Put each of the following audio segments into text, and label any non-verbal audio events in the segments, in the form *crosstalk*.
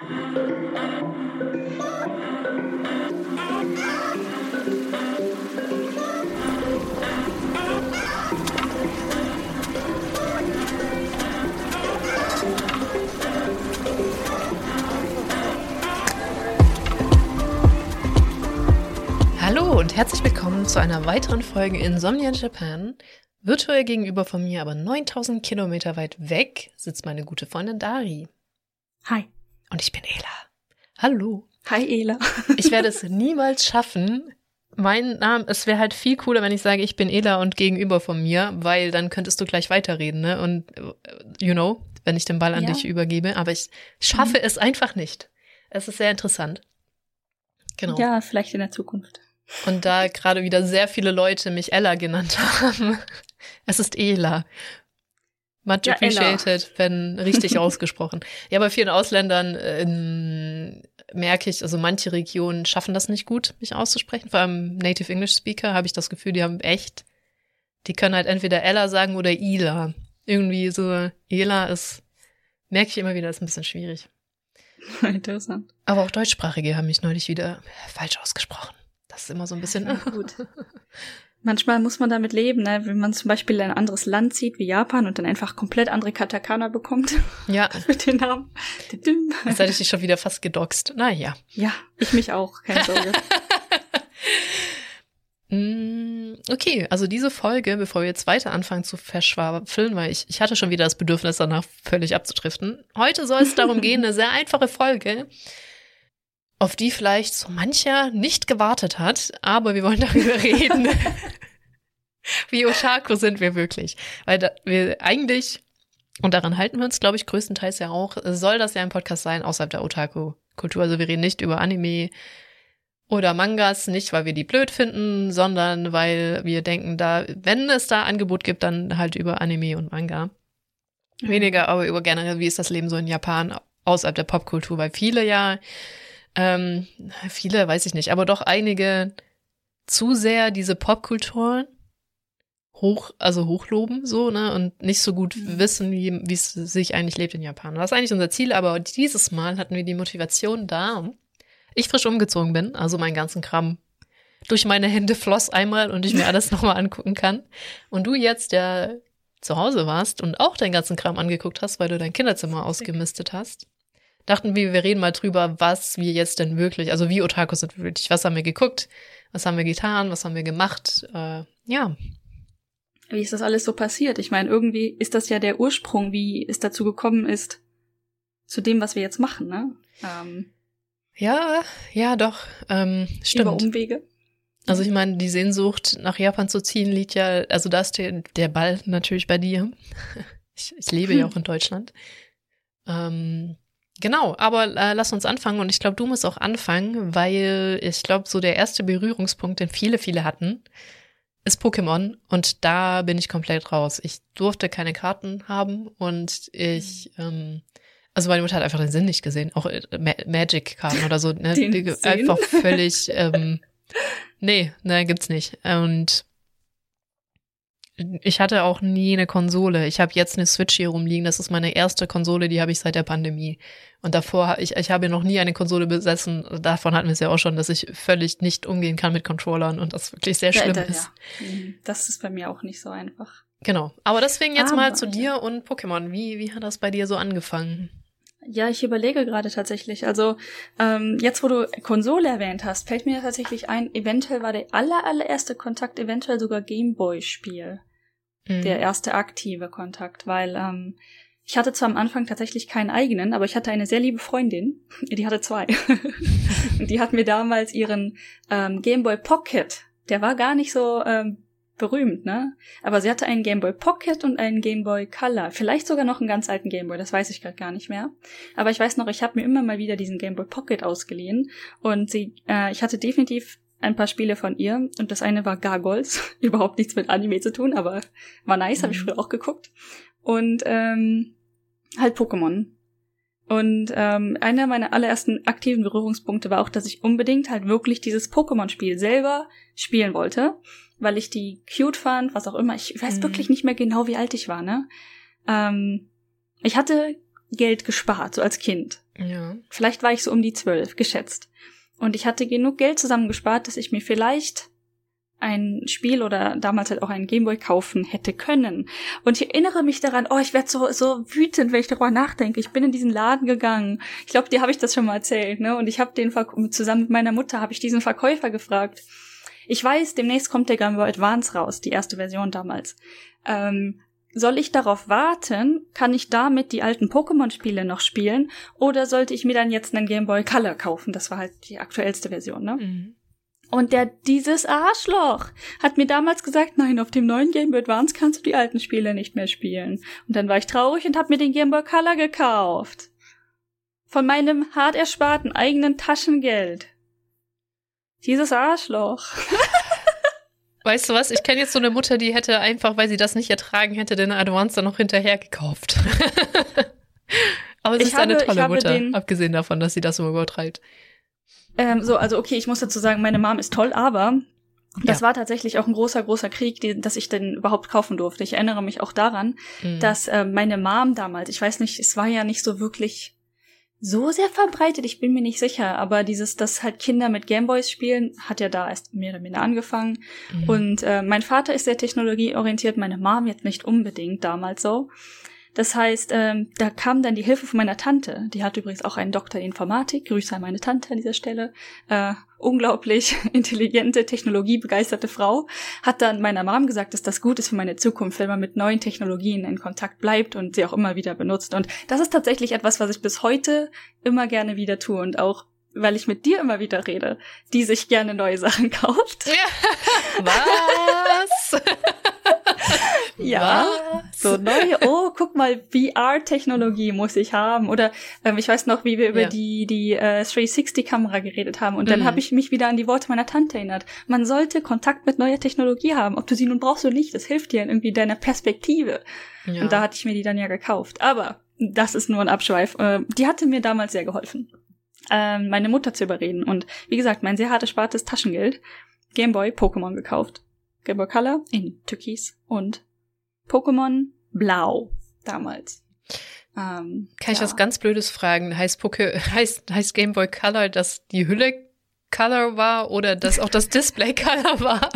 Hallo und herzlich willkommen zu einer weiteren Folge Insomnia in Japan. Virtuell gegenüber von mir, aber 9000 Kilometer weit weg, sitzt meine gute Freundin Dari. Hi. Und ich bin Ela. Hallo. Hi, Ela. Ich werde es *laughs* niemals schaffen. Mein Name, es wäre halt viel cooler, wenn ich sage, ich bin Ela und gegenüber von mir, weil dann könntest du gleich weiterreden, ne? Und, äh, you know, wenn ich den Ball an Ja. dich übergebe. Aber ich schaffe es einfach nicht. Es ist sehr interessant. Genau. Ja, vielleicht in der Zukunft. Und da gerade wieder sehr viele Leute mich Ella genannt *laughs* haben. Es ist Ela. Much Ja, Ella. appreciated, wenn richtig *laughs* ausgesprochen. Ja, bei vielen Ausländern ähm, merke ich, also manche Regionen schaffen das nicht gut, mich auszusprechen. Vor allem Native English Speaker habe ich das Gefühl, die haben echt, die können halt entweder Ella sagen oder Ila. Irgendwie so, Ela ist, merke ich immer wieder, ist ein bisschen schwierig. *laughs* Interessant. Aber auch Deutschsprachige haben mich neulich wieder falsch ausgesprochen. Das ist immer so ein bisschen. Ja, gut. *laughs* Manchmal muss man damit leben, ne? wenn man zum Beispiel in ein anderes Land zieht, wie Japan, und dann einfach komplett andere Katakana bekommt Ja, *laughs* mit den Namen. Jetzt hätte ich dich schon wieder fast gedoxt. Naja. Ja, ich mich auch, keine Sorge. *laughs* Mm, Okay, also diese Folge, bevor wir jetzt weiter anfangen zu verschwafeln, weil ich, ich hatte schon wieder das Bedürfnis, danach völlig abzudriften. Heute soll es darum gehen, eine sehr einfache Folge, auf die vielleicht so mancher nicht gewartet hat, aber wir wollen darüber *laughs* reden. Wie Otaku sind wir wirklich? Weil da, wir eigentlich, und daran halten wir uns, glaube ich, größtenteils ja auch, soll das ja ein Podcast sein außerhalb der Otaku-Kultur. Also wir reden nicht über Anime oder Mangas, nicht weil wir die blöd finden, sondern weil wir denken, da, wenn es da Angebot gibt, dann halt über Anime und Manga. Weniger aber über generell, wie ist das Leben so in Japan außerhalb der Popkultur, weil viele ja, ähm, viele weiß ich nicht, aber doch einige zu sehr diese Popkultur hoch, also hochloben, so, ne, und nicht so gut Mhm. wissen, wie, wie es sich eigentlich lebt in Japan. Das ist eigentlich unser Ziel, aber dieses Mal hatten wir die Motivation da. Ich frisch umgezogen bin, also meinen ganzen Kram durch meine Hände floss einmal und ich mir alles *laughs* nochmal angucken kann. Und du jetzt, der zu Hause warst und auch deinen ganzen Kram angeguckt hast, weil du dein Kinderzimmer ausgemistet hast, dachten wir, wir reden mal drüber, was wir jetzt denn wirklich, also wie Otaku sind wir wirklich, was haben wir geguckt, was haben wir getan, was haben wir gemacht, äh, ja. Wie ist das alles so passiert? Ich meine, irgendwie ist das ja der Ursprung, wie es dazu gekommen ist, zu dem, was wir jetzt machen, ne? Ähm, Ja, ja, doch, ähm, über stimmt. Umwege. Also ich meine, die Sehnsucht nach Japan zu ziehen liegt ja, also da ist der, der Ball natürlich bei dir. *laughs* Ich, ich lebe ja auch in Deutschland. Ähm, genau, aber äh, lass uns anfangen und ich glaube, du musst auch anfangen, weil ich glaube, so der erste Berührungspunkt, den viele, viele hatten, ist Pokémon und da bin ich komplett raus. Ich durfte keine Karten haben und ich, ähm, also meine Mutter hat einfach den Sinn nicht gesehen, auch äh, Ma Magic-Karten oder so, ne? *laughs* Einfach völlig, ähm, *laughs* nee, ne, gibt's nicht. Und ich hatte auch nie eine Konsole. Ich habe jetzt eine Switch hier rumliegen. Das ist meine erste Konsole, die habe ich seit der Pandemie. Und davor, ich, ich habe noch nie eine Konsole besessen. Davon hatten wir es ja auch schon, dass ich völlig nicht umgehen kann mit Controllern und das wirklich sehr schlimm Ja, ist. ja. Mhm. Das ist bei mir auch nicht so einfach. Genau. Aber deswegen jetzt mal Aber, zu dir und Pokémon. Wie, wie hat das bei dir so angefangen? Ja, ich überlege gerade tatsächlich. Also ähm, jetzt, wo du Konsole erwähnt hast, fällt mir tatsächlich ein, eventuell war der aller, allererste Kontakt eventuell sogar Gameboy-Spiel. Mhm. Der erste aktive Kontakt, weil ähm, ich hatte zwar am Anfang tatsächlich keinen eigenen, aber ich hatte eine sehr liebe Freundin, *laughs* die hatte zwei. *laughs* Und die hat mir damals ihren ähm, Gameboy Pocket, der war gar nicht so ähm, berühmt, ne? Aber sie hatte einen Gameboy Pocket und einen Gameboy Color. Vielleicht sogar noch einen ganz alten Gameboy, das weiß ich gerade gar nicht mehr. Aber ich weiß noch, ich habe mir immer mal wieder diesen Gameboy Pocket ausgeliehen und sie, äh, ich hatte definitiv ein paar Spiele von ihr und das eine war Gargoyles, *laughs* überhaupt nichts mit Anime zu tun, aber war nice, habe ich Mhm. früher auch geguckt. Und ähm, halt Pokémon. Und ähm, einer meiner allerersten aktiven Berührungspunkte war auch, dass ich unbedingt halt wirklich dieses Pokémon-Spiel selber spielen wollte, weil ich die cute fand, was auch immer. Ich weiß Mhm. wirklich nicht mehr genau, wie alt ich war, ne? Ähm, ich hatte Geld gespart, so als Kind. Ja. Vielleicht war ich so um die zwölf, geschätzt. Und ich hatte genug Geld zusammengespart, dass ich mir vielleicht ein Spiel oder damals halt auch einen Gameboy kaufen hätte können. Und ich erinnere mich daran, oh, ich werde so, so wütend, wenn ich darüber nachdenke. Ich bin in diesen Laden gegangen. Ich glaube, dir habe ich das schon mal erzählt, ne? Und ich habe den Verk zusammen mit meiner Mutter habe ich diesen Verkäufer gefragt. Ich weiß, demnächst kommt der Game Advance raus, die erste Version damals. Ähm, soll ich darauf warten? Kann ich damit die alten Pokémon-Spiele noch spielen? Oder sollte ich mir dann jetzt einen Game Boy Color kaufen? Das war halt die aktuellste Version, ne? Mhm. Und der, dieses Arschloch hat mir damals gesagt, nein, auf dem neuen Game Boy Advance kannst du die alten Spiele nicht mehr spielen. Und dann war ich traurig und hab mir den Game Boy Color gekauft. Von meinem hart ersparten eigenen Taschengeld. Dieses Arschloch. *laughs* Weißt du was? Ich kenne jetzt so eine Mutter, die hätte einfach, weil sie das nicht ertragen hätte, den Advance dann noch hinterher gekauft. *laughs* Aber sie ich ist habe, eine tolle Mutter, den, abgesehen davon, dass sie das so übertreibt. Ähm, so, also okay, ich muss dazu sagen, meine Mom ist toll, aber das ja. war tatsächlich auch ein großer, großer Krieg, die, dass ich den überhaupt kaufen durfte. Ich erinnere mich auch daran, mhm. dass äh, meine Mom damals, ich weiß nicht, es war ja nicht so wirklich so sehr verbreitet, ich bin mir nicht sicher, aber dieses, dass halt Kinder mit Gameboys spielen, hat ja da erst mehr oder minder angefangen. Mhm. Und äh, mein Vater ist sehr technologieorientiert, meine Mom jetzt nicht unbedingt damals so. Das heißt, ähm, da kam dann die Hilfe von meiner Tante. Die hat übrigens auch einen Doktor in Informatik. Grüße an meine Tante an dieser Stelle. Äh, unglaublich *laughs* intelligente, technologiebegeisterte Frau. Hat dann meiner Mom gesagt, dass das gut ist für meine Zukunft, wenn man mit neuen Technologien in Kontakt bleibt und sie auch immer wieder benutzt. Und das ist tatsächlich etwas, was ich bis heute immer gerne wieder tue und auch weil ich mit dir immer wieder rede, die sich gerne neue Sachen *laughs* kauft. Ja. *laughs* Was? Ja, Was? so *laughs* neue, oh, guck mal, VR-Technologie muss ich haben. Oder ähm, ich weiß noch, wie wir über ja. die, die äh, 360-Kamera geredet haben. Und dann mhm. habe ich mich wieder an die Worte meiner Tante erinnert. Man sollte Kontakt mit neuer Technologie haben, ob du sie nun brauchst oder nicht. Das hilft dir in irgendwie deiner Perspektive. Ja. Und da hatte ich mir die dann ja gekauft. Aber das ist nur ein Abschweif. Äh, die hatte mir damals sehr geholfen ähm, meine Mutter zu überreden. Und wie gesagt, mein sehr hart erspartes Taschengeld, Gameboy Pokémon gekauft. Gameboy Color in Türkis und Pokémon Blau damals. Ähm, Kann ich was ganz Blödes fragen? Heißt, Poke *laughs* heißt, heißt Game Boy Color, dass die Hülle Color war oder dass auch das Display *laughs* Color war?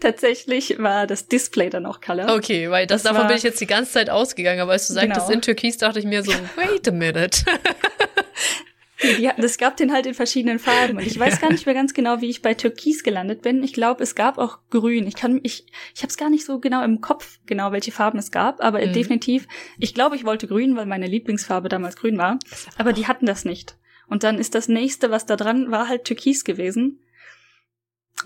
Tatsächlich war das Display dann auch Color. Okay, weil das, das davon bin ich jetzt die ganze Zeit ausgegangen, aber als du sagtest genau. in Türkis, dachte ich mir so, wait a minute. *laughs* Die, das gab den halt in verschiedenen Farben. Und ich weiß gar nicht mehr ganz genau, wie ich bei Türkis gelandet bin. Ich glaube, es gab auch Grün. Ich kann, ich, ich habe es gar nicht so genau im Kopf, genau welche Farben es gab, aber mhm. definitiv. Ich glaube, ich wollte Grün, weil meine Lieblingsfarbe damals Grün war. Aber die hatten das nicht. Und dann ist das nächste, was da dran war, halt Türkis gewesen.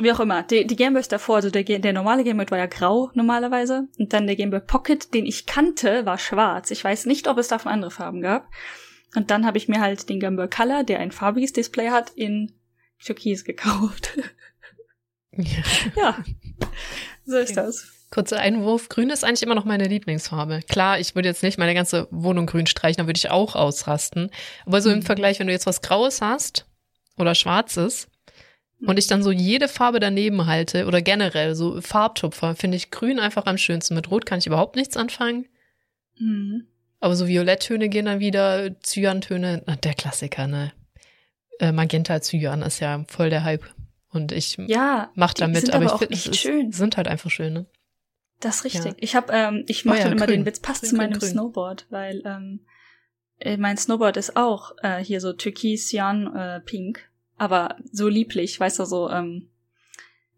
Wie auch immer, die, die Gameboys davor, also der, der normale Gameboy war ja grau normalerweise. Und dann der Gameboy Pocket, den ich kannte, war schwarz. Ich weiß nicht, ob es davon andere Farben gab. Und dann habe ich mir halt den Game Boy Color, der ein farbiges Display hat, in Türkis gekauft. ja. ja. So ist okay. das. Kurzer Einwurf. Grün ist eigentlich immer noch meine Lieblingsfarbe. Klar, ich würde jetzt nicht meine ganze Wohnung grün streichen, dann würde ich auch ausrasten. Aber so mhm. im Vergleich, wenn du jetzt was Graues hast oder Schwarzes mhm. und ich dann so jede Farbe daneben halte oder generell so Farbtupfer, finde ich grün einfach am schönsten. Mit Rot kann ich überhaupt nichts anfangen. Mhm. Aber so Violetttöne gehen dann wieder, Cyantöne, der Klassiker, ne? Äh, Magenta Cyan ist ja voll der Hype. Und ich ja, mach damit, aber, aber ich finde, sind halt einfach schön, ne? Das ist richtig. Ja. Ich habe, ähm, ich mache oh ja, immer grün. den Witz, passt grün, zu meinem grün, Snowboard, weil ähm, äh, mein Snowboard ist auch äh, hier so türkis, cyan, äh, pink, aber so lieblich, weißt du, so ähm,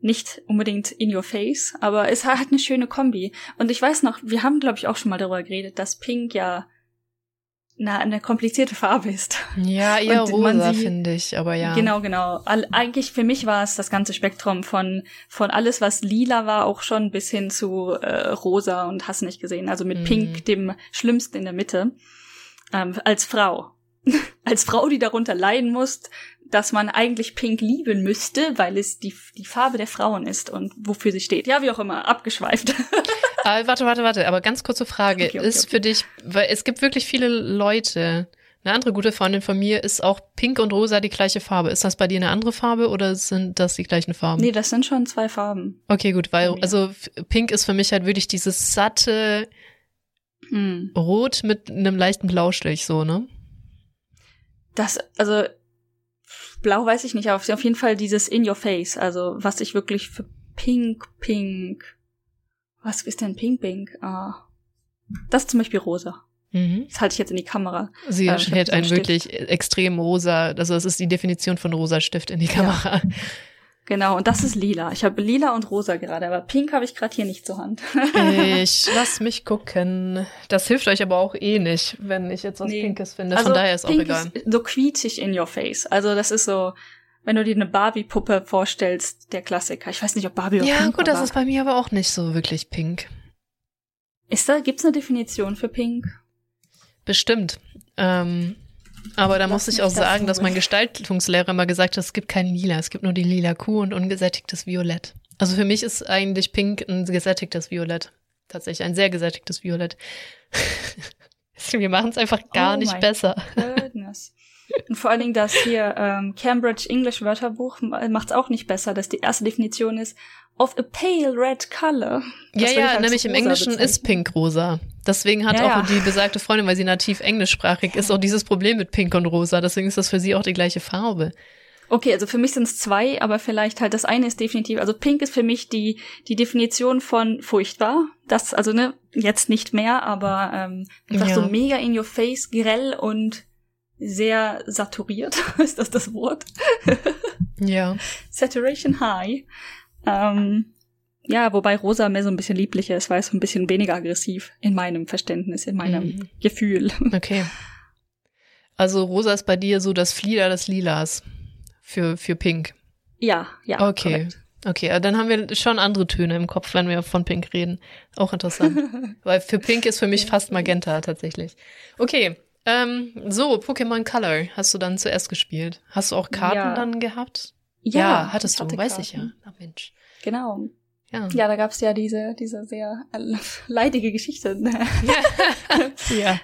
nicht unbedingt in your face, aber es hat eine schöne Kombi. Und ich weiß noch, wir haben, glaube ich, auch schon mal darüber geredet, dass Pink ja na, eine komplizierte Farbe ist. Ja, *laughs* eher und rosa, finde ich, aber ja. Genau, genau. All, eigentlich für mich war es das ganze Spektrum von, von alles, was lila war, auch schon bis hin zu äh, rosa und hast nicht gesehen. Also mit mm. Pink, dem Schlimmsten in der Mitte. Ähm, als Frau. *laughs* als Frau, die darunter leiden muss, dass man eigentlich Pink lieben müsste, weil es die, die Farbe der Frauen ist und wofür sie steht. Ja, wie auch immer, abgeschweift. Aber *laughs* warte, warte, warte, aber ganz kurze Frage. Okay, okay, ist okay. für dich, weil es gibt wirklich viele Leute, eine andere gute Freundin von mir ist auch pink und rosa die gleiche Farbe. Ist das bei dir eine andere Farbe oder sind das die gleichen Farben? Nee, das sind schon zwei Farben. Okay, gut, weil, also pink ist für mich halt wirklich dieses satte hm. Rot mit einem leichten Blaustich, so, ne? Das, also blau weiß ich nicht, aber auf jeden Fall dieses In Your Face, also was ich wirklich für Pink, Pink. Was ist denn Pink, Pink? Ah. Das ist zum Beispiel rosa. Mhm. Das halte ich jetzt in die Kamera. Sie ähm, hält einen wirklich extrem rosa, also das ist die Definition von rosa Stift in die Kamera. Ja. Genau, und das ist lila. Ich habe lila und rosa gerade, aber pink habe ich gerade hier nicht zur Hand. *laughs* ich lass mich gucken. Das hilft euch aber auch eh nicht, wenn ich jetzt was nee. Pinkes finde. Von also daher ist auch egal. Ist so quietschig in your face. Also das ist so, wenn du dir eine Barbie-Puppe vorstellst, der Klassiker. Ich weiß nicht, ob Barbie auch Ja, pink gut, das ist bei mir aber auch nicht so wirklich pink. Ist da, gibt's eine Definition für pink? Bestimmt. Ähm, aber da muss ich auch sagen, dass mein Gestaltungslehrer immer gesagt hat, es gibt kein Lila, es gibt nur die lila Kuh und ungesättigtes Violett. Also für mich ist eigentlich Pink ein gesättigtes Violett. Tatsächlich ein sehr gesättigtes Violett. *laughs* Wir machen es einfach gar oh nicht besser. Goodness. Und vor allen Dingen das hier ähm, Cambridge English Wörterbuch macht es auch nicht besser, dass die erste Definition ist of a pale red color. Das ja, ja, nämlich im Englischen bezeichnen. ist Pink rosa. Deswegen hat ja, auch ja. die besagte Freundin, weil sie nativ englischsprachig ist, auch dieses Problem mit Pink und rosa. Deswegen ist das für sie auch die gleiche Farbe. Okay, also für mich sind es zwei, aber vielleicht halt das eine ist definitiv, also Pink ist für mich die die Definition von furchtbar. Das also ne jetzt nicht mehr, aber ähm, einfach ja. so mega in your face, grell und sehr saturiert. *laughs* ist das das Wort? *laughs* ja. Saturation high. Ähm, ja, wobei rosa mehr so ein bisschen lieblicher ist, weil es so ein bisschen weniger aggressiv in meinem Verständnis, in meinem mhm. Gefühl. *laughs* Okay. Also rosa ist bei dir so das Flieder des Lilas für, für Pink. Ja, ja. Okay. Korrekt. Okay, dann haben wir schon andere Töne im Kopf, wenn wir von Pink reden. Auch interessant. Weil für Pink ist für mich fast Magenta tatsächlich. Okay, ähm, so, Pokémon Color hast du dann zuerst gespielt. Hast du auch Karten ja. dann gehabt? Ja, ja hattest du, hatte weiß ich ja. Ach Mensch. Genau. Ja, ja da gab's ja diese, diese sehr *laughs* leidige Geschichte. *laughs* ja. ja.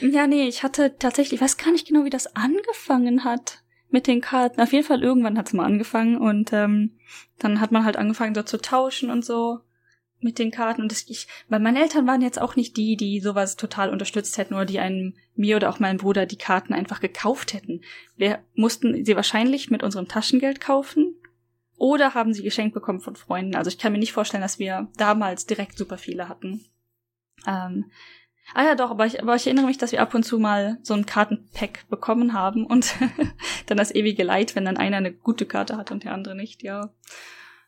Ja, nee, ich hatte tatsächlich, ich weiß gar nicht genau, wie das angefangen hat mit den Karten. Auf jeden Fall irgendwann hat's mal angefangen und ähm, dann hat man halt angefangen so zu tauschen und so mit den Karten. Und das, ich, weil meine Eltern waren jetzt auch nicht die, die sowas total unterstützt hätten oder die einem mir oder auch meinem Bruder die Karten einfach gekauft hätten. Wir mussten sie wahrscheinlich mit unserem Taschengeld kaufen oder haben sie geschenkt bekommen von Freunden. Also ich kann mir nicht vorstellen, dass wir damals direkt super viele hatten. Ähm, ah ja, doch, aber ich, aber ich erinnere mich, dass wir ab und zu mal so ein Kartenpack bekommen haben und *laughs* dann das ewige Leid, wenn dann einer eine gute Karte hat und der andere nicht, ja.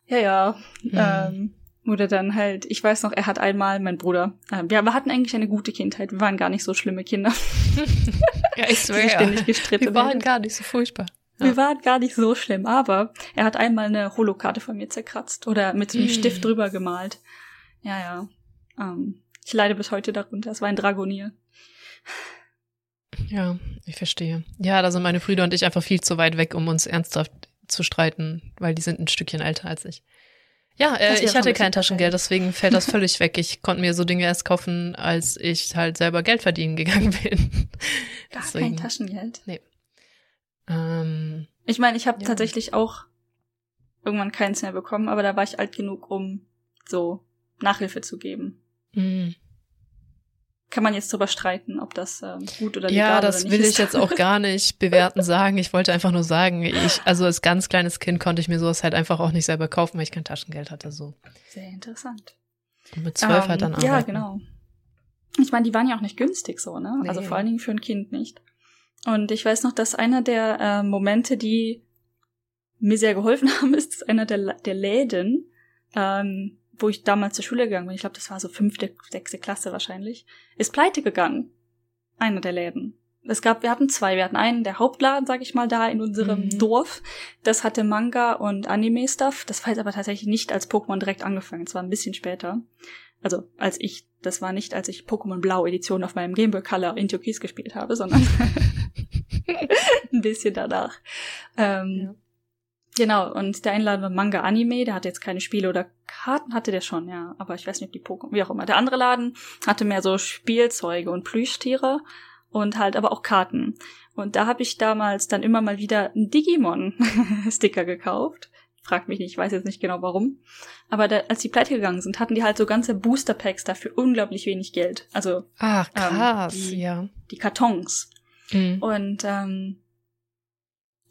Ja, ja. Hm. Ähm, oder dann halt, ich weiß noch, er hat einmal, mein Bruder, äh, wir, wir hatten eigentlich eine gute Kindheit, wir waren gar nicht so schlimme Kinder. *laughs* ja, ich swear. ständig gestritten. Wir waren gar nicht so furchtbar. Ja. Wir waren gar nicht so schlimm, aber er hat einmal eine Holokarte von mir zerkratzt oder mit einem mm. Stift drüber gemalt. Ja, ja. Ähm, ich leide bis heute darunter. Es war ein Dragonier. Ja, ich verstehe. Ja, da sind meine Brüder und ich einfach viel zu weit weg, um uns ernsthaft zu streiten, weil die sind ein Stückchen älter als ich. Ja, äh, ich hatte kein Taschengeld, deswegen fällt das völlig weg. Ich konnte mir so Dinge erst kaufen, als ich halt selber Geld verdienen gegangen *laughs* bin. Gar deswegen, kein Taschengeld? Nee. Ähm, ich meine, ich habe ja. tatsächlich auch irgendwann keins mehr bekommen, aber da war ich alt genug, um so Nachhilfe zu geben. Mhm kann man jetzt drüber streiten, ob das ähm, gut oder legal ja, das oder will ist. ich jetzt auch gar nicht *laughs* bewerten sagen. Ich wollte einfach nur sagen, ich, also als ganz kleines Kind konnte ich mir sowas halt einfach auch nicht selber kaufen, weil ich kein Taschengeld hatte. So. Sehr interessant. Und mit zwölf um, halt dann auch. Ja, genau. Ich meine, die waren ja auch nicht günstig so, ne? Nee. Also vor allen Dingen für ein Kind nicht. Und ich weiß noch, dass einer der äh, Momente, die mir sehr geholfen *laughs* haben, ist, dass einer der, der Läden, ähm, wo ich damals zur Schule gegangen bin, ich glaube, das war so fünfte, sechste Klasse wahrscheinlich, ist pleite gegangen. Einer der Läden. Es gab, wir hatten zwei. Wir hatten einen, der Hauptladen, sag ich mal, da in unserem mhm. Dorf. Das hatte Manga und Anime-Stuff. Das war jetzt aber tatsächlich nicht als Pokémon direkt angefangen. Es war ein bisschen später. Also, als ich, das war nicht, als ich Pokémon Blau Edition auf meinem Game Boy Color in Türkis gespielt habe, sondern *laughs* *laughs* ein bisschen danach. Ähm, ja. Genau, und der Einladen war Manga Anime, der hatte jetzt keine Spiele oder Karten, hatte der schon, ja, aber ich weiß nicht, ob die Pokémon, wie auch immer. Der andere Laden hatte mehr so Spielzeuge und Plüschtiere und halt aber auch Karten. Und da habe ich damals dann immer mal wieder einen Digimon-Sticker *laughs* gekauft. Frag mich nicht, ich weiß jetzt nicht genau warum. Aber da, als die pleite gegangen sind, hatten die halt so ganze Booster-Packs dafür unglaublich wenig Geld. Also Ach, krass, ähm, die, ja. Die Kartons. Mhm. Und ähm,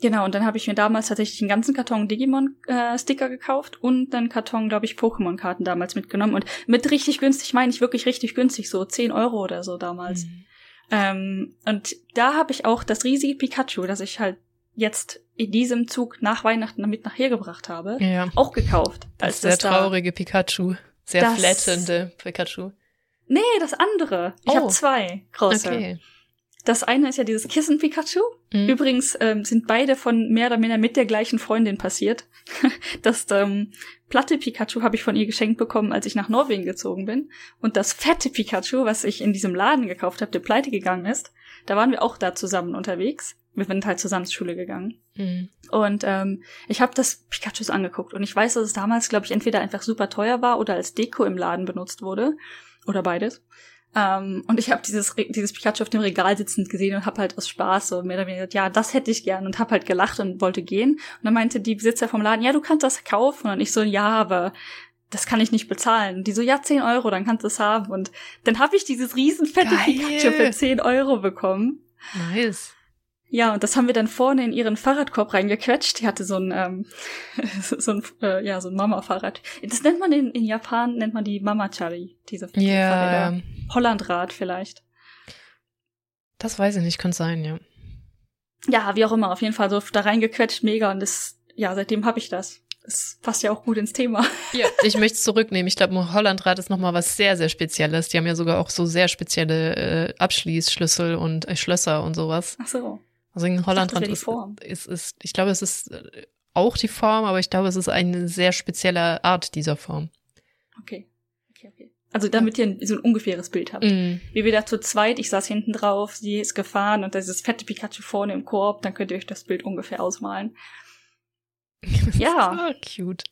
Genau, und dann habe ich mir damals tatsächlich einen ganzen Karton Digimon-Sticker äh, gekauft und einen Karton, glaube ich, Pokémon-Karten damals mitgenommen. Und mit richtig günstig meine ich wirklich richtig günstig, so 10 Euro oder so damals. Mhm. Ähm, und da habe ich auch das riesige Pikachu, das ich halt jetzt in diesem Zug nach Weihnachten damit nachher gebracht habe, ja. auch gekauft. Das sehr traurige da Pikachu. Sehr das, flattende Pikachu. Nee, das andere. Ich oh. habe zwei große. Okay. Das eine ist ja dieses Kissen-Pikachu. Mhm. Übrigens ähm, sind beide von mehr oder minder mit der gleichen Freundin passiert. *laughs* das ähm, platte Pikachu habe ich von ihr geschenkt bekommen, als ich nach Norwegen gezogen bin. Und das fette Pikachu, was ich in diesem Laden gekauft habe, der pleite gegangen ist, da waren wir auch da zusammen unterwegs. Wir sind halt zusammen zur Schule gegangen. Mhm. Und ähm, ich habe das Pikachus angeguckt und ich weiß, dass es damals, glaube ich, entweder einfach super teuer war oder als Deko im Laden benutzt wurde. Oder beides. Ähm, und ich habe dieses, dieses Pikachu auf dem Regal sitzend gesehen und habe halt aus Spaß so mehr oder weniger gesagt, ja, das hätte ich gern und habe halt gelacht und wollte gehen. Und dann meinte die Besitzer vom Laden, ja, du kannst das kaufen. Und ich so, ja, aber das kann ich nicht bezahlen. Und die so, ja, 10 Euro, dann kannst du es haben. Und dann habe ich dieses riesen fette Pikachu für 10 Euro bekommen. Nice. Ja, und das haben wir dann vorne in ihren Fahrradkorb reingequetscht. Die hatte so ein, ähm, *laughs* so ein, äh, ja, so ein Mama-Fahrrad. Das nennt man in, in Japan, nennt man die Mama-Chari, diese yeah. Fahrräder. Hollandrad vielleicht. Das weiß ich nicht, könnte sein, ja. Ja, wie auch immer, auf jeden Fall so da reingequetscht, mega. Und das, ja, seitdem habe ich das. Das passt ja auch gut ins Thema. *laughs* Ja, ich möchte es zurücknehmen. Ich glaube, Hollandrad ist nochmal was sehr, sehr Spezielles. Die haben ja sogar auch so sehr spezielle äh, Abschließschlüssel und äh, Schlösser und sowas. Ach so. Also in Holland dachte, ist, ist, ist, ich glaube, es ist äh, auch die Form, aber ich glaube, es ist eine sehr spezielle Art dieser Form. Okay. Okay, okay. Also damit ihr so ein ungefähres Bild habt. Mm. Wie wir da zu zweit, ich saß hinten drauf, sie ist gefahren und da ist das fette Pikachu vorne im Korb, dann könnt ihr euch das Bild ungefähr ausmalen. *laughs* ja. cute.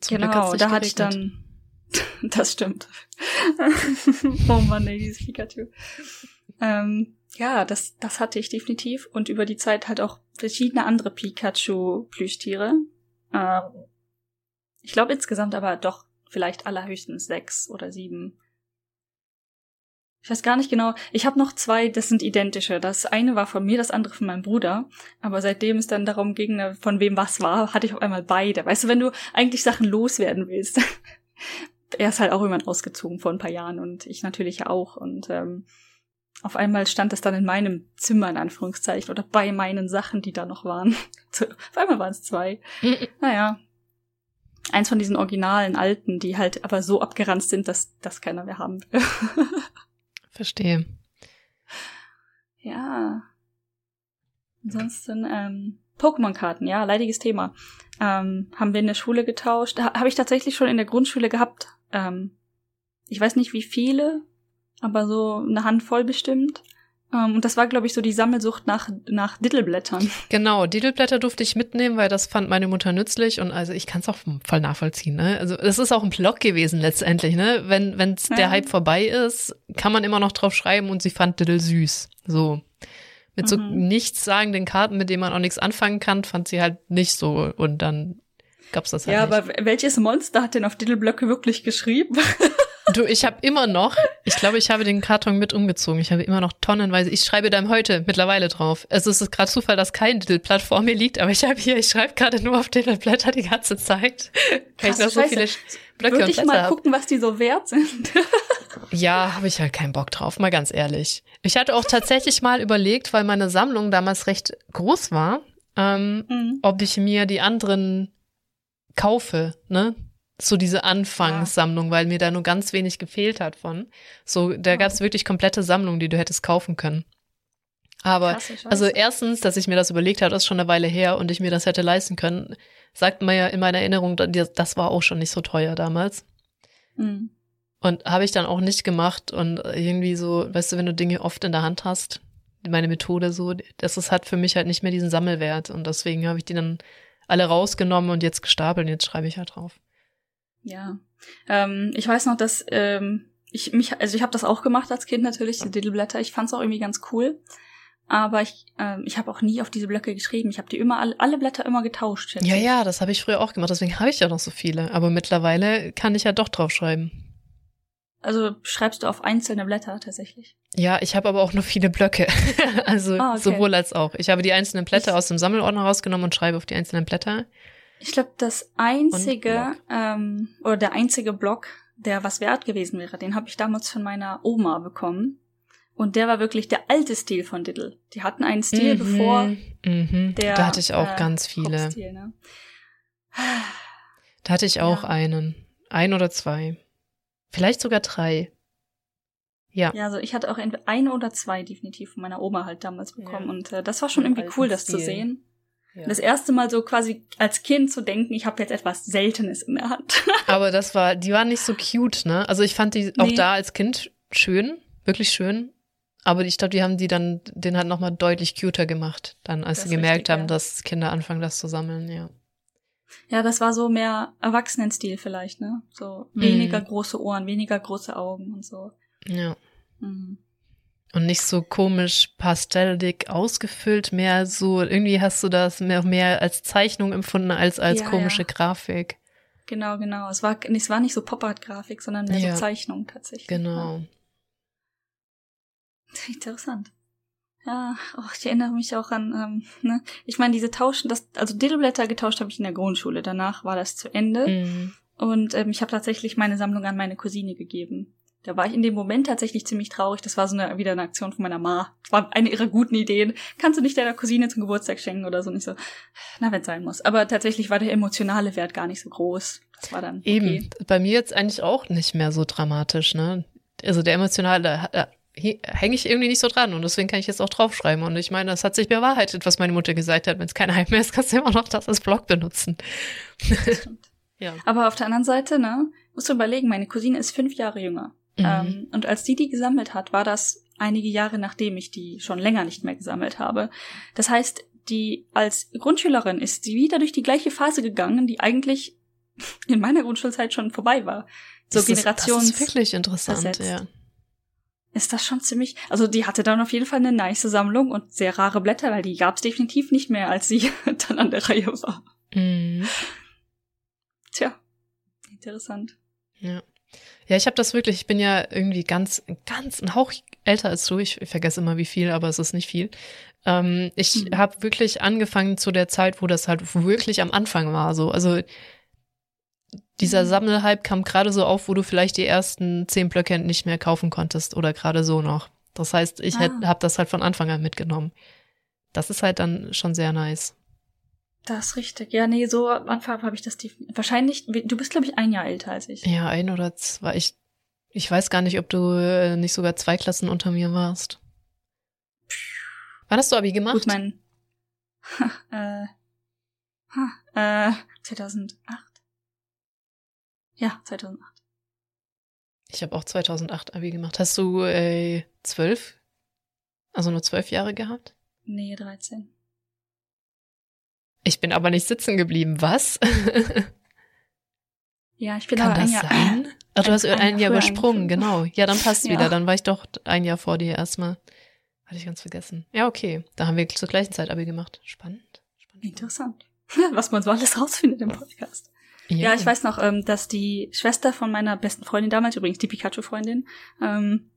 Zum genau, da hatte ich dann. *laughs* das stimmt. *laughs* oh Mann, ey, dieses Pikachu. Ähm, ja, das, das hatte ich definitiv. Und über die Zeit halt auch verschiedene andere Pikachu-Plüschtiere. Ähm, ich glaube insgesamt aber doch vielleicht allerhöchstens sechs oder sieben. Ich weiß gar nicht genau. Ich habe noch zwei, das sind identische. Das eine war von mir, das andere von meinem Bruder. Aber seitdem es dann darum ging, ne, von wem was war, hatte ich auf einmal beide. Weißt du, wenn du eigentlich Sachen loswerden willst. *laughs* er ist halt auch irgendwann ausgezogen vor ein paar Jahren und ich natürlich ja auch. Und ähm, auf einmal stand es dann in meinem Zimmer in Anführungszeichen oder bei meinen Sachen, die da noch waren. *laughs* auf einmal waren es zwei. *laughs* Naja. Eins von diesen originalen alten, die halt aber so abgeranzt sind, dass das keiner mehr haben will. *laughs* Verstehe. Ja. Ansonsten, ähm, Pokémon-Karten, ja, leidiges Thema. Ähm, haben wir in der Schule getauscht. Ha Habe ich tatsächlich schon in der Grundschule gehabt. Ähm, ich weiß nicht, wie viele, aber so eine Handvoll bestimmt. Um, ähm, und das war, glaube ich, so die Sammelsucht nach, nach Diddleblättern. *laughs* Genau, Diddleblätter durfte ich mitnehmen, weil das fand meine Mutter nützlich und also ich kann es auch voll nachvollziehen. Ne? Also es ist auch ein Blog gewesen letztendlich. Ne? Wenn wenn's ja. der Hype vorbei ist, kann man immer noch drauf schreiben und sie fand Diddle süß. So. Mit so mhm. nichtssagenden Karten, mit denen man auch nichts anfangen kann, fand sie halt nicht so. Und dann gab's das halt Ja, nicht. aber welches Monster hat denn auf Diddleblöcke wirklich geschrieben? *laughs* Du, ich habe immer noch, ich glaube, ich habe den Karton mit umgezogen. Ich habe immer noch tonnenweise. Ich schreibe da heute mittlerweile drauf. Also es ist gerade Zufall, dass kein Diddle-Blatt vor mir liegt, aber ich habe hier, ich schreibe gerade nur auf Diddle-Blätter die ganze Zeit. Weil ich noch so viele Blöcke Würde ich mal hab. gucken, was die so wert sind. *laughs* ja, habe ich halt keinen Bock drauf, mal ganz ehrlich. Ich hatte auch tatsächlich mal überlegt, weil meine Sammlung damals recht groß war, ähm, mhm. ob ich mir die anderen kaufe, ne? So diese Anfangssammlung, ja. weil mir da nur ganz wenig gefehlt hat von. So, da ja. gab es wirklich komplette Sammlungen, die du hättest kaufen können. Aber, also erstens, dass ich mir das überlegt habe, das ist schon eine Weile her und ich mir das hätte leisten können, sagt man ja in meiner Erinnerung, das war auch schon nicht so teuer damals. Mhm. Und habe ich dann auch nicht gemacht und irgendwie so, weißt du, wenn du Dinge oft in der Hand hast, meine Methode so, das ist, hat für mich halt nicht mehr diesen Sammelwert und deswegen habe ich die dann alle rausgenommen und jetzt gestapelt und jetzt schreibe ich halt drauf. Ja. Ähm, ich weiß noch, dass ähm, ich mich, also ich habe das auch gemacht als Kind natürlich, die Diddleblätter. Ich fand's auch irgendwie ganz cool. Aber ich, ähm, ich habe auch nie auf diese Blöcke geschrieben. Ich habe die immer alle, alle Blätter immer getauscht. Ja, ja, das habe ich früher auch gemacht. Deswegen habe ich ja noch so viele. Aber mittlerweile kann ich ja doch drauf schreiben. Also schreibst du auf einzelne Blätter tatsächlich? Ja, ich habe aber auch nur viele Blöcke. *laughs* also ah, okay. sowohl als auch. Ich habe die einzelnen Blätter ich, aus dem Sammelordner rausgenommen und schreibe auf die einzelnen Blätter. Ich glaube, das einzige ähm, oder der einzige Block, der was wert gewesen wäre, den habe ich damals von meiner Oma bekommen. Und der war wirklich der alte Stil von Diddle. Die hatten einen Stil, mhm, bevor mhm. der. Da hatte ich auch äh, ganz viele. Ne? Da hatte ich auch ja. einen. Ein oder zwei. Vielleicht sogar drei. Ja. Ja, also ich hatte auch ein oder zwei definitiv von meiner Oma halt damals bekommen. Ja. Und äh, das war schon irgendwie cool, das Stil. zu sehen. Ja. Das erste Mal so quasi als Kind zu denken, ich habe jetzt etwas Seltenes in der Hand. *laughs* Aber das war, die waren nicht so cute, ne? Also ich fand die auch nee. da als Kind schön, wirklich schön. Aber ich glaube, die haben die dann, den halt nochmal deutlich cuter gemacht, dann, als das sie gemerkt richtig, haben, ja. dass Kinder anfangen, das zu sammeln, ja. Ja, das war so mehr Erwachsenenstil vielleicht, ne? So mhm. weniger große Ohren, weniger große Augen und so. Ja. Mhm. Und nicht so komisch pastellig ausgefüllt, mehr so, irgendwie hast du das mehr, mehr als Zeichnung empfunden als als ja, komische ja. Grafik. Genau, genau. Es war, es war nicht so Pop-Art-Grafik, sondern mehr ja. so Zeichnung tatsächlich. Genau. *laughs* Interessant. Ja, oh, ich erinnere mich auch an, ähm, ne? Ich meine, diese Tauschen, das, also Diddleblätter getauscht habe ich in der Grundschule. Danach war das zu Ende. Mhm. Und ähm, ich habe tatsächlich meine Sammlung an meine Cousine gegeben. Da war ich in dem Moment tatsächlich ziemlich traurig. Das war so eine, wieder eine Aktion von meiner Ma. Das war eine ihrer guten Ideen. Kannst du nicht deiner Cousine zum Geburtstag schenken oder so? Nicht so, na, wenn sein muss. Aber tatsächlich war der emotionale Wert gar nicht so groß. Das war dann. Okay. Eben. Bei mir jetzt eigentlich auch nicht mehr so dramatisch, ne? Also der emotionale, hänge ich irgendwie nicht so dran und deswegen kann ich jetzt auch draufschreiben. Und ich meine, das hat sich bewahrheitet, was meine Mutter gesagt hat. Wenn es kein Hype mehr ist, kannst du immer noch das als Blog benutzen. *laughs* ja. Aber auf der anderen Seite, ne, musst du überlegen, meine Cousine ist fünf Jahre jünger. Mhm. Ähm, und als die die gesammelt hat, war das einige Jahre nachdem ich die schon länger nicht mehr gesammelt habe. Das heißt, die als Grundschülerin ist sie wieder durch die gleiche Phase gegangen, die eigentlich *laughs* in meiner Grundschulzeit schon vorbei war. So Generations. Das ist wirklich interessant, versetzt. ja ist das schon ziemlich. Also die hatte dann auf jeden Fall eine nice Sammlung und sehr rare Blätter, weil die gab es definitiv nicht mehr, als sie *laughs* dann an der Reihe war. Mhm. Tja, interessant. Ja. Ja, ich habe das wirklich, ich bin ja irgendwie ganz, ganz ein Hauch älter als du. Ich, ich vergesse immer wie viel, aber es ist nicht viel. Ähm, ich mhm. habe wirklich angefangen zu der Zeit, wo das halt wirklich am Anfang war. So, also dieser mhm. Sammelhype kam gerade so auf, wo du vielleicht die ersten zehn Blöcke nicht mehr kaufen konntest oder gerade so noch. Das heißt, ich ah. habe das halt von Anfang an mitgenommen. Das ist halt dann schon sehr nice. Das ist richtig. Ja, nee, so am Anfang habe ich das definitiv. Wahrscheinlich, du bist, glaube ich, ein Jahr älter als ich. Ja, ein oder zwei. Ich, ich weiß gar nicht, ob du äh, nicht sogar zwei Klassen unter mir warst. Wann hast du Abi gemacht? Gut, mein. *laughs* äh, äh, 2008. Ja, 2008. Ich habe auch 2008 Abi gemacht. Hast du äh, zwölf? Also nur zwölf Jahre gehabt? Nee, 13. Ich bin aber nicht sitzen geblieben. Was? *laughs* ja, ich bin Kann aber das ein Jahr. sein? Ach, du hast ein, ein Jahr übersprungen, genau. Ja, dann passt ja. wieder. Dann war ich doch ein Jahr vor dir erstmal. Hatte ich ganz vergessen. Ja, okay. Da haben wir zur gleichen Zeit Abi gemacht. Spannend. Spannend. Interessant. *laughs* Was man so alles rausfindet im Podcast. Ja. ja, ich weiß noch, ähm, dass die Schwester von meiner besten Freundin damals, übrigens die Pikachu-Freundin, ähm,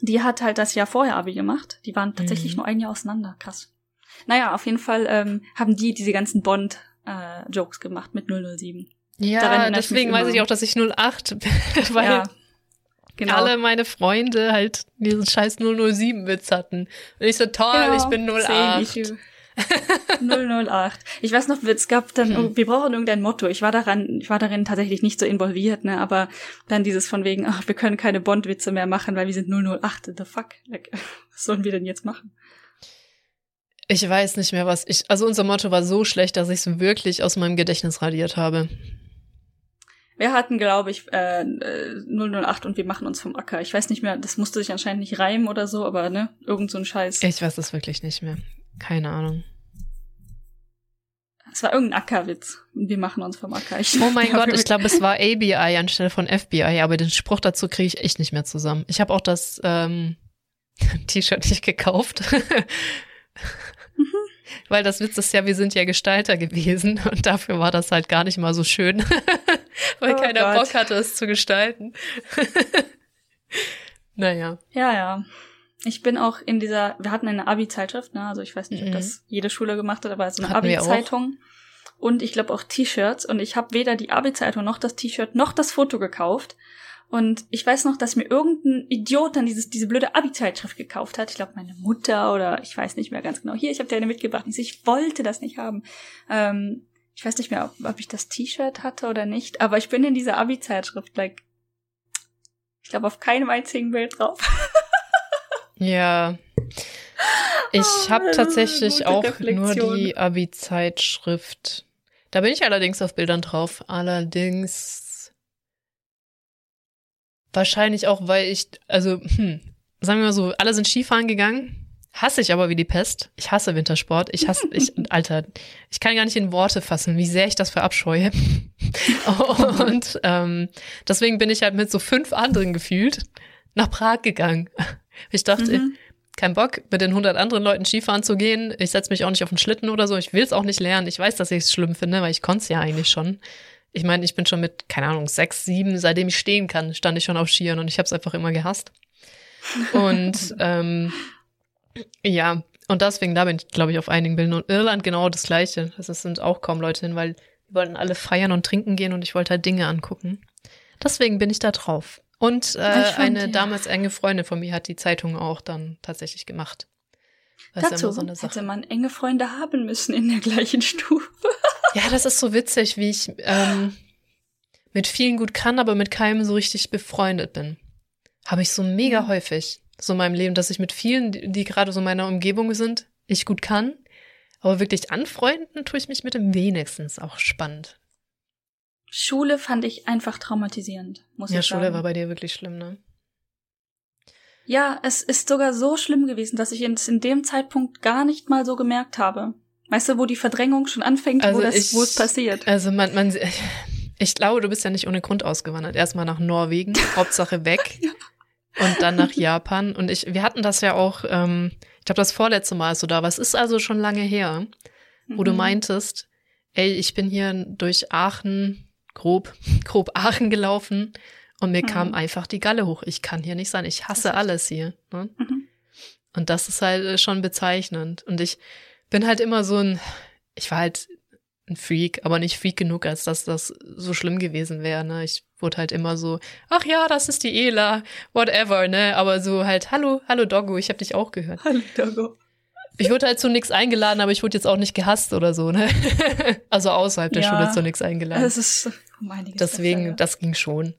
die hat halt das Jahr vorher Abi gemacht. Die waren tatsächlich mhm. nur ein Jahr auseinander. Krass. Naja, auf jeden Fall ähm, haben die diese ganzen Bond-Jokes äh, gemacht mit 007. Ja, deswegen weiß ich auch, dass ich 08 *laughs* bin, weil ja, genau. alle meine Freunde halt diesen scheiß 007-Witz hatten. Und ich so, toll, genau, ich bin 08. 008. *laughs* Ich weiß noch, es gab dann, hm. wir brauchen irgendein Motto. Ich war daran, ich war darin tatsächlich nicht so involviert, ne, aber dann dieses von wegen, ach, wir können keine Bond-Witze mehr machen, weil wir sind 008. The fuck? Like, *laughs* was sollen wir denn jetzt machen? Ich weiß nicht mehr, was ich, also unser Motto war so schlecht, dass ich es wirklich aus meinem Gedächtnis radiert habe. Wir hatten, glaube ich, äh, 008 und wir machen uns vom Acker. Ich weiß nicht mehr, das musste sich anscheinend nicht reimen oder so, aber ne, irgend so ein Scheiß. Ich weiß das wirklich nicht mehr. Keine Ahnung. Es war irgendein Ackerwitz. Wir machen uns vom Acker. Ich oh mein Gott, ich glaube, es war ABI anstelle von FBI, aber den Spruch dazu kriege ich echt nicht mehr zusammen. Ich habe auch das ähm, *laughs* T-Shirt nicht gekauft. *laughs* Weil das Witz ist ja, wir sind ja Gestalter gewesen *laughs* und dafür war das halt gar nicht mal so schön, *laughs* weil oh keiner Gott. Bock hatte, es zu gestalten. *laughs* naja. Ja, ja. Ich bin auch in dieser, wir hatten eine Abi-Zeitschrift, ne? Also ich weiß nicht, ob Mhm. das jede Schule gemacht hat, aber so eine. Abi-Zeitung. Und ich glaube auch T-Shirts. Und ich habe weder die Abi-Zeitung noch das T-Shirt noch das Foto gekauft. Und ich weiß noch, dass mir irgendein Idiot dann dieses, diese blöde Abi-Zeitschrift gekauft hat. Ich glaube, meine Mutter oder ich weiß nicht mehr ganz genau. Hier, ich habe dir eine mitgebracht. Ich, so, ich wollte das nicht haben. Ähm, ich weiß nicht mehr, ob, ob ich das T-Shirt hatte oder nicht. Aber ich bin in dieser Abi-Zeitschrift, like, ich glaube, auf keinem einzigen Bild drauf. *laughs* Ja. Ich habe eine tatsächlich auch Reflexion. nur die Abi-Zeitschrift. Da bin ich allerdings auf Bildern drauf. Allerdings wahrscheinlich auch, weil ich, also, hm, sagen wir mal so, alle sind Skifahren gegangen. Hasse ich aber wie die Pest. Ich hasse Wintersport. Ich hasse, ich, *laughs* Alter, ich kann gar nicht in Worte fassen, wie sehr ich das verabscheue. *laughs* Und ähm, deswegen bin ich halt mit so fünf anderen gefühlt nach Prag gegangen. Ich dachte, Mhm. kein Bock, mit den 100 anderen Leuten Skifahren zu gehen. Ich setze mich auch nicht auf den Schlitten oder so. Ich will es auch nicht lernen. Ich weiß, dass ich es schlimm finde, weil ich konnte es ja eigentlich schon. Ich meine, ich bin schon mit, keine Ahnung, sechs, sieben, seitdem ich stehen kann, stand ich schon auf Skiern und ich habe es einfach immer gehasst. *laughs* Und ähm, ja, und deswegen, da bin ich, glaube ich, auf einigen Bildern. Und Irland genau das Gleiche. Also es sind auch kaum Leute hin, weil die wollten alle feiern und trinken gehen und ich wollte halt Dinge angucken. Deswegen bin ich da drauf. Und äh, fand, eine ja. damals enge Freundin von mir hat die Zeitung auch dann tatsächlich gemacht. Dazu immer so hätte man enge Freunde haben müssen in der gleichen Stufe. *laughs* Ja, das ist so witzig, wie ich ähm, mit vielen gut kann, aber mit keinem so richtig befreundet bin. Habe ich so mega Mhm. häufig so in meinem Leben, dass ich mit vielen, die, die gerade so in meiner Umgebung sind, ich gut kann. Aber wirklich anfreunden tue ich mich mit dem wenigstens. Auch spannend. Schule fand ich einfach traumatisierend, muss ja, ich Schule sagen. war bei dir wirklich schlimm, ne? Ja, es ist sogar so schlimm gewesen, dass ich es in dem Zeitpunkt gar nicht mal so gemerkt habe. Weißt du, wo die Verdrängung schon anfängt, Also wo, das, ich- wo es passiert. Also man, man, ich glaube, du bist ja nicht ohne Grund ausgewandert. Erstmal nach Norwegen, *laughs* Hauptsache weg. Und dann nach Japan. Und ich, wir hatten das ja auch, ähm, ich glaube, das vorletzte Mal so da, es ist also schon lange her, wo du Mhm. meintest, ey, ich bin hier durch Aachen, grob, *laughs* grob Aachen gelaufen und mir Mhm. kam einfach die Galle hoch. Ich kann hier nicht sein. Ich hasse Das alles hier. Ne? Mhm. Und das ist halt äh, schon bezeichnend. Und ich bin halt immer so ein, ich war halt ein Freak, aber nicht Freak genug, als dass das so schlimm gewesen wäre. Ne? Ich wurde halt immer so, ach ja, das ist die Ela, whatever, ne? Aber so halt, hallo, hallo Doggo, ich hab dich auch gehört. Hallo, Dogo. Ich wurde halt zu nichts eingeladen, aber ich wurde jetzt auch nicht gehasst oder so, ne? *laughs* also außerhalb der Ja. Schule zu nichts eingeladen. Es ist um einiges Deswegen, besser, das ging schon.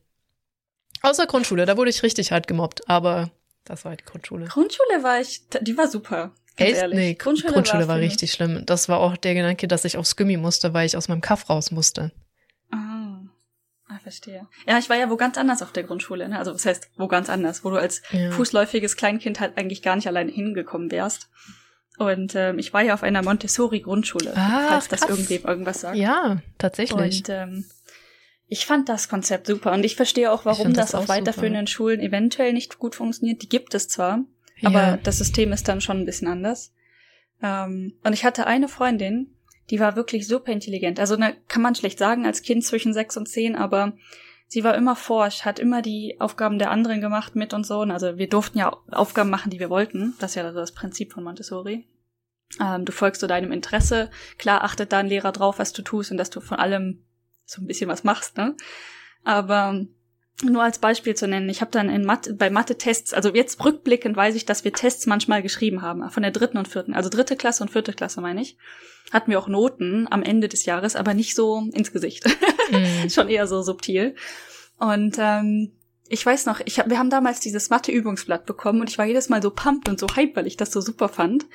Außer Grundschule, da wurde ich richtig hart gemobbt, aber das war halt die Grundschule. Grundschule war ich, die war super. Ganz Echt? ehrlich. Nee, Grundschule, war, für- richtig schlimm. Das war auch der Gedanke, dass ich aufs Gummi musste, weil ich aus meinem Kaff raus musste. Ah. ah, verstehe. Ja, ich war ja wo ganz anders auf der Grundschule. Ne? Also was heißt wo ganz anders, wo du als Ja. fußläufiges Kleinkind halt eigentlich gar nicht alleine hingekommen wärst. Und ähm, ich war ja auf einer Montessori-Grundschule, Ah, falls das krass. irgendwem irgendwas sagt. Ja, tatsächlich. Und ähm, ich fand das Konzept super und ich verstehe auch, warum das, das auf auch weiterführenden Schulen eventuell nicht gut funktioniert. Die gibt es zwar, ja. aber das System ist dann schon ein bisschen anders. Ähm, und ich hatte eine Freundin, die war wirklich super intelligent. Also ne, kann man schlecht sagen als Kind zwischen sechs und zehn, aber sie war immer forsch, hat immer die Aufgaben der anderen gemacht mit und so. Und also wir durften ja Aufgaben machen, die wir wollten. Das ist ja das Prinzip von Montessori. Ähm, du folgst so deinem Interesse. Klar achtet da ein Lehrer drauf, was du tust und dass du von allem so ein bisschen was machst, ne? Aber nur als Beispiel zu nennen, ich habe dann in Mathe, bei Mathe-Tests, also jetzt rückblickend weiß ich, dass wir Tests manchmal geschrieben haben, von der dritten und vierten, also dritte Klasse und vierte Klasse meine ich, hatten wir auch Noten am Ende des Jahres, aber nicht so ins Gesicht, Mhm. *laughs* schon eher so subtil. Und ähm, ich weiß noch, ich hab, wir haben damals dieses Mathe-Übungsblatt bekommen und ich war jedes Mal so pumped und so hype, weil ich das so super fand.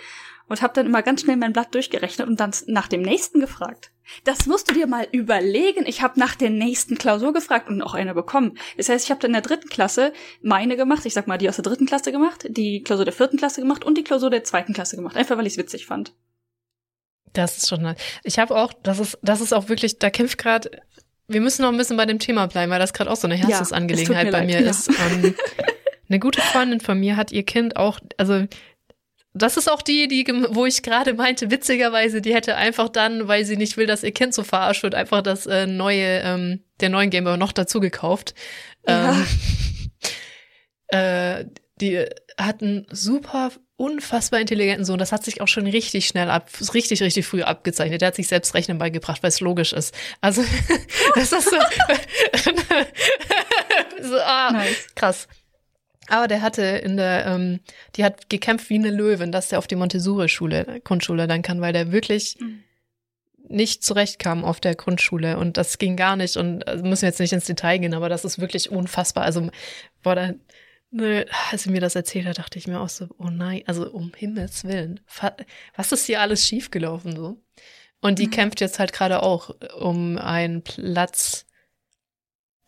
Und habe dann immer ganz schnell mein Blatt durchgerechnet und dann nach dem nächsten gefragt. Das musst du dir mal überlegen. Ich habe nach der nächsten Klausur gefragt und auch eine bekommen. Das heißt, ich habe dann in der dritten Klasse meine gemacht, ich sag mal die aus der dritten Klasse gemacht, die Klausur der vierten Klasse gemacht und die Klausur der zweiten Klasse gemacht. Einfach weil ich es witzig fand. Das ist schon nice. Ich habe auch, das ist, das ist auch wirklich, da kämpft gerade, wir müssen noch ein bisschen bei dem Thema bleiben, weil das gerade auch so eine Ja, Herzensangelegenheit es tut bei mir mir leid, ja. ist. Ähm, eine gute Freundin von mir hat ihr Kind auch, also das ist auch die, die, wo ich gerade meinte, witzigerweise, die hätte einfach dann, weil sie nicht will, dass ihr Kind so verarscht wird, einfach das äh, neue, ähm, der neuen Gameboy noch dazu gekauft. Ja. Ähm, *laughs* äh, die hat einen super unfassbar intelligenten Sohn. Das hat sich auch schon richtig schnell ab, richtig, richtig früh abgezeichnet. Der hat sich selbst Rechnen beigebracht, weil es logisch ist. Also, *laughs* das ist so, *laughs* so ah, nice. krass. Aber der hatte in der, ähm, die hat gekämpft wie eine Löwin, dass der auf die Montessori-Schule, Grundschule dann kann, weil der wirklich mhm. nicht zurechtkam auf der Grundschule und das ging gar nicht und also müssen wir jetzt nicht ins Detail gehen, aber das ist wirklich unfassbar. Also, boah, da, ne, als sie mir das erzählt hat, dachte ich mir auch so, oh nein, also um Himmels Willen, was ist hier alles schiefgelaufen so? Und die mhm. kämpft jetzt halt gerade auch um einen Platz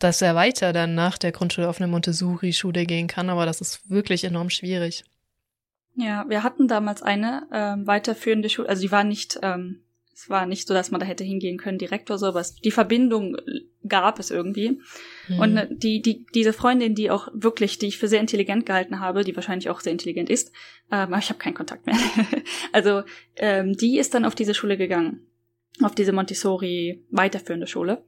dass er weiter dann nach der Grundschule auf eine Montessori-Schule gehen kann, aber das ist wirklich enorm schwierig. Ja, wir hatten damals eine ähm, weiterführende Schule, also die war nicht, ähm, es war nicht so, dass man da hätte hingehen können direkt oder so, aber es, die Verbindung gab es irgendwie. Mhm. Und ne, die, die, diese Freundin, die auch wirklich, die ich für sehr intelligent gehalten habe, die wahrscheinlich auch sehr intelligent ist, ähm, aber ich habe keinen Kontakt mehr. *laughs* also ähm, die ist dann auf diese Schule gegangen, auf diese Montessori weiterführende Schule.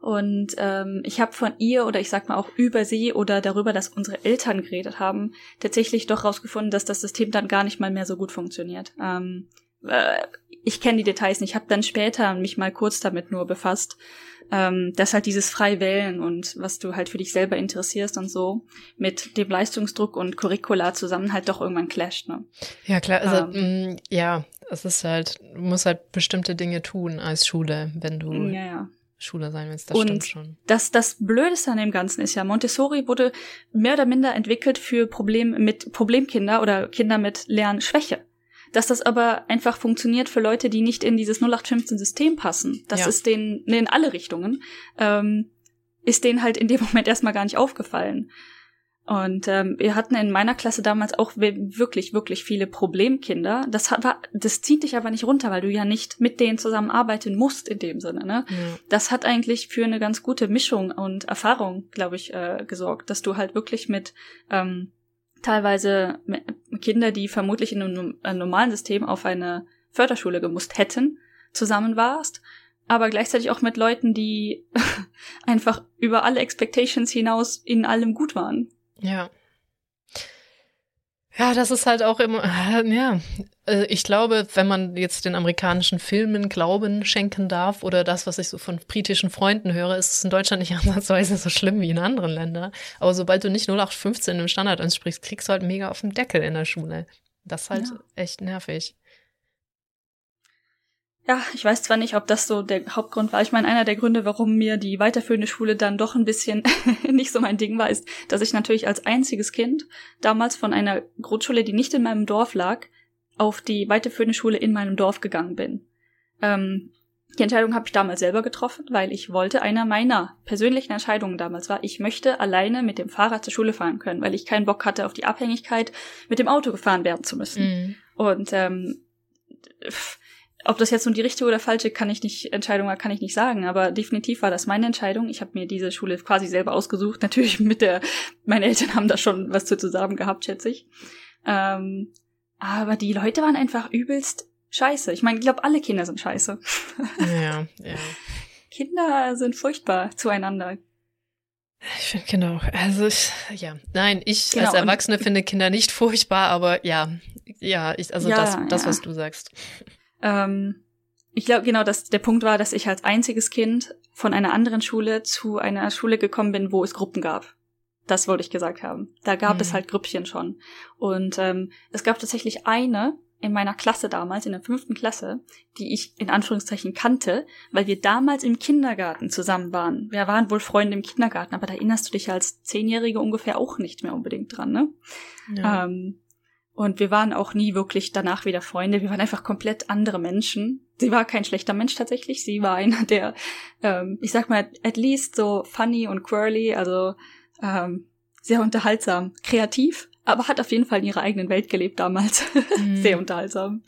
Und ähm, ich habe von ihr oder ich sag mal auch über sie oder darüber, dass unsere Eltern geredet haben, tatsächlich doch rausgefunden, dass das System dann gar nicht mal mehr so gut funktioniert. Ähm, äh, ich kenne die Details nicht. Ich habe dann später mich mal kurz damit nur befasst, ähm, dass halt dieses frei wählen und was du halt für dich selber interessierst und so mit dem Leistungsdruck und Curricula zusammen halt doch irgendwann clasht. Ne? Ja klar, also ähm, mh, ja, es ist halt, du musst halt bestimmte Dinge tun als Schule, wenn du ja, ja Schule sein willst. Das und stimmt schon. Das, das Blödeste an dem Ganzen ist ja, Montessori wurde mehr oder minder entwickelt für Probleme mit Problemkinder oder Kinder mit Lernschwäche. Dass das aber einfach funktioniert für Leute, die nicht in dieses 0815-System passen. Das ja. ist denen in alle Richtungen. Ähm, ist denen halt in dem *laughs* Moment erstmal gar nicht aufgefallen. Und ähm, wir hatten in meiner Klasse damals auch wirklich, wirklich viele Problemkinder. Das, hat, war, das zieht dich aber nicht runter, weil du ja nicht mit denen zusammenarbeiten musst in dem Sinne. Ne? Ja. Das hat eigentlich für eine ganz gute Mischung und Erfahrung, glaube ich, äh, gesorgt, dass du halt wirklich mit ähm, teilweise Kinder, die vermutlich in einem, einem normalen System auf eine Förderschule gemusst hätten, zusammen warst aber gleichzeitig auch mit Leuten, die *laughs* einfach über alle Expectations hinaus in allem gut waren. Ja. Ja, das ist halt auch immer, ja. Also ich glaube, wenn man jetzt den amerikanischen Filmen Glauben schenken darf oder das, was ich so von britischen Freunden höre, ist es in Deutschland nicht *laughs* ansatzweise so schlimm wie in anderen Ländern. Aber sobald du nicht 0815 im Standard ansprichst, kriegst du halt mega auf den Deckel in der Schule. Das ist halt ja. echt nervig. Ja, ich weiß zwar nicht, ob das so der Hauptgrund war. Ich meine, einer der Gründe, warum mir die weiterführende Schule dann doch ein bisschen *laughs* nicht so mein Ding war, ist, dass ich natürlich als einziges Kind damals von einer Grundschule, die nicht in meinem Dorf lag, auf die weiterführende Schule in meinem Dorf gegangen bin. Ähm, die Entscheidung habe ich damals selber getroffen, weil ich wollte, einer meiner persönlichen Entscheidungen damals war, ich möchte alleine mit dem Fahrrad zur Schule fahren können, weil ich keinen Bock hatte auf die Abhängigkeit, mit dem Auto gefahren werden zu müssen. Mhm. Und ähm, ob das jetzt nun die richtige oder falsche kann ich nicht Entscheidung kann ich nicht sagen, aber definitiv war das meine Entscheidung. Ich habe mir diese Schule quasi selber ausgesucht. *laughs* Natürlich mit der, meine Eltern haben da schon was zu zusammen gehabt, schätze ich. Ähm, aber die Leute waren einfach übelst scheiße. Ich meine, ich glaube, alle Kinder sind scheiße. Ja, ja. *laughs* Kinder sind furchtbar zueinander. Ich finde Kinder auch, also ich, ja, nein, ich genau, als Erwachsene finde Kinder nicht furchtbar, aber ja, ja, ich, also ja, das, das, ja. was du sagst. Ähm, ich glaube genau, dass der Punkt war, dass ich als einziges Kind von einer anderen Schule zu einer Schule gekommen bin, wo es Gruppen gab. Das wollte ich gesagt haben. Da gab mhm. es halt Grüppchen schon. Und ähm, es gab tatsächlich eine in meiner Klasse damals, in der fünften Klasse, die ich in Anführungszeichen kannte, weil wir damals im Kindergarten zusammen waren. Wir waren wohl Freunde im Kindergarten, aber da erinnerst du dich als Zehnjährige ungefähr auch nicht mehr unbedingt dran, ne? Ja. Ähm, und wir waren auch nie wirklich danach wieder Freunde. Wir waren einfach komplett andere Menschen. Sie war kein schlechter Mensch tatsächlich. Sie war einer, der, ähm, ich sag mal, at least so funny und quirly, also ähm, sehr unterhaltsam, kreativ, aber hat auf jeden Fall in ihrer eigenen Welt gelebt damals. *laughs* Mhm. sehr unterhaltsam.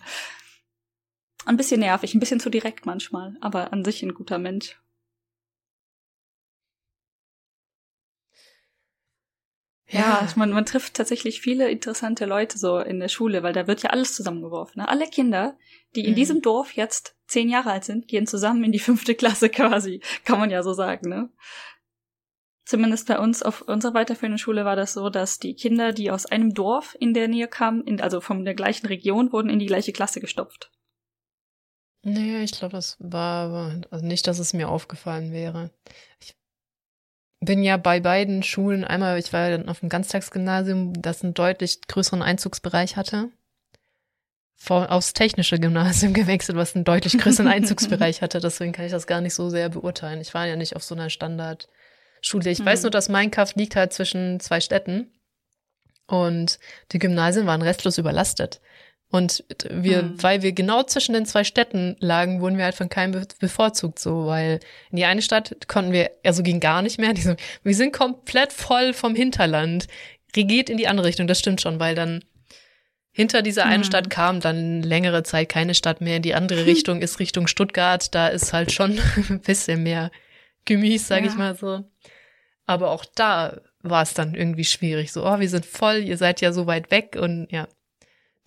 Ein bisschen nervig, ein bisschen zu direkt manchmal, aber an sich ein guter Mensch. Ja, man, man trifft tatsächlich viele interessante Leute so in der Schule, weil da wird ja alles zusammengeworfen. Ne? Alle Kinder, die in mhm. diesem Dorf jetzt zehn Jahre alt sind, gehen zusammen in die *laughs* fünfte Klasse quasi, kann man ja so sagen, ne? Zumindest bei uns auf unserer weiterführenden Schule war das so, dass die Kinder, die aus einem Dorf in der Nähe kamen, in, also von der gleichen Region, wurden in die gleiche Klasse gestopft. Nee, ich glaube, das war also nicht, dass es mir aufgefallen wäre. Ich bin ja bei beiden Schulen einmal, ich war ja dann auf dem Ganztagsgymnasium, das einen deutlich größeren Einzugsbereich hatte. Vor, aufs technische Gymnasium *laughs* gewechselt, was einen deutlich größeren *laughs* Einzugsbereich hatte. Deswegen kann ich das gar nicht so sehr beurteilen. Ich war ja nicht auf so einer Standardschule. Ich mhm. weiß nur, dass Minecraft liegt halt zwischen zwei Städten. Und die Gymnasien waren restlos überlastet. Und wir, mhm. weil wir genau zwischen den zwei Städten lagen, wurden wir halt von keinem bevorzugt so, weil in die eine Stadt konnten wir, also ging gar nicht mehr. *laughs* So, wir sind komplett voll vom Hinterland. Regiert in die andere Richtung, das stimmt schon, weil dann hinter dieser einen mhm. Stadt kam dann längere Zeit keine Stadt mehr. In die andere *laughs* Richtung ist Richtung Stuttgart. Da ist halt schon *laughs* ein bisschen mehr Gemüse, sag ja. ich mal so. Aber auch da war es dann irgendwie schwierig. So, oh, wir sind voll, ihr seid ja so weit weg und ja,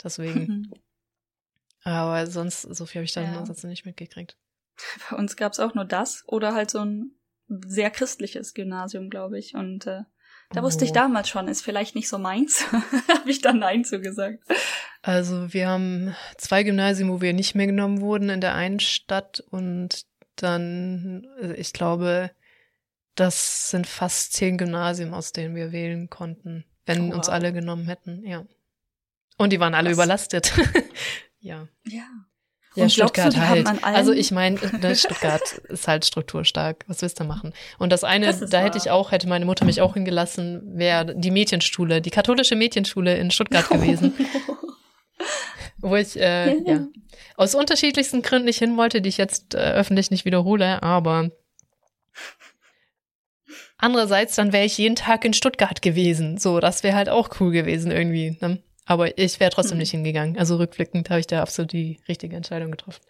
Deswegen. *laughs* Aber sonst, so viel habe ich da ja. ansonsten nicht mitgekriegt. Bei uns gab es auch nur das oder halt so ein sehr christliches Gymnasium, glaube ich. Und äh, da oh. wusste ich oh. damals schon, ist vielleicht nicht so meins. *laughs* habe ich dann Nein zugesagt. Also wir haben zwei Gymnasien, wo wir nicht mehr genommen wurden in der einen Stadt und dann, also ich glaube, das sind fast zehn Gymnasien, aus denen wir wählen konnten, wenn oh, wow. uns alle genommen hätten, ja. Und die waren alle Was? überlastet. *laughs* ja. Ja. Ja, Stuttgart du, halt. Also ich meine, ne, Stuttgart *laughs* ist halt strukturstark. Was willst du machen? Und das eine, das da wahr. hätte ich auch, hätte meine Mutter mich auch hingelassen, wäre die Mädchenschule, die katholische Mädchenschule in Stuttgart *laughs* gewesen. Wo ich äh, ja, ja. ja, aus unterschiedlichsten Gründen nicht hin wollte, die ich jetzt äh, öffentlich nicht wiederhole, aber andererseits, dann wäre ich jeden Tag in Stuttgart gewesen. So, das wäre halt auch cool gewesen irgendwie. Ne? Aber ich wäre trotzdem hm. nicht hingegangen. Also rückblickend habe ich da absolut die richtige Entscheidung getroffen.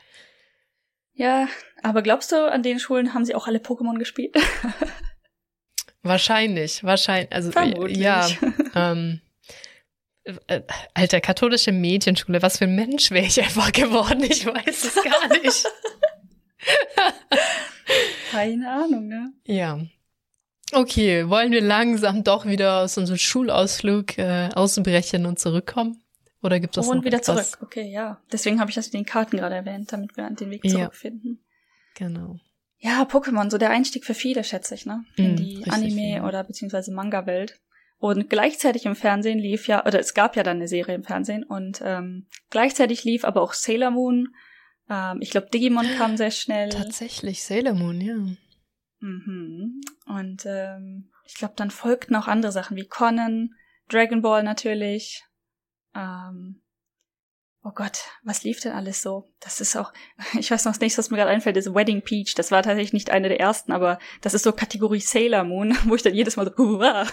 Ja, aber glaubst du, an den Schulen haben sie auch alle Pokémon gespielt? *laughs* wahrscheinlich, wahrscheinlich. Also Vermutlich. ja. *laughs* Ähm, äh, alter, katholische Mädchenschule, was für ein Mensch wäre ich einfach geworden? Ich weiß es gar nicht. Keine Ahnung, ne? Ja. Okay, wollen wir langsam doch wieder aus unserem Schulausflug äh, ausbrechen und zurückkommen? Oder gibt es noch und wieder etwas? zurück. Okay, ja. Deswegen habe ich das mit den Karten gerade erwähnt, damit wir den Weg zurückfinden. Ja, genau. Ja, Pokémon, so der Einstieg für viele, schätze ich, ne? In mm, die Anime- viel. oder beziehungsweise Manga-Welt. Und gleichzeitig im Fernsehen lief ja, oder es gab ja dann eine Serie im Fernsehen und ähm, gleichzeitig lief aber auch Sailor Moon. Ähm, ich glaube, Digimon kam sehr schnell. Tatsächlich, Sailor Moon, ja. Mhm. Und ähm, ich glaube, dann folgten auch andere Sachen wie Conan, Dragon Ball natürlich. Ähm, oh Gott, was lief denn alles so? Das ist auch, *laughs* ich weiß noch das nächste, was mir gerade einfällt, ist Wedding Peach. Das war tatsächlich nicht eine der ersten, aber das ist so Kategorie Sailor Moon, *laughs* wo ich dann jedes Mal so, hurra.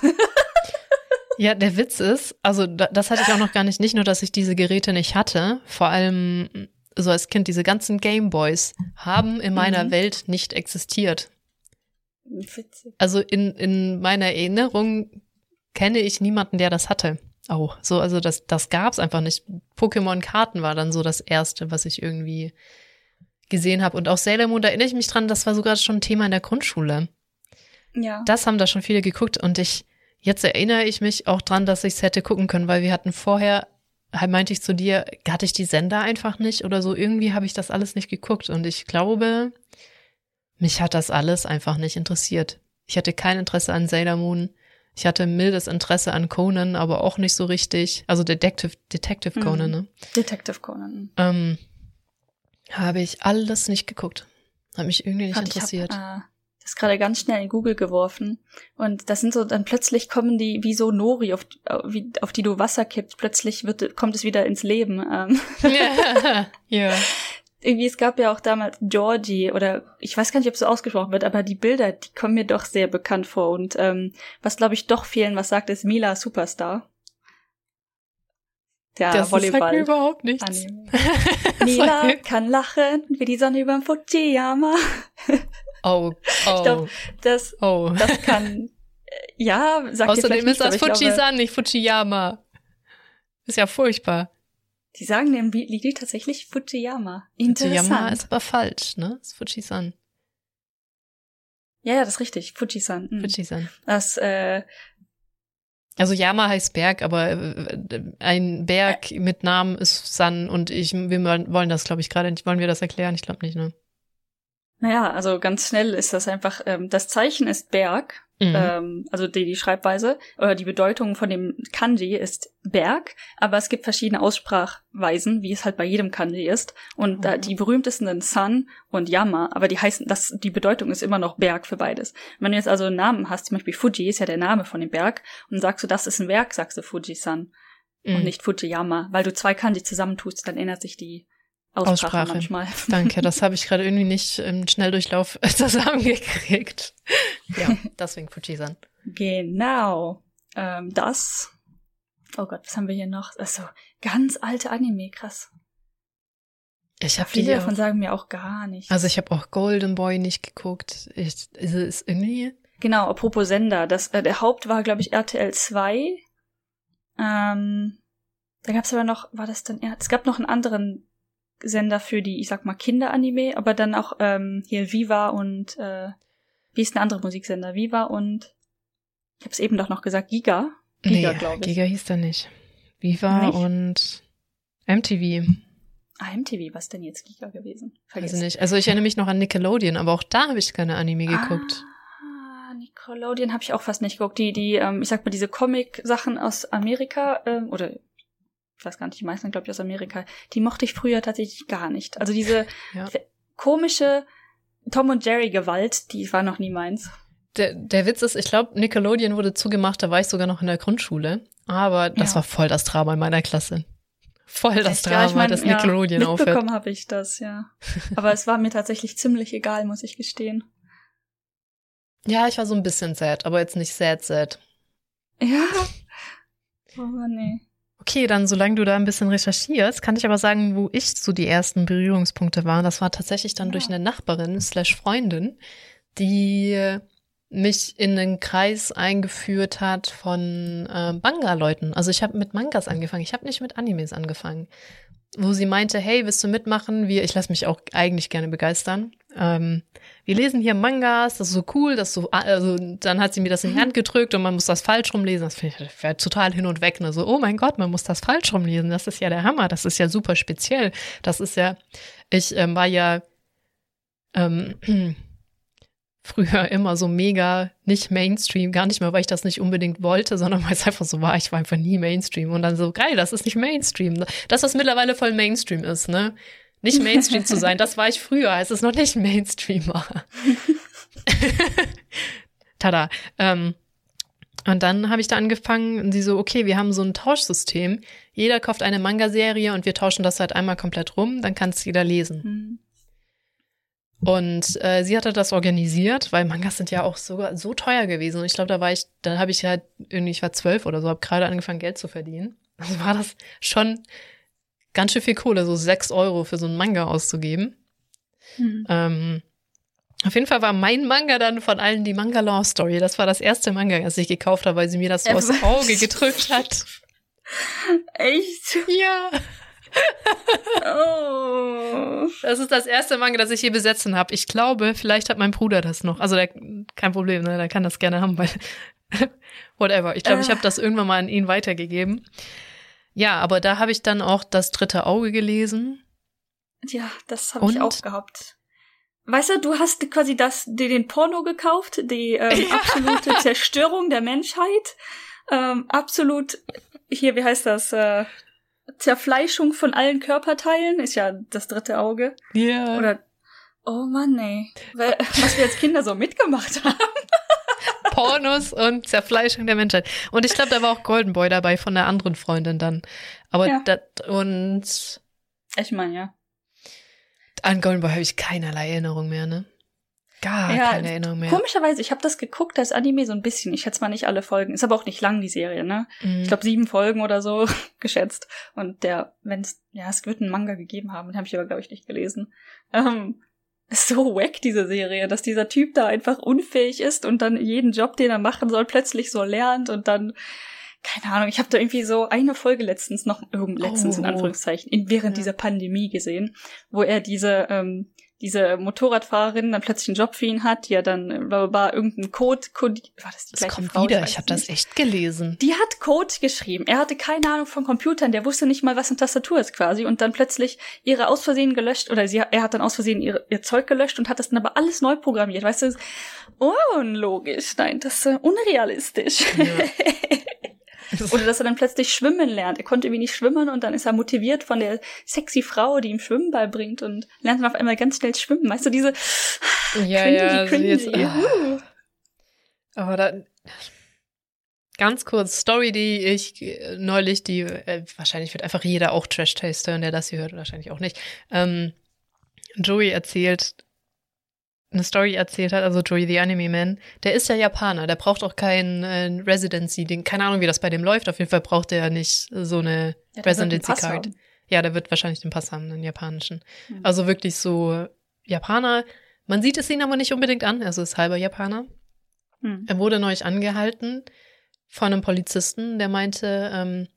Ja, der Witz ist, also das hatte ich auch noch gar nicht, nicht nur, dass ich diese Geräte nicht hatte, vor allem so als Kind, diese ganzen Gameboys haben in meiner mhm. Welt nicht existiert. Witzig. Also in, in meiner Erinnerung kenne ich niemanden, der das hatte. Auch so, also das, das gab's einfach nicht. Pokémon-Karten war dann so das erste, was ich irgendwie gesehen habe. Und auch Sailor Moon, da erinnere ich mich dran, das war sogar schon ein Thema in der Grundschule. Ja. Das haben da schon viele geguckt und ich, jetzt erinnere ich mich auch dran, dass ich es hätte gucken können, weil wir hatten vorher, meinte ich zu dir, hatte ich die Sender einfach nicht oder so. Irgendwie habe ich das alles nicht geguckt und ich glaube, mich hat das alles einfach nicht interessiert. Ich hatte kein Interesse an Sailor Moon. Ich hatte mildes Interesse an Conan, aber auch nicht so richtig. Also Detective, Detective mhm. Conan, ne? Detective Conan. Ähm, habe ich alles nicht geguckt. Hat mich irgendwie nicht Hat interessiert. Ich hab, äh, das gerade ganz schnell in Google geworfen. Und das sind so, dann plötzlich kommen die wie so Nori, auf, auf die du Wasser kippst. Plötzlich wird, kommt es wieder ins Leben. Ähm. *laughs* Ja. *laughs* ja irgendwie, es gab ja auch damals Georgie oder ich weiß gar nicht, ob es so ausgesprochen wird, aber die Bilder, die kommen mir doch sehr bekannt vor. Und ähm, was glaube ich doch fehlen, was sagt, ist Mila Superstar. Der das Volleyball. Sagt mir überhaupt nichts. *laughs* Mila kann lachen wie die Sonne überm Fujiyama. oh, oh. Ich glaube, das, oh. das kann, äh, ja, sagt Außerdem ist das Fujisan, nicht Fujiyama. Ist ja furchtbar. Die sagen dem Lied tatsächlich Fujiyama. Interessant. Fujiyama ist aber falsch, ne? Das ist Fujisan. Ja, ja, das ist richtig. Fujisan. Mhm. Fujisan. Das, äh, Also Yama heißt Berg, aber äh, ein Berg mit Namen ist San und ich, wir wollen das, glaube ich, gerade nicht. Wollen wir das erklären? Ich glaube nicht, ne? Naja, also ganz schnell ist das einfach, ähm, das Zeichen ist Berg, Mhm. ähm, also die, die Schreibweise oder die Bedeutung von dem Kanji ist Berg, aber es gibt verschiedene Aussprachweisen, wie es halt bei jedem Kanji ist. Und da, Mhm. die berühmtesten sind San und Yama, aber die heißen, das, die Bedeutung ist immer noch Berg für beides. Wenn du jetzt also einen Namen hast, zum Beispiel Fuji ist ja der Name von dem Berg, und sagst du, das ist ein Berg, sagst du Fuji-san und Mhm. nicht Fujiyama, weil du zwei Kanji zusammentust, dann ändert sich die Aussprache, Aussprache. manchmal. Danke, das *laughs* habe ich gerade irgendwie nicht im Schnelldurchlauf *laughs* zusammengekriegt. Ja, deswegen Fujisan. Genau. Ähm, das. Oh Gott, was haben wir hier noch? Also ganz alte Anime, krass. Ich habe Viele davon sagen mir auch gar nicht. also ich habe auch Golden Boy nicht geguckt. Ich, ist es irgendwie genau, apropos Sender, das, äh, der Haupt war, glaube ich, RTL 2. Ähm, da gab es aber noch, war das dann, ja, es gab noch einen anderen Sender für die, ich sag mal, Kinderanime, aber dann auch ähm, hier Viva und äh, wie ist ein anderer Musiksender? Viva und ich habe es eben doch noch gesagt, Giga. Giga, nee, glaube ich. Giga hieß der nicht. Viva Nicht? und MTV. Ah, MTV, was denn jetzt Giga gewesen? Weiß nicht. Also ich erinnere mich noch an Nickelodeon, aber auch da habe ich keine Anime geguckt. Ah, Nickelodeon habe ich auch fast nicht geguckt. Die, die, ähm, ich sag mal, diese Comic-Sachen aus Amerika, ähm, oder ich weiß gar nicht, die meisten, glaube ich, aus Amerika, die mochte ich früher tatsächlich gar nicht. Also diese Ja. komische Tom und Jerry Gewalt, die war noch nie meins. Der, der Witz ist, ich glaube, Nickelodeon wurde zugemacht, da war ich sogar noch in der Grundschule. Aber das Ja. war voll das Drama in meiner Klasse. Voll das Echt? Drama, Ja, ich mein, dass ja, Nickelodeon aufhört. Mitbekommen habe ich das, ja. *laughs* Aber es war mir tatsächlich ziemlich egal, muss ich gestehen. Ja, ich war so ein bisschen sad, aber jetzt nicht sad, sad. Ja. Oh nee. Okay, dann solange du da ein bisschen recherchierst, kann ich aber sagen, wo ich so die ersten Berührungspunkte war. Das war tatsächlich dann Ja. durch eine Nachbarin slash Freundin, die mich in den Kreis eingeführt hat von äh, Manga-Leuten. Also ich habe mit Mangas angefangen. Ich habe nicht mit Animes angefangen. Wo sie meinte, hey, willst du mitmachen? Wir, ich lasse mich auch eigentlich gerne begeistern. Ähm, wir lesen hier Mangas, das ist so cool, das so, also dann hat sie mir das in die Hand gedrückt und man muss das falsch rumlesen. Das finde ich total hin und weg. Ne? So, oh mein Gott, man muss das falsch rumlesen. Das ist ja der Hammer. Das ist ja super speziell. Das ist ja, ich ähm, war ja ähm, *clears throat* früher *laughs* immer so mega nicht Mainstream, gar nicht mehr, weil ich das nicht unbedingt wollte, sondern weil es einfach so war, ich war einfach nie Mainstream und dann so, geil, das ist nicht Mainstream. Das, was mittlerweile voll Mainstream ist, ne? Nicht Mainstream zu sein, das war ich früher, als es noch nicht Mainstream war. *laughs* Tada. Ähm, und dann habe ich da angefangen und sie so, okay, wir haben so ein Tauschsystem. Jeder kauft eine Manga-Serie und wir tauschen das halt einmal komplett rum, dann kann es jeder lesen. Hm. Und äh, sie hatte das organisiert, weil Mangas sind ja auch sogar so teuer gewesen. Und ich glaube, da war ich, da habe ich halt irgendwie, ich war zwölf oder so, habe gerade angefangen, Geld zu verdienen. Also war das schon ganz schön viel Kohle, so sechs Euro für so einen Manga auszugeben. Hm. Ähm, auf jeden Fall war mein Manga dann von allen die Manga Law Story. Das war das erste Manga, das ich gekauft habe, weil sie mir das so aufs? Auge gedrückt hat. *laughs* Echt? Ja. Oh. Das ist das erste Manga, das ich hier besetzen habe. Ich glaube, vielleicht hat mein Bruder das noch. Also der, kein Problem, ne? der kann das gerne haben, weil *laughs* whatever. Ich glaube, ich Ah. habe das irgendwann mal an ihn weitergegeben. Ja, aber da habe ich dann auch das dritte Auge gelesen. Ja, das habe ich auch gehabt. Weißt du, du hast quasi das, den Porno gekauft, die ähm, *laughs* Ja. absolute Zerstörung der Menschheit, ähm, absolut, hier, wie heißt das, äh, Zerfleischung von allen Körperteilen, ist ja das dritte Auge. Ja. Oder, oh Mann, ey, was wir als Kinder so mitgemacht haben. *laughs* Pornos und Zerfleischung der Menschheit. Und ich glaube, da war auch Golden Boy dabei von der anderen Freundin dann. Aber Ja. das, und Ich meine, ja. an Golden Boy habe ich keinerlei Erinnerung mehr, ne? Gar Ja, keine Erinnerung mehr. Komischerweise, ich habe das geguckt als Anime so ein bisschen. Ich schätze mal nicht alle Folgen. Ist aber auch nicht lang, die Serie, ne? Mhm. Ich glaube sieben Folgen oder so *laughs* geschätzt. Und der, wenn es, ja, es wird einen Manga gegeben haben, den habe ich aber, glaube ich, nicht gelesen. Ähm, ist so wack, diese Serie, dass dieser Typ da einfach unfähig ist und dann jeden Job, den er machen soll, plötzlich so lernt und dann, keine Ahnung, ich habe da irgendwie so eine Folge letztens noch, irgend letztens in Oh. Anführungszeichen, in, während Ja. dieser Pandemie gesehen, wo er diese, ähm, diese Motorradfahrerin dann plötzlich einen Job für ihn hat, die ja dann äh, war irgendein Code, Code war das die Das kommt Frau? wieder, weiß ich habe das echt gelesen. Die hat Code geschrieben. Er hatte keine Ahnung von Computern, der wusste nicht mal, was eine Tastatur ist quasi und dann plötzlich ihre aus Versehen gelöscht oder sie, er hat dann aus Versehen ihr, ihr Zeug gelöscht und hat das dann aber alles neu programmiert. Weißt du, unlogisch, nein, das ist äh, unrealistisch. *laughs* Oder dass er dann plötzlich schwimmen lernt. Er konnte irgendwie nicht schwimmen und dann ist er motiviert von der sexy Frau, die ihm Schwimmen beibringt und lernt dann auf einmal ganz schnell schwimmen. Weißt du, diese Ja, cringy, ja, also cringy. jetzt, ah. Uh. Aber da, ganz kurz, Story, die ich äh, neulich, die, äh, wahrscheinlich wird einfach jeder auch Trash-Taster, der das hier hört, wahrscheinlich auch nicht. Ähm, Joey erzählt, eine Story erzählt hat, also Joey the Anime Man, der ist ja Japaner, der braucht auch kein äh, Residency, den, keine Ahnung, wie das bei dem läuft, auf jeden Fall braucht er ja nicht so eine Ja, Residency Card. haben. Ja, der wird wahrscheinlich den Pass haben, den japanischen. Mhm. Also wirklich so Japaner. Man sieht es ihn aber nicht unbedingt an, also ist halber Japaner. Hm. Er wurde neulich angehalten von einem Polizisten, der meinte, ähm,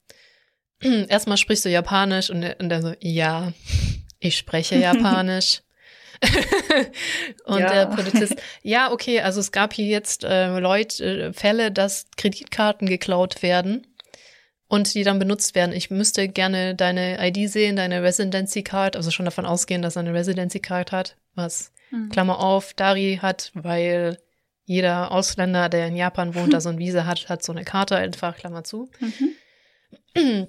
*clears throat* erstmal sprichst du Japanisch und und er so, ja, ich spreche *laughs* Japanisch. *laughs* und Ja. der Polizist, *laughs* ja, okay, also es gab hier jetzt äh, Leute, äh, Fälle, dass Kreditkarten geklaut werden und die dann benutzt werden. Ich müsste gerne deine ID sehen, deine Residency Card, also schon davon ausgehen, dass er eine Residency Card hat, was Hm. Klammer auf, Dari hat, weil jeder Ausländer, der in Japan wohnt, da so ein Visa hat, hat so eine Karte einfach, Klammer zu. Mhm.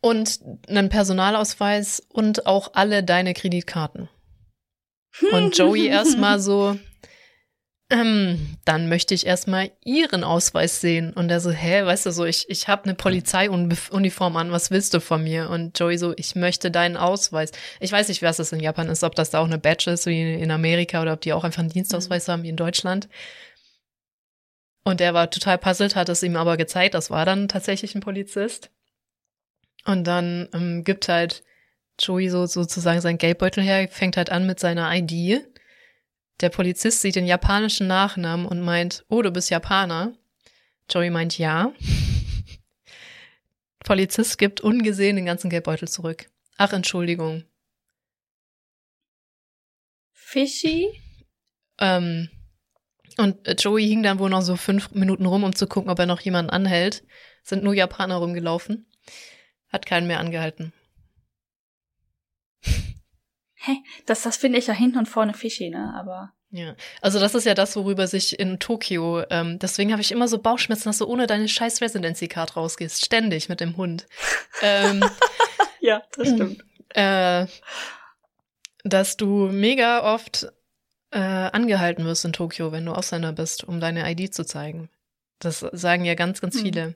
Und einen Personalausweis und auch alle deine Kreditkarten. Und *laughs* Joey erstmal so, ähm, dann möchte ich erstmal ihren Ausweis sehen. Und er so, hä, weißt du so, ich, ich habe eine Polizeiuniform an, was willst du von mir? Und Joey so, ich möchte deinen Ausweis. Ich weiß nicht, was das in Japan ist, ob das da auch eine Badge ist, wie in Amerika, oder ob die auch einfach einen Dienstausweis haben, wie in Deutschland. Und er war total puzzelt, hat es ihm aber gezeigt, das war dann tatsächlich ein Polizist. Und dann ähm, gibt halt Joey so sozusagen sein Geldbeutel her, fängt halt an mit seiner ID. Der Polizist sieht den japanischen Nachnamen und meint, oh, du bist Japaner. Joey meint ja. *laughs* Polizist gibt ungesehen den ganzen Geldbeutel zurück. Ach, Entschuldigung. Fishy? Ähm, und äh, Joey hing dann wohl noch so fünf Minuten rum, um zu gucken, ob er noch jemanden anhält. Sind nur Japaner rumgelaufen. Hat keinen mehr angehalten. Hä? Das, das finde ich ja hinten und vorne fishy, ne? Aber. Ja, also das ist ja das, worüber sich in Tokio, ähm, deswegen habe ich immer so Bauchschmerzen, dass du ohne deine scheiß Residency Card rausgehst, ständig mit dem Hund. *laughs* ähm, Ja, das stimmt. äh, dass du mega oft äh, angehalten wirst in Tokio, wenn du Ausländer bist, um deine ID zu zeigen. Das sagen ja ganz, ganz Hm. viele.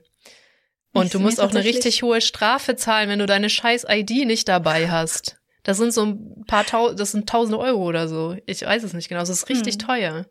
Und Ich du musst auch eine richtig hohe Strafe zahlen, wenn du deine scheiß ID nicht dabei hast. Das sind so ein paar Tau das sind tausende Euro oder so. Ich weiß es nicht genau. Das ist richtig Hm. teuer.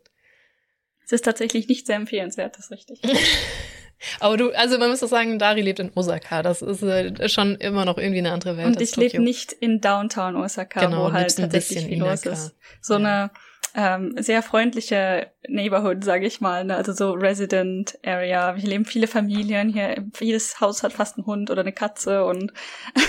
Es ist tatsächlich nicht sehr empfehlenswert, das ist richtig. *laughs* Aber du, also man muss doch sagen, Dari lebt in Osaka. Das ist äh, schon immer noch irgendwie eine andere Welt. Und ich lebe nicht in Downtown Osaka, Genau, wo halt tatsächlich viel los ist. So Ja. eine ähm, sehr freundliche Neighborhood, sage ich mal. Ne? Also so Resident Area. Hier leben viele Familien. Hier jedes Haus hat fast einen Hund oder eine Katze. Und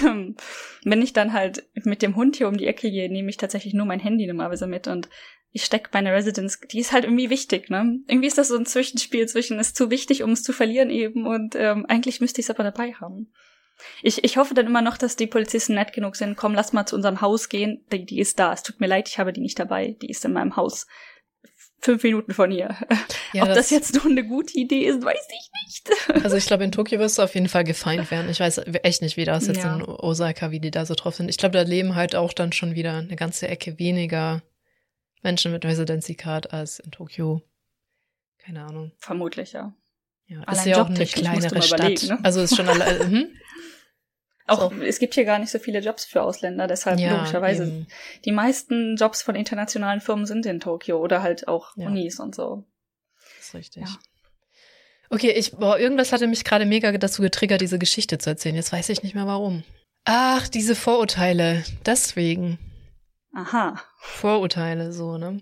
ähm, wenn ich dann halt mit dem Hund hier um die Ecke gehe, nehme ich tatsächlich nur mein Handy normalerweise mit und ich stecke meine Residence, die ist halt irgendwie wichtig, ne? Irgendwie ist das so ein Zwischenspiel zwischen ist zu wichtig, um es zu verlieren eben und ähm, eigentlich müsste ich es aber dabei haben. Ich, ich hoffe dann immer noch, dass die Polizisten nett genug sind. Komm, lass mal zu unserem Haus gehen. Die, die ist da. Es tut mir leid, ich habe die nicht dabei. Die ist in meinem Haus. Fünf Minuten von hier. *laughs* Ja, Ob das, jetzt nun eine gute Idee ist, weiß ich nicht. *laughs* Also ich glaube, in Tokio wirst du auf jeden Fall gefeind werden. Ich weiß echt nicht, wie das jetzt Ja. in Osaka, wie die da so drauf sind. Ich glaube, da leben halt auch dann schon wieder eine ganze Ecke weniger Menschen mit Residency Card als in Tokio. Keine Ahnung. Vermutlich, ja. Ja, ist Allein ja auch eine kleinere Stadt. ne? Also ist schon alle, hm? *laughs* Auch So. es gibt hier gar nicht so viele Jobs für Ausländer, deshalb Ja, logischerweise. eben. Die meisten Jobs von internationalen Firmen sind in Tokio oder halt auch Ja. Unis und so. ist richtig. Ja. Okay, ich, boah, irgendwas hatte mich gerade mega dazu getriggert, diese Geschichte zu erzählen. Jetzt weiß ich nicht mehr warum. Ach, diese Vorurteile. Deswegen. Aha. Vorurteile, so, ne?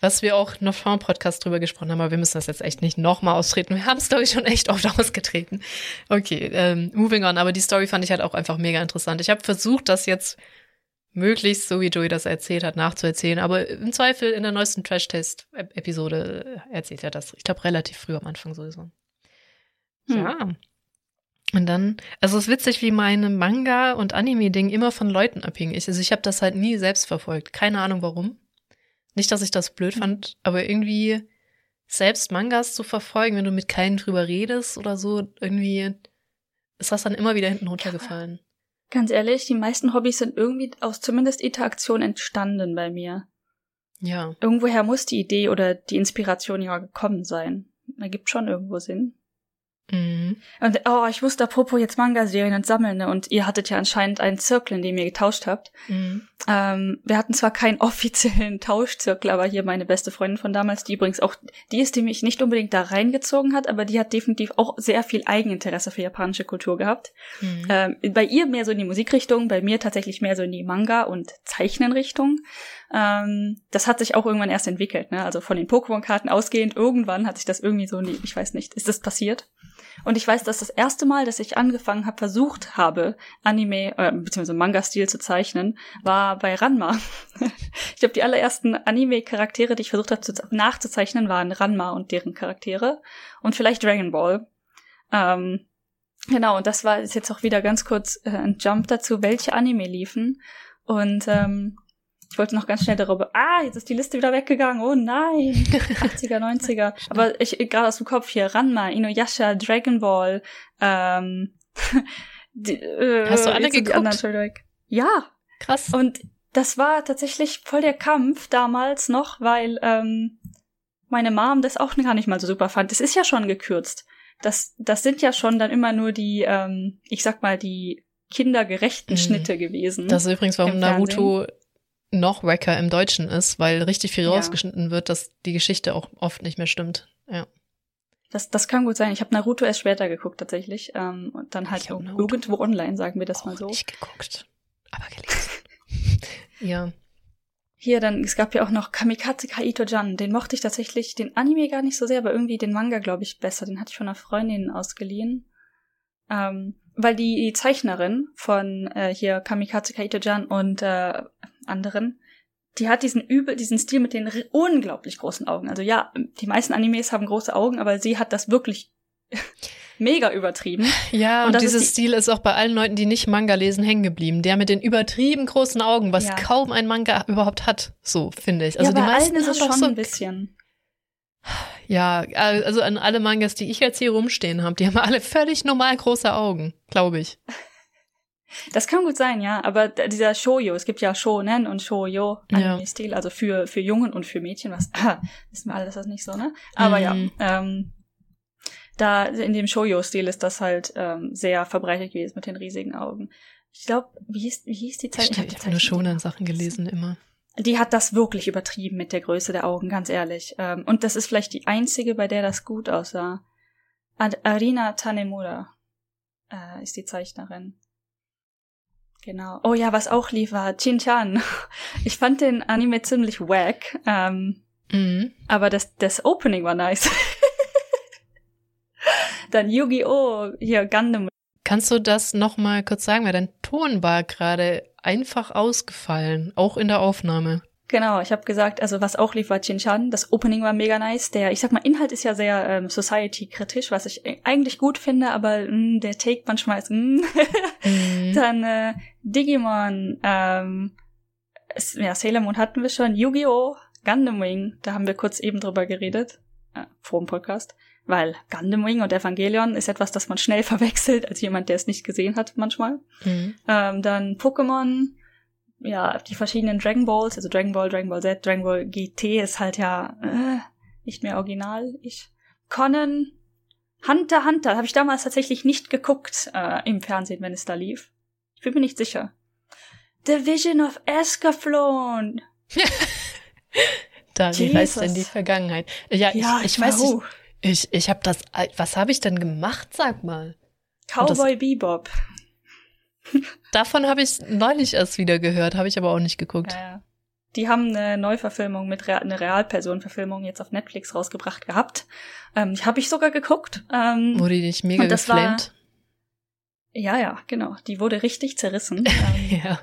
Was wir auch noch vor dem Podcast drüber gesprochen haben, aber wir müssen das jetzt echt nicht nochmal austreten. Wir haben es, glaube ich, schon echt oft *laughs* ausgetreten. Okay, ähm, moving on. Aber die Story fand ich halt auch einfach mega interessant. Ich habe versucht, das jetzt möglichst, so wie Joey das erzählt hat, nachzuerzählen. Aber im Zweifel in der neuesten Trash-Test-Episode erzählt er das. Ich glaube, relativ früh am Anfang sowieso. Hm. Ja. Und dann, also es ist witzig, wie meine Manga- und Anime-Ding immer von Leuten abhängig ist. Also ich habe das halt nie selbst verfolgt. Keine Ahnung warum. Nicht, dass ich das blöd hm. fand, aber irgendwie selbst Mangas zu verfolgen, wenn du mit keinen drüber redest oder so, irgendwie ist das dann immer wieder hinten runtergefallen. Ganz ehrlich, die meisten Hobbys sind irgendwie aus zumindest Interaktion entstanden bei mir. Ja. Irgendwoher muss die Idee oder die Inspiration ja gekommen sein. Da gibt schon irgendwo Sinn. Mhm. Und oh, ich wusste apropos jetzt Manga-Serien und Sammeln, ne? Und ihr hattet ja anscheinend einen Zirkel, in dem ihr getauscht habt. Mhm. Ähm, wir hatten zwar keinen *laughs* offiziellen Tauschzirkel, aber hier meine beste Freundin von damals, die übrigens auch die ist, die mich nicht unbedingt da reingezogen hat, aber die hat definitiv auch sehr viel Eigeninteresse für japanische Kultur gehabt. Mhm. Ähm, bei ihr mehr so in die Musikrichtung, bei mir tatsächlich mehr so in die Manga- und Zeichnenrichtung. Ähm, das hat sich auch irgendwann erst entwickelt, ne? Also von den Pokémon-Karten ausgehend, irgendwann hat sich das irgendwie so, ich weiß nicht, ist das passiert? Und ich weiß, dass das erste Mal, dass ich angefangen habe, versucht habe, Anime äh, bzw. Manga-Stil zu zeichnen, war bei Ranma. *laughs* ich glaube, die allerersten Anime-Charaktere, die ich versucht habe nachzuzeichnen, waren Ranma und deren Charaktere und vielleicht Dragon Ball. Ähm, genau, und das war ist jetzt auch wieder ganz kurz äh, ein Jump dazu, welche Anime liefen. Und ähm, ich wollte noch ganz schnell darüber. Ah, jetzt ist die Liste wieder weggegangen. Oh nein. *laughs* 80er, 90er. Aber ich gerade aus dem Kopf hier. Ranma, Inuyasha, Dragon Ball. Ähm, *laughs* die, äh, Hast du alle geguckt? Ja. Krass. Und das war tatsächlich voll der Kampf damals noch, weil ähm, meine Mom das auch gar nicht mal so super fand. Das ist ja schon gekürzt. Das, das sind ja schon dann immer nur die, ähm, ich sag mal, die kindergerechten mhm. Schnitte gewesen. Das ist übrigens, warum Naruto noch wacker im Deutschen ist, weil richtig viel ja. rausgeschnitten wird, dass die Geschichte auch oft nicht mehr stimmt. Ja. Das, das kann gut sein. Ich habe Naruto erst später geguckt tatsächlich. Ähm, und dann halt irgendwo online, sagen wir das mal so. Nicht geguckt, aber gelesen. *laughs* ja. Hier dann, es gab ja auch noch Kamikaze Kaito-Jan. Den mochte ich tatsächlich, den Anime gar nicht so sehr, aber irgendwie den Manga, glaube ich, besser. Den hatte ich von einer Freundin ausgeliehen. Ähm, weil die, die Zeichnerin von äh, hier Kamikaze Kaito-Jan und äh, anderen, die hat diesen übel, diesen Stil mit den unglaublich großen Augen. Also ja, die meisten Animes haben große Augen, aber sie hat das wirklich *laughs* mega übertrieben. Ja, und, und dieses die Stil ist auch bei allen Leuten, die nicht Manga lesen, hängen geblieben. Der mit den übertrieben großen Augen, was ja. kaum ein Manga überhaupt hat, so finde ich. Also ja, die meisten allen ist es schon so ein bisschen. Ja, also an alle Mangas, die ich jetzt hier rumstehen habe, die haben alle völlig normal große Augen, glaube ich. Das kann gut sein, ja. Aber dieser Shoujo, es gibt ja Shonen und Shoujo Anime-Stil, ja. also für, für Jungen und für Mädchen, was, ah, wissen wir alle, dass das nicht so, ne? Aber mhm. ja, ähm, da in dem Shoujo-Stil ist das halt ähm, sehr verbreitet gewesen mit den riesigen Augen. Ich glaube, wie hieß, wie hieß die Zeit? Ich, ich habe nur Shonen-Sachen gelesen immer. Die hat das wirklich übertrieben mit der Größe der Augen, ganz ehrlich. Ähm, und das ist vielleicht die einzige, bei der das gut aussah. Arina Tanemura äh, ist die Zeichnerin. Genau. Oh ja, was auch lief war Chin-Chan. *laughs* Ich fand den Anime ziemlich wack. Ähm, mhm. Aber das, das Opening war nice. *laughs* Dann Yu-Gi-Oh! Hier, Gundam. Kannst du das nochmal kurz sagen? Weil dein Ton war gerade einfach ausgefallen, auch in der Aufnahme. Genau, ich habe gesagt, also was auch lief, war Chin-Chan. Das Opening war mega nice. Der, ich sag mal, Inhalt ist ja sehr ähm, Society-kritisch, was ich eigentlich gut finde, aber mh, mm, der Take manchmal ist mh. mhm. *laughs* Dann äh, Digimon, ähm, ja, Sailor Moon hatten wir schon, Yu-Gi-Oh!, Gundam Wing, da haben wir kurz eben drüber geredet, äh, vor dem Podcast. Weil Gundam Wing und Evangelion ist etwas, das man schnell *laughs* verwechselt, als jemand, der es nicht gesehen hat, manchmal. Mhm. Ähm, dann Pokémon, ja, die verschiedenen Dragon Balls, also Dragon Ball, Dragon Ball Z, Dragon Ball GT ist halt ja äh, nicht mehr original. Ich Conan, Hunter Hunter habe ich damals tatsächlich nicht geguckt äh, im Fernsehen, wenn es da lief. Ich bin mir nicht sicher. The Vision of Escaflowne. da wie heißt denn die Vergangenheit? Ja, ja ich, ich weiß nicht. Ich, ich habe das. Was habe ich denn gemacht, sag mal? Cowboy Bebop. Davon habe ich neulich erst wieder gehört, habe ich aber auch nicht geguckt. Ja. Die haben eine Neuverfilmung mit Re eine Realpersonenverfilmung jetzt auf Netflix rausgebracht gehabt. Ähm, die habe ich sogar geguckt. Ähm, wurde die nicht mega geflamed? ja, ja, genau. Die wurde richtig zerrissen. *laughs* ähm, ja.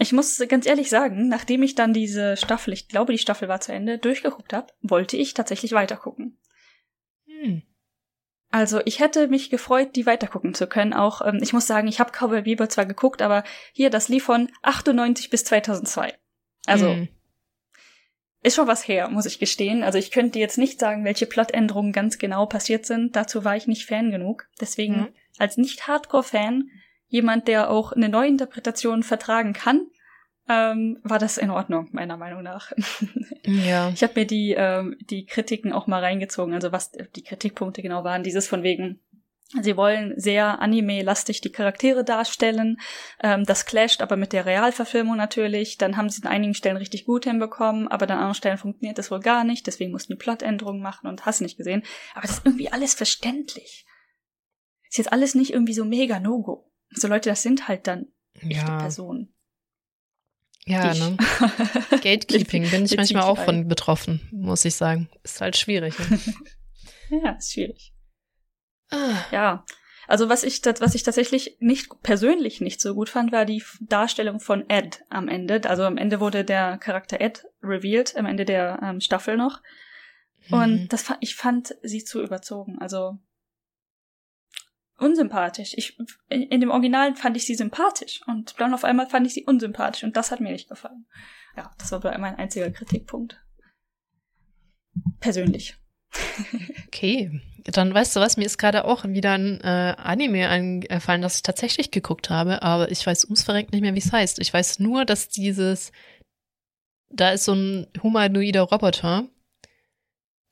ich muss ganz ehrlich sagen, nachdem ich dann diese Staffel, ich glaube, die Staffel war zu Ende, durchgeguckt habe, wollte ich tatsächlich weitergucken. Hm. Also ich hätte mich gefreut, die weitergucken zu können. Auch ähm, ich muss sagen, ich habe Cowboy Bieber zwar geguckt, aber hier das lief von 98 bis 2002. Also hm. ist schon was her, muss ich gestehen. Also ich könnte jetzt nicht sagen, welche Plotänderungen ganz genau passiert sind. Dazu war ich nicht Fan genug. Deswegen hm. als nicht Hardcore-Fan jemand, der auch eine Neuinterpretation vertragen kann, ähm, war das in Ordnung, meiner Meinung nach. *laughs* Ja. Ich habe mir die, ähm, die Kritiken auch mal reingezogen, also was die Kritikpunkte genau waren, dieses von wegen, sie wollen sehr anime-lastig die Charaktere darstellen, ähm, das clasht aber mit der Realverfilmung natürlich, dann haben sie an einigen Stellen richtig gut hinbekommen, aber an anderen Stellen funktioniert das wohl gar nicht, deswegen mussten die Plotänderungen machen und hast nicht gesehen, aber das ist irgendwie alles verständlich. Ist jetzt alles nicht irgendwie so mega No-Go. So Leute, das sind halt dann echte ja. Personen. Ja, ne? *laughs* Gatekeeping bin ich manchmal auch von betroffen, muss ich sagen. Ist halt schwierig. Ne? *laughs* ja, ist schwierig. Ah. Ja. Also was ich, was ich tatsächlich nicht persönlich nicht so gut fand, war die Darstellung von Ed am Ende. Also am Ende wurde der Charakter Ed revealed, am Ende der ähm, Staffel noch. Und mhm. das ich fand sie zu überzogen. Also unsympathisch. Ich, in dem Original fand ich sie sympathisch und dann auf einmal fand ich sie unsympathisch und das hat mir nicht gefallen. Ja, das war mein einziger Kritikpunkt. Persönlich. *laughs* Okay, dann weißt du was, mir ist gerade auch wieder ein äh, Anime eingefallen, das ich tatsächlich geguckt habe, aber ich weiß ums Verreckt nicht mehr, wie es heißt. Ich weiß nur, dass dieses, da ist so ein humanoider Roboter,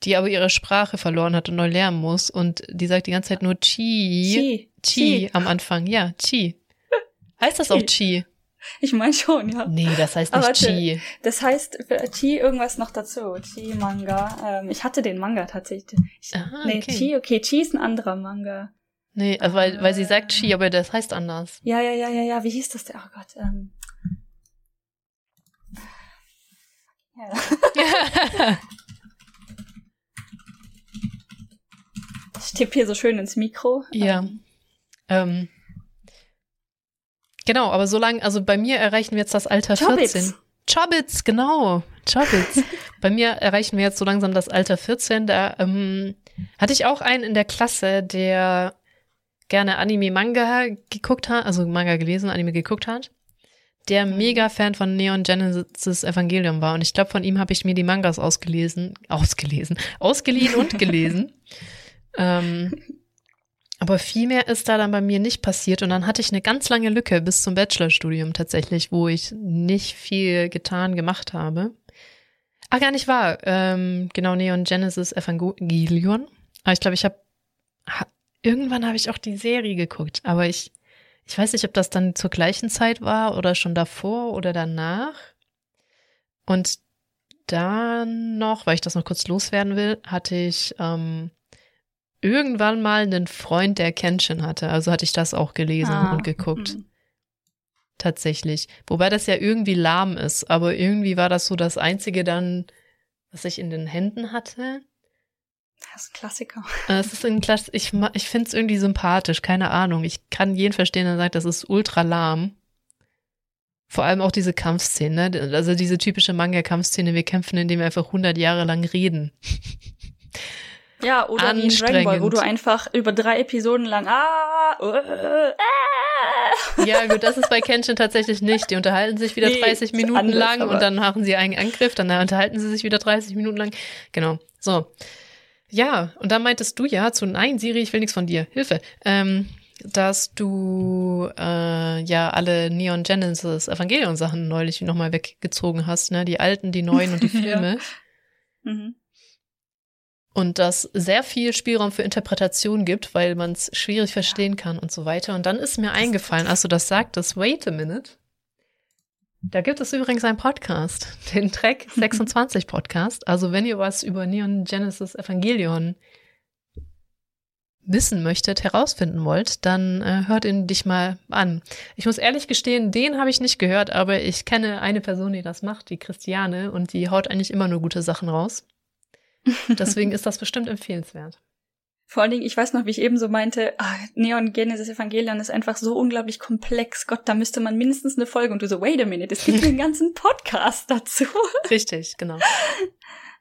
die aber ihre Sprache verloren hat und neu lernen muss. Und die sagt die ganze Zeit nur Chi. Chi, Chi am Anfang. Ja, Chi. *laughs* Heißt das auch Chi? Ich meine schon, ja. Nee, das heißt nicht Chi. Das heißt für Chi irgendwas noch dazu. Chi Manga. Ähm, ich hatte den Manga tatsächlich. Ich, Aha, nee, okay. Chi, okay, Chi ist ein anderer Manga. Nee, also weil, weil sie sagt Chi, aber das heißt anders. Ja, ja, ja, ja, ja. Wie hieß das denn? Oh Gott. Ähm. *laughs* Ja. *laughs* Ich tippe hier so schön ins Mikro. Ja. Ähm. ähm. Genau, aber so lange, also bei mir erreichen wir jetzt das Alter Chobbits. 14. Chobbits, genau. Chobbits. *laughs* bei mir erreichen wir jetzt so langsam das Alter 14. Da ähm, hatte ich auch einen in der Klasse, der gerne Anime-Manga geguckt hat, also Manga gelesen, Anime geguckt hat, der mhm. mega Fan von Neon Genesis Evangelium war. Und ich glaube, von ihm habe ich mir die Mangas ausgelesen, ausgelesen, ausgeliehen und gelesen. *laughs* Ähm, aber viel mehr ist da dann bei mir nicht passiert. Und dann hatte ich eine ganz lange Lücke bis zum Bachelorstudium tatsächlich, wo ich nicht viel getan gemacht habe. Ah, gar nicht wahr. Ähm, genau, Neon Genesis Evangelion. Aber ich glaube, ich habe ha, irgendwann habe ich auch die Serie geguckt, aber ich ich weiß nicht, ob das dann zur gleichen Zeit war oder schon davor oder danach. Und dann noch, weil ich das noch kurz loswerden will, hatte ich ähm, irgendwann mal einen Freund, der Kenshin hatte. Also hatte ich das auch gelesen ah, und geguckt. Mh. Tatsächlich. Wobei das ja irgendwie lahm ist, aber irgendwie war das so das Einzige dann, was ich in den Händen hatte. Das ist ein Klassiker. Es ist ein Klass ich, ich finde es irgendwie sympathisch, keine Ahnung. Ich kann jeden verstehen, der sagt, das ist ultra lahm. Vor allem auch diese Kampfszene, ne? also diese typische Manga-Kampfszene, wir kämpfen, indem wir einfach 100 Jahre lang reden. Ja, oder wie in Dragon Ball, wo du einfach über drei Episoden lang ah, uh, uh. Ja, gut, das ist bei Kenshin tatsächlich nicht. Die unterhalten sich wieder nee, 30 Minuten anders, lang und dann machen sie einen Angriff, dann unterhalten sie sich wieder 30 Minuten lang. Genau. So. Ja, und dann meintest du ja zu Nein, Siri, ich will nichts von dir. Hilfe. Ähm, dass du äh, ja alle Neon Genesis Evangelion Sachen neulich nochmal weggezogen hast, ne? Die alten, die neuen und die *laughs* Filme. ja. mhm und das sehr viel Spielraum für Interpretation gibt, weil man es schwierig verstehen kann und so weiter. Und dann ist mir eingefallen, als du das sagtest, wait a minute. Da gibt es übrigens einen Podcast, *laughs* den Track *laughs* 26 Podcast. Also wenn ihr was über Neon Genesis Evangelion wissen möchtet, herausfinden wollt, dann äh, hört ihn dich mal an. Ich muss ehrlich gestehen, den habe ich nicht gehört, aber ich kenne eine Person, die das macht, die Christiane, und die haut eigentlich immer nur gute Sachen raus. *laughs* Deswegen ist das bestimmt empfehlenswert. Vor allen Dingen, ich weiß noch, wie ich eben so meinte, ah, Neon Genesis Evangelion ist einfach so unglaublich komplex. Gott, da müsste man mindestens eine Folge und du so, wait a minute, es gibt einen ganzen Podcast dazu. *laughs* Richtig, genau.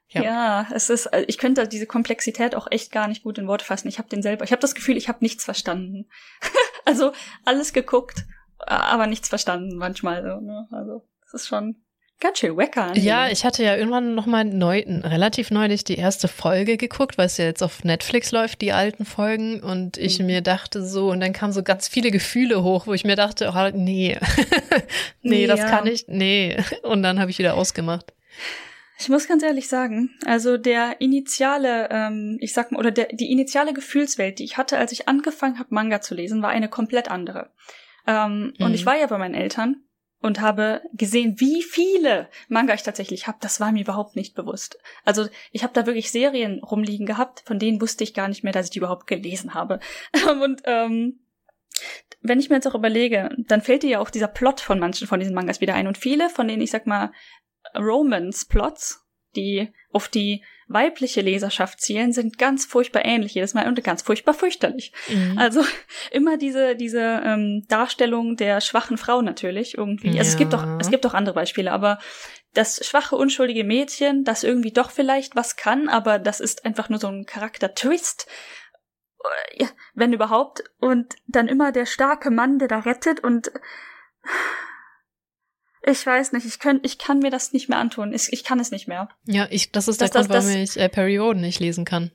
Ja. ja. es ist, äh, ich könnte diese Komplexität auch echt gar nicht gut in Worte fassen. Ich habe den selber, ich habe das Gefühl, ich habe nichts verstanden. *laughs* also alles geguckt, aber nichts verstanden manchmal. So, ne? Also es ist schon ganz schön wacker. Ja, ich hatte ja irgendwann noch mal neu, relativ neulich die erste Folge geguckt, weil es ja jetzt auf Netflix läuft, die alten Folgen. Und ich mhm. mir dachte so, und dann kamen so ganz viele Gefühle hoch, wo ich mir dachte, oh, nee, nee, *laughs* nee, das ja. kann ich, nee. Und dann habe ich wieder ausgemacht. Ich muss ganz ehrlich sagen, also der initiale, ähm, ich sag mal, oder der, die initiale Gefühlswelt, die ich hatte, als ich angefangen habe, Manga zu lesen, war eine komplett andere. Ähm, mhm. Und ich war ja bei meinen Eltern und habe gesehen, wie viele Manga ich tatsächlich habe. Das war mir überhaupt nicht bewusst. Also ich habe da wirklich Serien rumliegen gehabt, von denen wusste ich gar nicht mehr, dass ich die überhaupt gelesen habe. *laughs* und ähm, wenn ich mir jetzt auch überlege, dann fällt dir ja auch dieser Plot von manchen von diesen Mangas wieder ein. Und viele von denen, ich sag mal, Romance-Plots, die auf die weibliche Leserschaft zielen, sind ganz furchtbar ähnlich jedes Mal und ganz furchtbar fürchterlich. Mhm. Also *laughs* immer diese diese ähm, Darstellung der schwachen Frau natürlich irgendwie. Also ja. es gibt auch es gibt auch andere Beispiele, aber das schwache unschuldige Mädchen, das irgendwie doch vielleicht was kann, aber das ist einfach nur so ein Charakter-Twist. Ja, wenn überhaupt. Und dann immer der starke Mann, der da rettet und ich weiß nicht, ich, könnt, ich kann mir das nicht mehr antun. Ich, ich kann es nicht mehr. Ja, ich, das ist das, der das, Grund, warum ich äh, Perioden nicht lesen kann.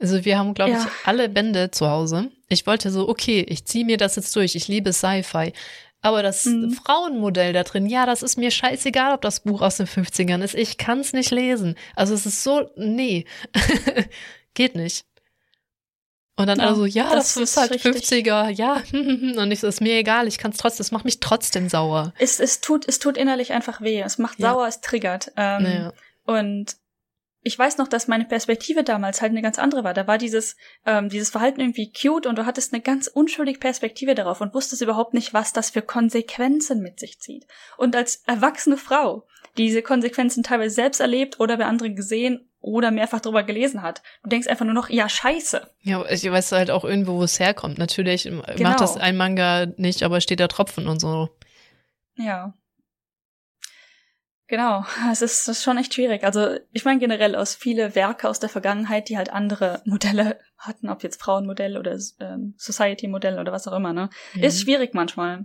Also wir haben, glaube ja. ich, alle Bände zu Hause. Ich wollte so, okay, ich ziehe mir das jetzt durch. Ich liebe Sci-Fi. Aber das mhm. Frauenmodell da drin, ja, das ist mir scheißegal, ob das Buch aus den 50ern ist. Ich kann es nicht lesen. Also es ist so, nee, *laughs* geht nicht. Und dann ja, alle so, ja, das, das ist halt richtig. 50er, ja. *laughs* Und ich so, ist mir egal, ich kann es trotzdem, es macht mich trotzdem sauer. Es, es, tut, es tut innerlich einfach weh. Es macht ja. sauer, es triggert. Ähm, ja. Und ich weiß noch, dass meine Perspektive damals halt eine ganz andere war. Da war dieses, ähm, dieses Verhalten irgendwie cute und du hattest eine ganz unschuldige Perspektive darauf und wusstest überhaupt nicht, was das für Konsequenzen mit sich zieht. Und als erwachsene Frau diese Konsequenzen teilweise selbst erlebt oder bei anderen gesehen oder mehrfach drüber gelesen hat. Du denkst einfach nur noch, ja, scheiße. Ja, ich weiß halt auch irgendwo, wo es herkommt. Natürlich genau. macht das ein Manga nicht, aber steht da Tropfen und so. Ja. Genau, *laughs* es ist, ist schon echt schwierig. Also ich meine generell aus viele Werke aus der Vergangenheit, die halt andere *laughs* Modelle hatten, ob jetzt Frauenmodell oder ähm, Society-Modell oder was auch immer, ne? Mhm. Ist schwierig manchmal.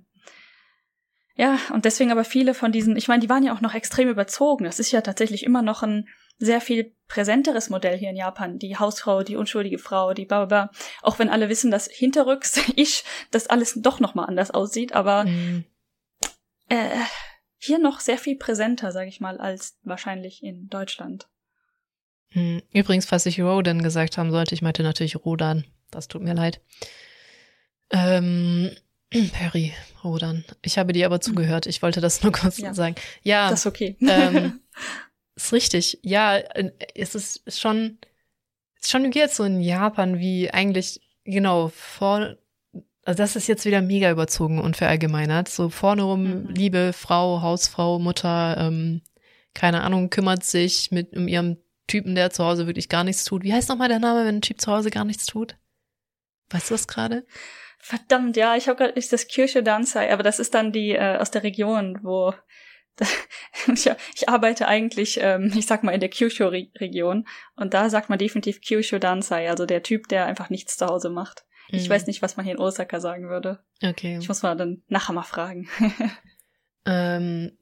Ja, und deswegen aber viele von diesen, ich meine, die waren ja auch noch extrem überzogen. Das ist ja tatsächlich immer noch ein sehr viel präsenteres Modell hier in Japan. Die Hausfrau, die unschuldige Frau, die bla bla. Auch wenn alle wissen, dass hinterrücks *laughs* ich das alles doch nochmal anders aussieht, aber mhm. äh, hier noch sehr viel präsenter, sage ich mal, als wahrscheinlich in Deutschland. Mhm. Übrigens, falls ich Rodan gesagt haben sollte, ich meinte natürlich Rodan. Das tut mir leid. Ähm, *clears throat* Perry, Rodan. Ich habe dir aber zugehört. Ich wollte das nur kurz ja. sagen. Ja. Das ist okay. ähm, *laughs* ist richtig. Ja, es ist schon, ist schon jetzt so in Japan wie eigentlich, genau, vor, also das ist jetzt wieder mega überzogen und verallgemeinert. So vorne rum, mhm. liebe Frau, Hausfrau, Mutter, ähm, keine Ahnung, kümmert sich mit um ihrem Typen, der zu Hause wirklich gar nichts tut. Wie heißt nochmal der Name, wenn ein Typ zu Hause gar nichts tut? Weißt du das gerade? Verdammt, ja, ich habe gerade ist das Kyushu Dansai, aber das ist dann die äh, aus der Region, wo *laughs* ich, arbeite eigentlich, ähm, ich sag mal, in der Kyushu-Region und da sagt man definitiv Kyushu Dansai, also der Typ, der einfach nichts zu Hause macht. Mhm. Ich weiß nicht, was man hier in Osaka sagen würde. Okay. Ich muss mal dann nachher mal fragen. *laughs* ähm,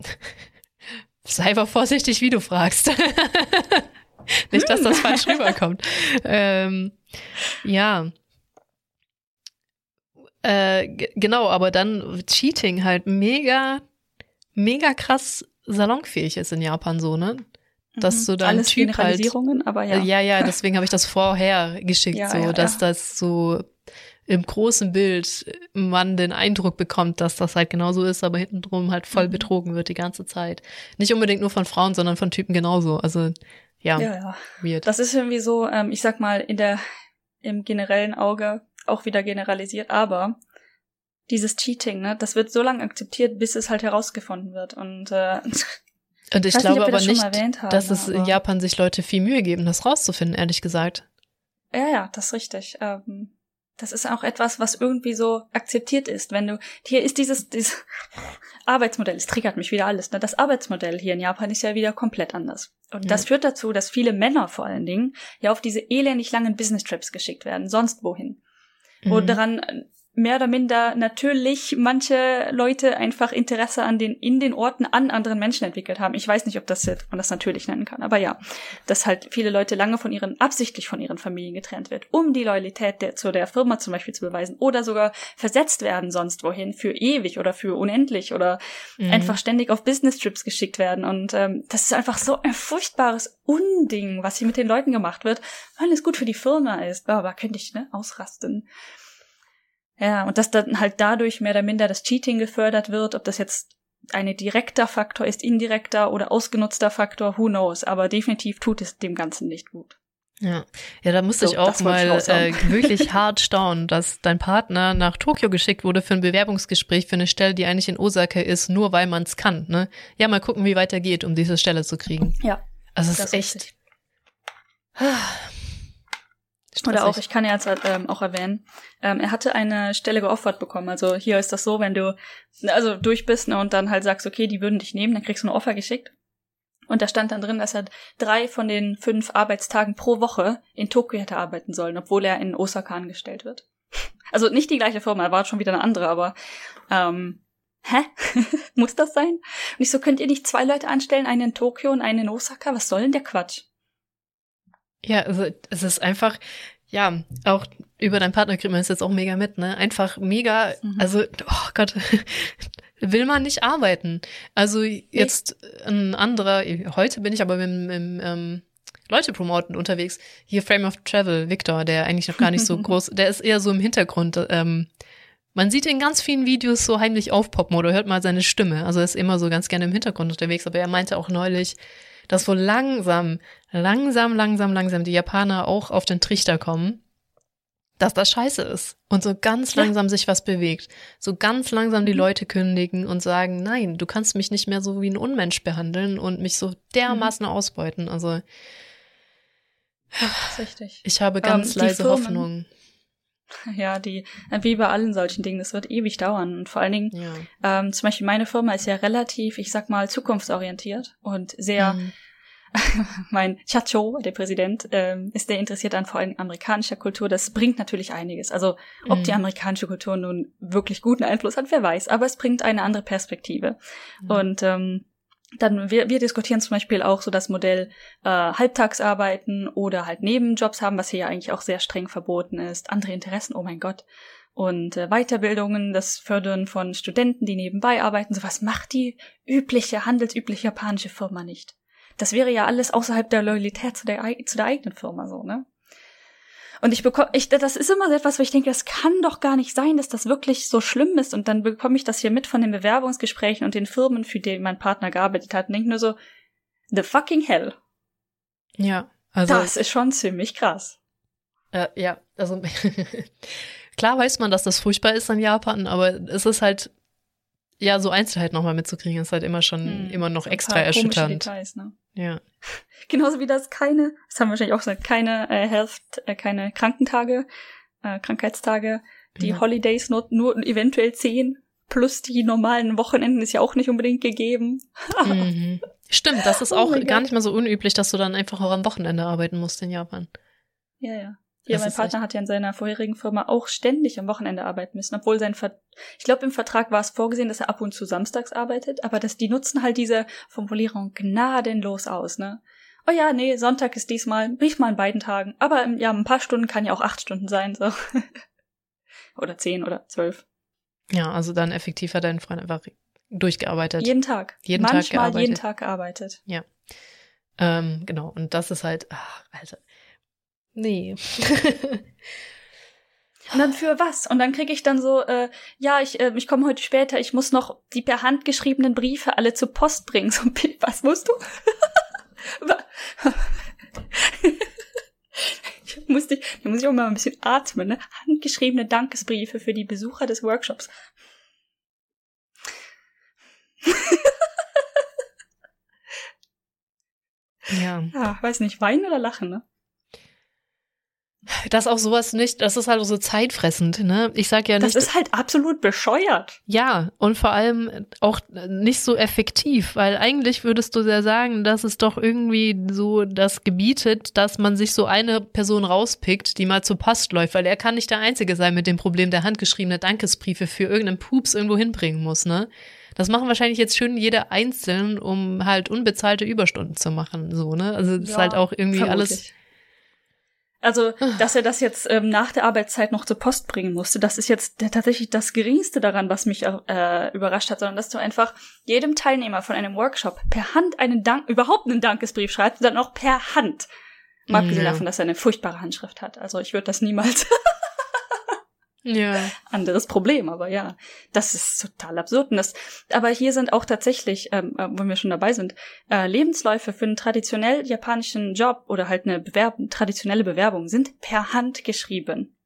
*laughs* sei aber vorsichtig, wie du fragst. nicht, dass das falsch rüberkommt. ähm, ja. Äh, genau, aber dann Cheating halt mega mega krass salonfähig ist in Japan so, ne? Dass so dein Alles Typ halt, aber ja. Ja, ja, *laughs* deswegen habe ich das vorher geschickt, ja, so, ja, dass ja. das so im großen Bild man den Eindruck bekommt, dass das halt genauso ist, aber hinten drum halt voll mhm. betrogen wird die ganze Zeit. Nicht unbedingt nur von Frauen, sondern von Typen genauso. Also ja, ja, ja. weird. Das ist irgendwie so, ähm, ich sag mal, in der im generellen Auge auch wieder generalisiert, aber dieses Cheating, ne, das wird so lange akzeptiert, bis es halt herausgefunden wird. Und, äh, *laughs* und ich, ich glaube nicht, aber nicht, haben, dass es in Japan sich Leute viel Mühe geben, das rauszufinden, ehrlich gesagt. Ja, ja, das ist richtig. Ähm, das ist auch etwas, was irgendwie so akzeptiert ist. Wenn du, hier ist dieses, dieses *laughs* Arbeitsmodell, es triggert mich wieder alles, ne? Das Arbeitsmodell hier in Japan ist ja wieder komplett anders. Und ja. das führt dazu, dass viele Männer vor allen Dingen ja auf diese elendig langen Business Trips geschickt werden, sonst wohin. Mhm. Wo daran mehr oder minder natürlich manche Leute einfach Interesse an den, in den Orten an anderen Menschen entwickelt haben. Ich weiß nicht, ob das jetzt, man das natürlich nennen kann, aber ja, dass halt viele Leute lange von ihren, absichtlich von ihren Familien getrennt wird, um die Loyalität der, zu der Firma zum Beispiel zu beweisen oder sogar versetzt werden sonst wohin für ewig oder für unendlich oder mhm. einfach ständig auf Business Trips geschickt werden und ähm, das ist einfach so ein furchtbares Unding, was hier mit den Leuten gemacht wird, weil es gut für die Firma ist. Aber könnte ich, ne, ausrasten. Ja, und dass dann halt dadurch mehr oder minder das Cheating gefördert wird, ob das jetzt ein direkter Faktor ist, indirekter oder ausgenutzter Faktor, who knows, aber definitiv tut es dem Ganzen nicht gut. Ja, ja, da musste so, ich auch mal ich äh, wirklich *laughs* hart staunen, dass dein Partner nach Tokio geschickt wurde für ein Bewerbungsgespräch für eine Stelle, die eigentlich in Osaka ist, nur weil man es kann. Ne? Ja, mal gucken, wie weiter geht, um diese Stelle zu kriegen. Ja. Also es ist echt. Richtig. Stressig. Oder auch, ich kann ja jetzt ähm, auch erwähnen, ähm, er hatte eine Stelle geoffert bekommen. Also hier ist das so, wenn du also durch bist ne, und dann halt sagst, okay, die würden dich nehmen, dann kriegst du ein Offer geschickt. Und da stand dann drin, dass er drei von den fünf Arbeitstagen pro Woche in Tokio hätte arbeiten sollen, obwohl er in Osaka angestellt wird. Also nicht die gleiche Firma, er war schon wieder eine andere, aber ähm, hä? *laughs* Muss das sein? Und ich so, könnt ihr nicht zwei Leute anstellen, einen in Tokio und einen in Osaka? Was soll denn der Quatsch? Ja, also es ist einfach, ja, auch über deinen Partner kriegt man es jetzt auch mega mit, ne? Einfach mega, mhm. also, oh Gott, *laughs* will man nicht arbeiten. Also jetzt ein anderer, heute bin ich aber mit, mit ähm, Leute promoten unterwegs. Hier Frame of Travel, Victor, der eigentlich noch gar nicht so *laughs* groß, der ist eher so im Hintergrund. Ähm, man sieht in ganz vielen Videos so heimlich aufpoppen oder hört mal seine Stimme. Also er ist immer so ganz gerne im Hintergrund unterwegs, aber er meinte auch neulich, dass wo langsam, langsam, langsam, langsam die Japaner auch auf den Trichter kommen, dass das scheiße ist und so ganz langsam ja. sich was bewegt. So ganz langsam die mhm. Leute kündigen und sagen, nein, du kannst mich nicht mehr so wie ein Unmensch behandeln und mich so dermaßen mhm. ausbeuten. Also ich habe ganz ähm, leise Hoffnung. *laughs* Ja, die, wie bei allen solchen Dingen, das wird ewig dauern. Und vor allen Dingen, ja. ähm, zum Beispiel meine Firma ist ja relativ, ich sag mal, zukunftsorientiert und sehr, mhm. *laughs* mein Chacho, der Präsident, ähm, ist sehr interessiert an vor allem amerikanischer Kultur. Das bringt natürlich einiges. Also, ob mhm. die amerikanische Kultur nun wirklich guten Einfluss hat, wer weiß, aber es bringt eine andere Perspektive. Mhm. Und ähm, dann wir, wir diskutieren zum Beispiel auch so das Modell äh, Halbtagsarbeiten oder halt Nebenjobs haben, was hier ja eigentlich auch sehr streng verboten ist. Andere Interessen, oh mein Gott. Und äh, Weiterbildungen, das Fördern von Studenten, die nebenbei arbeiten, sowas macht die übliche, handelsübliche japanische Firma nicht. Das wäre ja alles außerhalb der Loyalität zu der, zu der eigenen Firma so, ne? Und ich bekomme, ich, das ist immer so etwas, wo ich denke, das kann doch gar nicht sein, dass das wirklich so schlimm ist. Und dann bekomme ich das hier mit von den Bewerbungsgesprächen und den Firmen, für die mein Partner gearbeitet hat, und denke nur so, the fucking hell. Ja, also. Das ist schon ziemlich krass. Äh, ja, also *laughs* klar weiß man, dass das furchtbar ist in Japan, aber es ist halt, ja, so Einzelheit nochmal mitzukriegen, ist halt immer schon, hm, immer noch extra erschütternd. Details, ne? Ja. Genauso wie das keine, das haben wir wahrscheinlich auch gesagt, keine äh, Health, äh, keine Krankentage, äh, Krankheitstage, die ja. Holidays nur, nur eventuell zehn plus die normalen Wochenenden ist ja auch nicht unbedingt gegeben. mhm. Stimmt, das ist *laughs* oh auch gar nicht mal so unüblich, dass du dann einfach auch am Wochenende arbeiten musst in Japan. Ja, ja. Ja, mein Partner hat ja in seiner vorherigen Firma auch ständig am Wochenende arbeiten müssen, obwohl sein Ver ich glaube im Vertrag war es vorgesehen, dass er ab und zu samstags arbeitet, aber dass die nutzen halt diese Formulierung gnadenlos aus, ne? Oh ja, nee, Sonntag ist diesmal, brief mal an beiden Tagen, aber ja, ein paar Stunden kann ja auch acht Stunden sein, so. *laughs* oder zehn oder zwölf. Ja, also dann effektiv hat dein Freund einfach durchgearbeitet. Jeden Tag. Jeden Manchmal Tag gearbeitet. jeden Tag gearbeitet. Ja. Ähm, genau, und das ist halt, ach, Alter, Nee. *laughs* Und dann für was? Und dann kriege ich dann so, äh, ja, ich, äh, ich komme heute später, ich muss noch die per Hand geschriebenen Briefe alle zur Post bringen. So, was musst du? *laughs* ich musste, da muss ich auch mal ein bisschen atmen, ne? Handgeschriebene Dankesbriefe für die Besucher des Workshops. ja. Ja, weiß nicht, weinen oder lachen, ne? Das auch sowas nicht, das ist halt so zeitfressend, ne? Ich sag ja nicht. Das ist halt absolut bescheuert. Ja, und vor allem auch nicht so effektiv, weil eigentlich würdest du ja sagen, dass es doch irgendwie so das gebietet, dass man sich so eine Person rauspickt, die mal zu Post läuft, weil er kann nicht der Einzige sein mit dem Problem, der handgeschriebene Dankesbriefe für irgendeinen Pups irgendwo hinbringen muss, ne? Das machen wahrscheinlich jetzt schön jeder einzeln, um halt unbezahlte Überstunden zu machen, so, ne? Also das ja, ist halt auch irgendwie vermutlich. alles also, ah. dass er das jetzt ähm, nach der Arbeitszeit noch zur Post bringen musste, das ist jetzt tatsächlich das Geringste daran, was mich äh, überrascht hat, sondern dass du einfach jedem Teilnehmer von einem Workshop per Hand einen Dank, überhaupt einen Dankesbrief schreibst, dann auch per Hand. Mal abgesehen ja. davon, dass er eine furchtbare Handschrift hat. Also ich würde das niemals *laughs* Ja. Anderes Problem, aber ja, das ist total absurd. Und das, aber hier sind auch tatsächlich, ähm, äh, wo wir schon dabei sind, äh, Lebensläufe für einen traditionell japanischen Job oder halt eine Bewerbung, traditionelle Bewerbung sind per Hand geschrieben.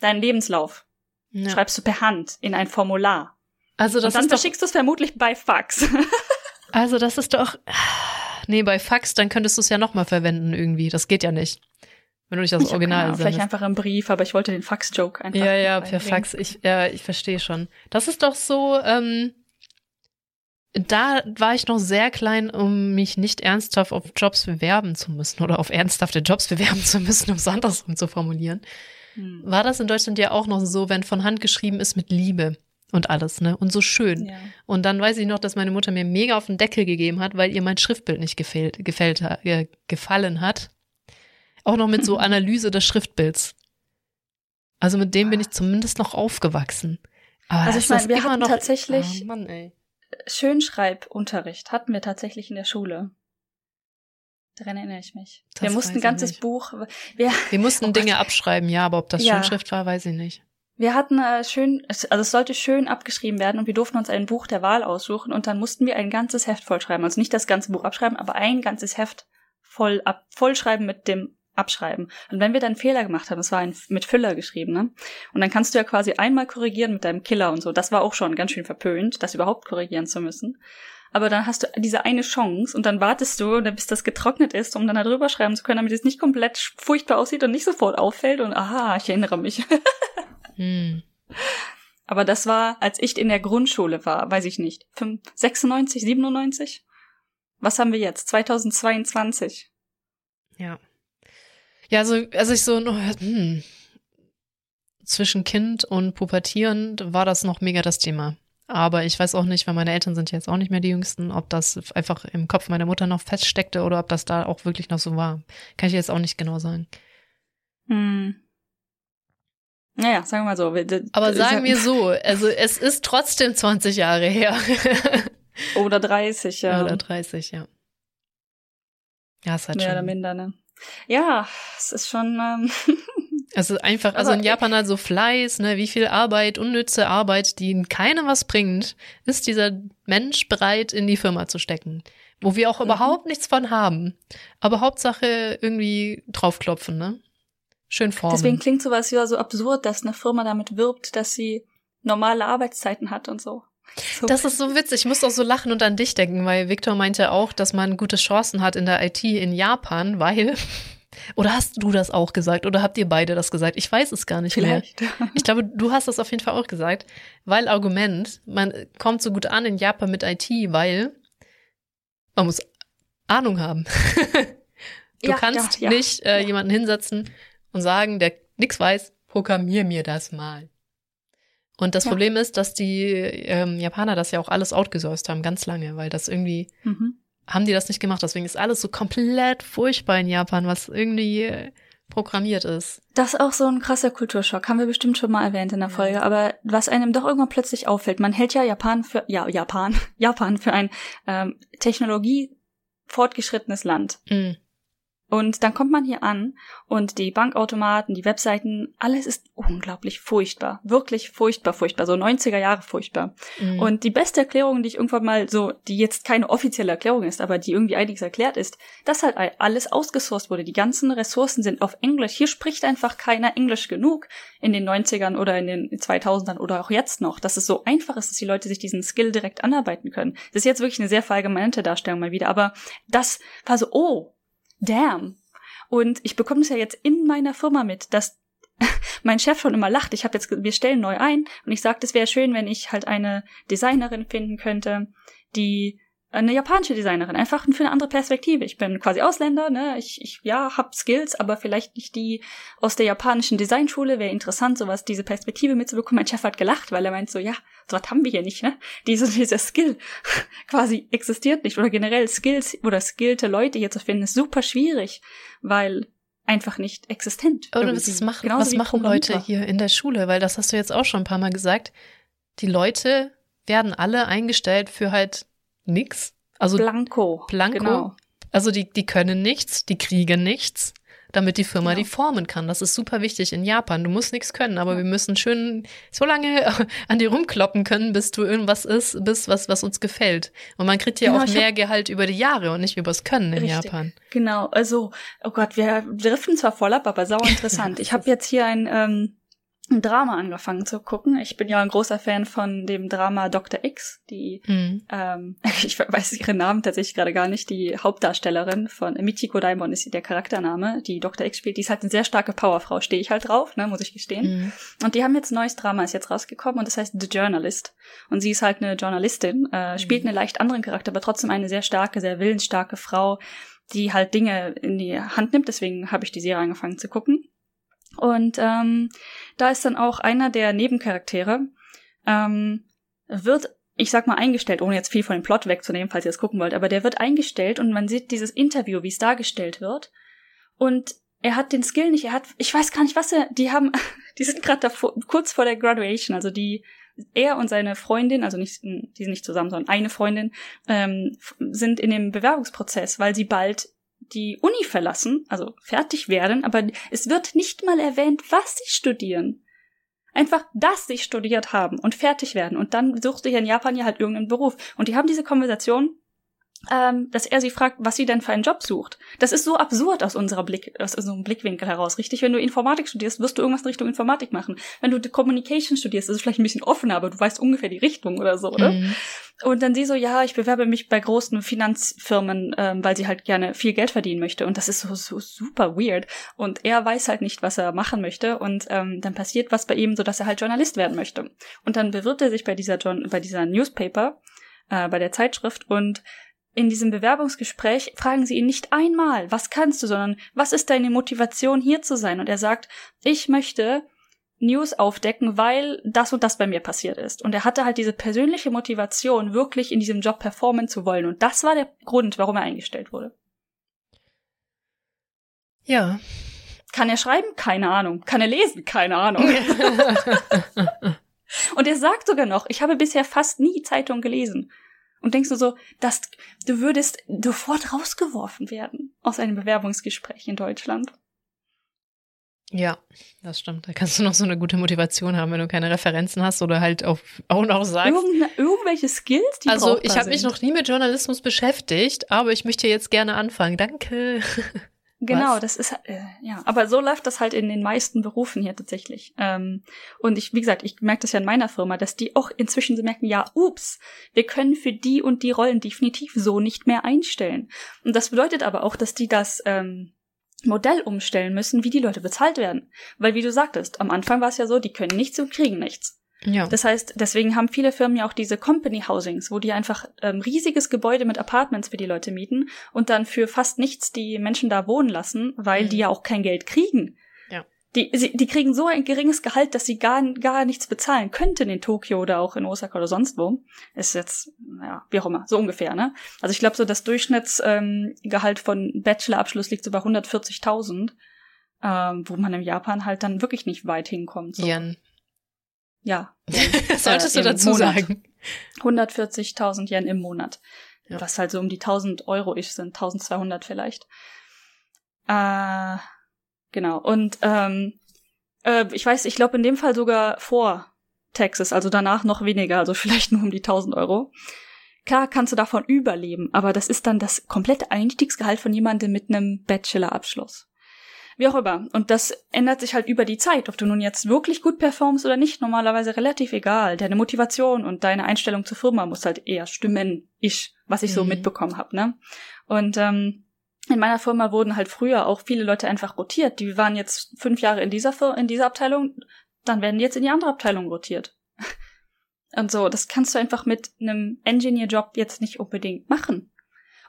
Dein Lebenslauf ja. schreibst du per Hand in ein Formular. Also das Und dann ist verschickst du es vermutlich bei Fax. *laughs* also das ist doch, nee, bei Fax, dann könntest du es ja nochmal verwenden irgendwie. Das geht ja nicht. Wenn du nicht das ich Original sendest. Vielleicht einfach im Brief, aber ich wollte den Fax-Joke einfach. Ja, ja, per Fax. Ich, ja, ich verstehe schon. Das ist doch so, ähm, da war ich noch sehr klein, um mich nicht ernsthaft auf Jobs bewerben zu müssen oder auf ernsthafte Jobs *laughs* bewerben zu müssen, um es andersrum zu formulieren. Hm. War das in Deutschland ja auch noch so, wenn von Hand geschrieben ist mit Liebe und alles, ne? Und so schön. Ja. Und dann weiß ich noch, dass meine Mutter mir mega auf den Deckel gegeben hat, weil ihr mein Schriftbild nicht gefällt, gefällt, äh, gefallen hat. Auch noch mit so *laughs* Analyse des Schriftbilds. Also mit dem bin ich zumindest noch aufgewachsen. Aber also ich meine, wir hatten noch, tatsächlich oh Mann, Schönschreibunterricht hatten wir tatsächlich in der Schule. Daran erinnere ich mich. Das wir mussten ein ganzes nicht. Buch. Wir, wir mussten *laughs* oh Dinge abschreiben, ja, aber ob das ja. Schönschrift war, weiß ich nicht. Wir hatten äh, schön, also es sollte schön abgeschrieben werden und wir durften uns ein Buch der Wahl aussuchen und dann mussten wir ein ganzes Heft vollschreiben. Also nicht das ganze Buch abschreiben, aber ein ganzes Heft voll ab, vollschreiben mit dem abschreiben. Und wenn wir dann Fehler gemacht haben, das war ein, mit Füller geschrieben, ne? Und dann kannst du ja quasi einmal korrigieren mit deinem Killer und so. Das war auch schon ganz schön verpönt, das überhaupt korrigieren zu müssen. Aber dann hast du diese eine Chance und dann wartest du, bis das getrocknet ist, um dann da drüber schreiben zu können, damit es nicht komplett furchtbar aussieht und nicht sofort auffällt und aha, ich erinnere mich. *laughs* hm. Aber das war, als ich in der Grundschule war, weiß ich nicht, 5, 96, 97? Was haben wir jetzt? 2022. Ja. Ja, also als ich so hm, zwischen Kind und Pubertierend war das noch mega das Thema. Aber ich weiß auch nicht, weil meine Eltern sind jetzt auch nicht mehr die Jüngsten, ob das einfach im Kopf meiner Mutter noch feststeckte oder ob das da auch wirklich noch so war. Kann ich jetzt auch nicht genau sagen. Hm. Naja, sagen wir mal so. Aber sagen wir so, also es ist trotzdem 20 Jahre her. Oder 30, ja. Oder 30, ja. Ja, es hat Mehr schon. oder minder, ne? Ja, es ist schon. Ähm *laughs* also einfach, also in Japan halt so Fleiß, ne, wie viel Arbeit, unnütze Arbeit, die keinem was bringt, ist dieser Mensch bereit, in die Firma zu stecken. Wo wir auch mhm. überhaupt nichts von haben. Aber Hauptsache irgendwie draufklopfen, ne? Schön formen. Deswegen klingt sowas ja so absurd, dass eine Firma damit wirbt, dass sie normale Arbeitszeiten hat und so. So. Das ist so witzig. Ich muss auch so lachen und an dich denken, weil Victor meinte auch, dass man gute Chancen hat in der IT in Japan, weil. *laughs* Oder hast du das auch gesagt? Oder habt ihr beide das gesagt? Ich weiß es gar nicht Vielleicht. mehr. *laughs* Ich glaube, du hast das auf jeden Fall auch gesagt. Weil Argument, man kommt so gut an in Japan mit IT, weil man muss Ahnung haben. *laughs* du ja, kannst ja, ja. nicht äh, jemanden hinsetzen und sagen, der nichts weiß, programmier mir das mal. Und das ja. Problem ist, dass die ähm, Japaner das ja auch alles outgesourced haben, ganz lange, weil das irgendwie mhm. haben die das nicht gemacht. Deswegen ist alles so komplett furchtbar in Japan, was irgendwie programmiert ist. Das ist auch so ein krasser Kulturschock, haben wir bestimmt schon mal erwähnt in der Folge. Ja. Aber was einem doch irgendwann plötzlich auffällt, man hält ja Japan für ja Japan *laughs* Japan für ein ähm, Technologie fortgeschrittenes Land. Mhm. Und dann kommt man hier an und die Bankautomaten, die Webseiten, alles ist unglaublich furchtbar. Wirklich furchtbar, furchtbar. So 90er Jahre furchtbar. Mhm. Und die beste Erklärung, die ich irgendwann mal so, die jetzt keine offizielle Erklärung ist, aber die irgendwie einiges erklärt ist, dass halt alles ausgesourced wurde. Die ganzen Ressourcen sind auf Englisch. Hier spricht einfach keiner Englisch genug in den 90ern oder in den 2000ern oder auch jetzt noch, dass es so einfach ist, dass die Leute sich diesen Skill direkt anarbeiten können. Das ist jetzt wirklich eine sehr verallgemeinerte Darstellung mal wieder, aber das war so, oh, damn. Und ich bekomme es ja jetzt in meiner Firma mit, dass *laughs* mein Chef schon immer lacht. Ich habe jetzt, wir stellen neu ein und ich sagte, es wäre schön, wenn ich halt eine Designerin finden könnte, die eine japanische Designerin, einfach für eine andere Perspektive. Ich bin quasi Ausländer, ne? Ich, ich ja, hab Skills, aber vielleicht nicht die aus der japanischen Designschule. Wäre interessant, sowas, diese Perspektive mitzubekommen. Mein Chef hat gelacht, weil er meint so, ja, sowas haben wir hier nicht, ne? Diese, dieser Skill *laughs* quasi existiert nicht. Oder generell Skills oder skillte Leute hier zu finden, ist super schwierig, weil einfach nicht existent. Oder was machen, was machen Leute hier in der Schule? Weil das hast du jetzt auch schon ein paar Mal gesagt. Die Leute werden alle eingestellt für halt nix. Also Blanco. Blanco. Genau. Also die, die können nichts, die kriegen nichts, damit die Firma genau. die formen kann. Das ist super wichtig in Japan. Du musst nichts können, aber ja. wir müssen schön so lange *laughs* an dir rumkloppen können, bis du irgendwas ist, bis was, was uns gefällt. Und man kriegt ja genau, auch mehr Gehalt über die Jahre und nicht übers Können in Richtig. Japan. Genau, also, oh Gott, wir driften zwar voll ab, aber sauer interessant. *laughs* ich habe jetzt hier ein ähm, ein Drama angefangen zu gucken. Ich bin ja ein großer Fan von dem Drama Dr. X, die, mhm. ähm, *laughs* ich weiß ihren Namen tatsächlich gerade gar nicht, die Hauptdarstellerin von Michiko Daimon ist der Charaktername, die Dr. X spielt. Die ist halt eine sehr starke Powerfrau, stehe ich halt drauf, ne, muss ich gestehen. Mhm. Und die haben jetzt ein neues Drama, ist jetzt rausgekommen und das heißt The Journalist. Und sie ist halt eine Journalistin, äh, spielt mhm. einen leicht anderen Charakter, aber trotzdem eine sehr starke, sehr willensstarke Frau, die halt Dinge in die Hand nimmt. Deswegen habe ich die Serie angefangen zu gucken. Und ähm, da ist dann auch einer der Nebencharaktere, ähm, wird, ich sag mal, eingestellt, ohne jetzt viel von dem Plot wegzunehmen, falls ihr das gucken wollt, aber der wird eingestellt und man sieht dieses Interview, wie es dargestellt wird. Und er hat den Skill nicht, er hat, ich weiß gar nicht, was er, die haben, *laughs* die sind gerade davor, kurz vor der Graduation, also die, er und seine Freundin, also nicht, die sind nicht zusammen, sondern eine Freundin, ähm, sind in dem Bewerbungsprozess, weil sie bald die Uni verlassen, also fertig werden, aber es wird nicht mal erwähnt, was sie studieren. Einfach, dass sie studiert haben und fertig werden. Und dann sucht sich in Japan ja halt irgendeinen Beruf. Und die haben diese Konversation ähm, dass er sie fragt, was sie denn für einen Job sucht. Das ist so absurd aus unserer Blick, aus unserem Blickwinkel heraus, richtig? Wenn du Informatik studierst, wirst du irgendwas in Richtung Informatik machen. Wenn du Communication studierst, ist es vielleicht ein bisschen offener, aber du weißt ungefähr die Richtung oder so, oder? Mhm. Und dann sie so, ja, ich bewerbe mich bei großen Finanzfirmen, ähm, weil sie halt gerne viel Geld verdienen möchte. Und das ist so, so super weird. Und er weiß halt nicht, was er machen möchte. Und ähm, dann passiert was bei ihm, so dass er halt Journalist werden möchte. Und dann bewirbt er sich bei dieser, bei dieser Newspaper, äh, bei der Zeitschrift und in diesem Bewerbungsgespräch fragen sie ihn nicht einmal, was kannst du, sondern was ist deine Motivation hier zu sein? Und er sagt, ich möchte News aufdecken, weil das und das bei mir passiert ist. Und er hatte halt diese persönliche Motivation, wirklich in diesem Job performen zu wollen. Und das war der Grund, warum er eingestellt wurde. Ja. Kann er schreiben? Keine Ahnung. Kann er lesen? Keine Ahnung. *laughs* und er sagt sogar noch, ich habe bisher fast nie Zeitung gelesen und denkst du so, dass du würdest sofort rausgeworfen werden aus einem Bewerbungsgespräch in Deutschland. Ja, das stimmt. Da kannst du noch so eine gute Motivation haben, wenn du keine Referenzen hast oder halt auch, auch noch sagst. Irgende, irgendwelche Skills, die Also ich habe mich noch nie mit Journalismus beschäftigt, aber ich möchte jetzt gerne anfangen. Danke. *laughs* Genau, Was? das ist äh, ja, aber so läuft das halt in den meisten Berufen hier tatsächlich. Ähm, und ich, wie gesagt, ich merke das ja in meiner Firma, dass die auch inzwischen so merken, ja, ups, wir können für die und die Rollen definitiv so nicht mehr einstellen. Und das bedeutet aber auch, dass die das ähm, Modell umstellen müssen, wie die Leute bezahlt werden. Weil, wie du sagtest, am Anfang war es ja so, die können nichts und kriegen nichts. Ja. Das heißt, deswegen haben viele Firmen ja auch diese Company Housings, wo die einfach ähm, riesiges Gebäude mit Apartments für die Leute mieten und dann für fast nichts die Menschen da wohnen lassen, weil mhm. die ja auch kein Geld kriegen. Ja. Die, sie, die kriegen so ein geringes Gehalt, dass sie gar, gar nichts bezahlen könnten in Tokio oder auch in Osaka oder sonst wo. Ist jetzt, ja, wie auch immer, so ungefähr, ne? Also ich glaube so, das Durchschnittsgehalt ähm, von Bachelorabschluss liegt so bei 140.000. Ähm, wo man in Japan halt dann wirklich nicht weit hinkommt. So. Yen. Ja. *laughs* Solltest äh, du dazu Monat. sagen. 140.000 Yen im Monat. Ja. Was halt so um die 1000 Euro ich sind, 1200 vielleicht. Äh, genau. Und ähm, äh, ich weiß, ich glaube in dem Fall sogar vor Taxes, also danach noch weniger, also *laughs* vielleicht nur um die 1000 Euro. Klar kannst du davon überleben, aber das ist dann das komplette Einstiegsgehalt von jemandem mit einem Bachelorabschluss. Wie auch immer. Und das ändert sich halt über die Zeit. Ob du nun jetzt wirklich gut performst oder nicht, normalerweise relativ egal. Deine Motivation und deine Einstellung zur Firma muss halt eher stimmen, ich, was ich mhm. so mitbekommen habe, ne? Und ähm, in meiner Firma wurden halt früher auch viele Leute einfach rotiert. Die waren jetzt fünf Jahre in dieser, Fir in dieser Abteilung, dann werden die jetzt in die andere Abteilung rotiert. *laughs* Und so, das kannst du einfach mit einem Engineer-Job jetzt nicht unbedingt machen.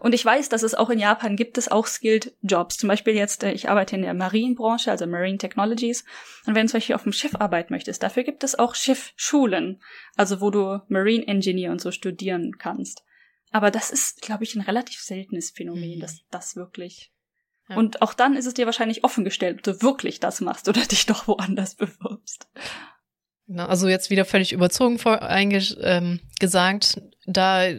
Und ich weiß, dass es auch in Japan gibt es auch Skilled Jobs. Zum Beispiel jetzt, äh, ich arbeite in der Marienbranche, also Marine Technologies. Und wenn du zum Beispiel auf dem Schiff arbeiten möchtest, dafür gibt es auch Schiffschulen. Also wo du Marine Engineer und so studieren kannst. Aber das ist, glaube ich, ein relativ seltenes Phänomen, mhm. dass das wirklich. Ja. Und auch dann ist es dir wahrscheinlich offengestellt, ob du wirklich das machst oder *laughs* dich doch woanders bewirbst. Also jetzt wieder völlig überzogen vor, ähm, gesagt, da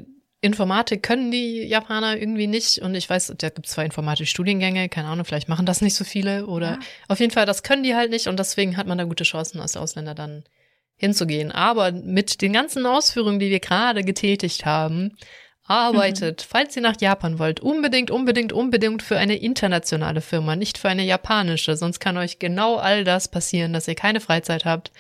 Informatik können die Japaner irgendwie nicht. Und ich weiß, da gibt es zwar Informatik-Studiengänge, keine Ahnung, vielleicht machen das nicht so viele. Oder ja. auf jeden Fall, das können die halt nicht. Und deswegen hat man da gute Chancen, als Ausländer dann hinzugehen. Aber mit den ganzen Ausführungen, die wir gerade getätigt haben, arbeitet, mhm. falls ihr nach Japan wollt, unbedingt, unbedingt, unbedingt für eine internationale Firma, nicht für eine japanische. Sonst kann euch genau all das passieren, dass ihr keine Freizeit habt,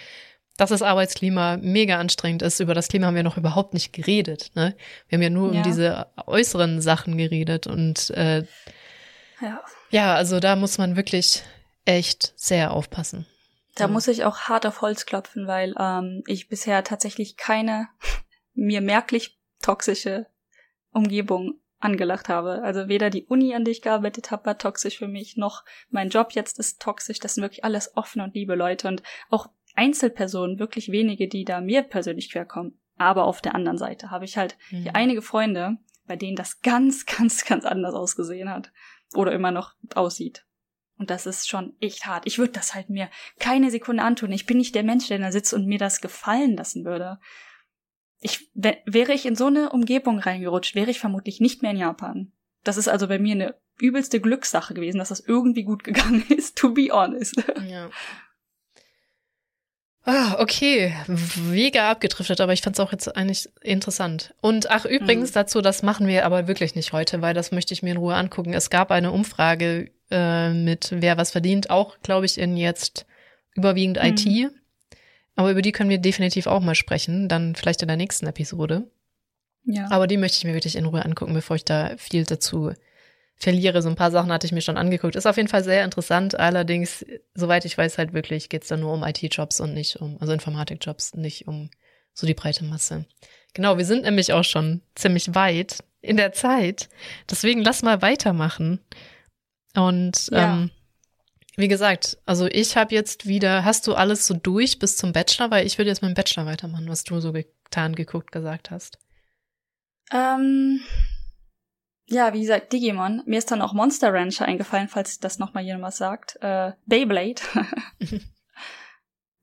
dass das Arbeitsklima mega anstrengend ist. Über das Klima haben wir noch überhaupt nicht geredet. Ne? Wir haben ja nur ja. um diese äußeren Sachen geredet. Und äh, ja. ja, also da muss man wirklich echt sehr aufpassen. Da muss ich auch hart auf Holz klopfen, weil ähm, ich bisher tatsächlich keine *laughs* mir merklich toxische Umgebung angelacht habe. Also weder die Uni, an der ich gearbeitet habe, war toxisch für mich, noch mein Job jetzt ist toxisch. Das sind wirklich alles offene und liebe Leute und auch Einzelpersonen, wirklich wenige, die da mir persönlich querkommen. Aber auf der anderen Seite habe ich halt mhm. hier einige Freunde, bei denen das ganz, *laughs* ganz, ganz anders ausgesehen hat. Oder immer noch aussieht. Und das ist schon echt hart. Ich würde das halt mir keine Sekunde antun. Ich bin nicht der Mensch, der da sitzt und mir das gefallen lassen würde. Ich, wäre ich in so eine Umgebung reingerutscht, wäre ich vermutlich nicht mehr in Japan. Das ist also bei mir eine übelste Glückssache gewesen, dass das irgendwie gut *laughs* gegangen ist, to be honest. Ja. Ah, okay. Mega abgedriftet, aber ich fand es auch jetzt eigentlich interessant. Und ach, übrigens mhm. dazu, das machen wir aber wirklich nicht heute, weil das möchte ich mir in Ruhe angucken. Es gab eine Umfrage äh, mit wer was verdient, auch, glaube ich, in jetzt überwiegend mhm. IT. Aber über die können wir definitiv auch mal sprechen, dann vielleicht in der nächsten Episode. Ja. Aber die möchte ich mir wirklich in Ruhe angucken, bevor ich da viel dazu verliere. So ein paar Sachen hatte ich mir schon angeguckt. Ist auf jeden Fall sehr interessant. Allerdings, soweit ich weiß, halt wirklich geht's da nur um IT-Jobs und nicht um, also Informatik-Jobs, nicht um so die breite Masse. Genau, wir sind nämlich auch schon ziemlich weit in der Zeit. Deswegen lass mal weitermachen. Und ja. ähm, wie gesagt, also ich habe jetzt wieder, hast du alles so durch bis zum Bachelor? Weil ich würde jetzt mit dem Bachelor weitermachen, was du so getan, geguckt, gesagt hast. Ähm, ja, wie gesagt, Digimon. Mir ist dann auch Monster Rancher eingefallen, falls das nochmal jemand sagt. Äh, Beyblade. *laughs*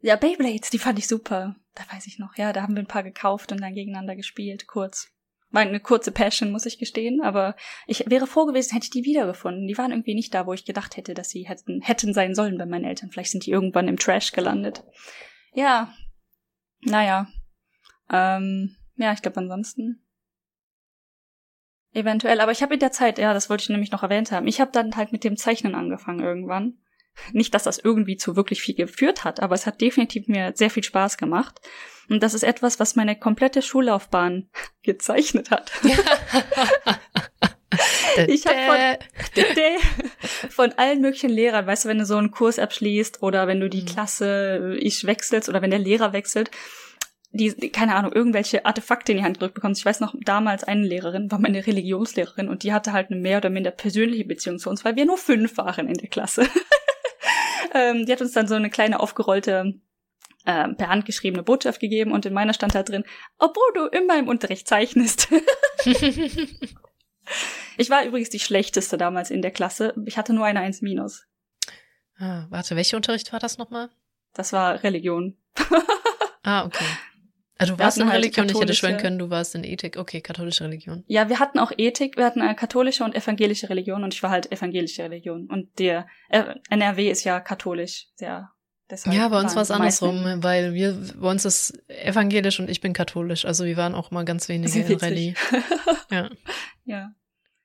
ja, Beyblades, die fand ich super. Da weiß ich noch. Ja, da haben wir ein paar gekauft und dann gegeneinander gespielt, kurz. War eine kurze Passion, muss ich gestehen, aber ich wäre froh gewesen, hätte ich die wiedergefunden. Die waren irgendwie nicht da, wo ich gedacht hätte, dass sie hätten, hätten sein sollen bei meinen Eltern. Vielleicht sind die irgendwann im Trash gelandet. Ja. Naja. Ähm, ja, ich glaube ansonsten Eventuell, aber ich habe in der Zeit, ja, das wollte ich nämlich noch erwähnt haben, ich habe dann halt mit dem Zeichnen angefangen irgendwann. Nicht, dass das irgendwie zu wirklich viel geführt hat, aber es hat definitiv mir sehr viel Spaß gemacht. Und das ist etwas, was meine komplette Schullaufbahn *laughs* gezeichnet hat. *laughs* ich habe von, von allen möglichen Lehrern, weißt du, wenn du so einen Kurs abschließt oder wenn du die mhm. Klasse ich wechselst oder wenn der Lehrer wechselt, die, keine Ahnung, irgendwelche Artefakte in die Hand gedrückt bekommst. Ich weiß noch, damals eine Lehrerin war meine Religionslehrerin und die hatte halt eine mehr oder minder persönliche Beziehung zu uns, weil wir nur fünf waren in der Klasse. *laughs* ähm, die hat uns dann so eine kleine aufgerollte äh, per Hand geschriebene Botschaft gegeben und in meiner stand da drin, obwohl du immer im Unterricht zeichnest. *laughs* ich war übrigens die schlechteste damals in der Klasse. Ich hatte nur eine Eins minus. Ah, warte, welcher Unterricht war das nochmal? Das war Religion. ah, okay. Also du warst in halt Religion, ich hätte schwören können, du warst in Ethik. Okay, katholische Religion. Ja, wir hatten auch Ethik, wir hatten eine katholische und evangelische Religion und ich war halt evangelische Religion. Und der äh, NRW ist ja katholisch, sehr. Deshalb ja, bei uns war es andersrum, weil wir, bei uns ist evangelisch und ich bin katholisch. Also wir waren auch mal ganz wenige in Rallye. *laughs* ja. Ja.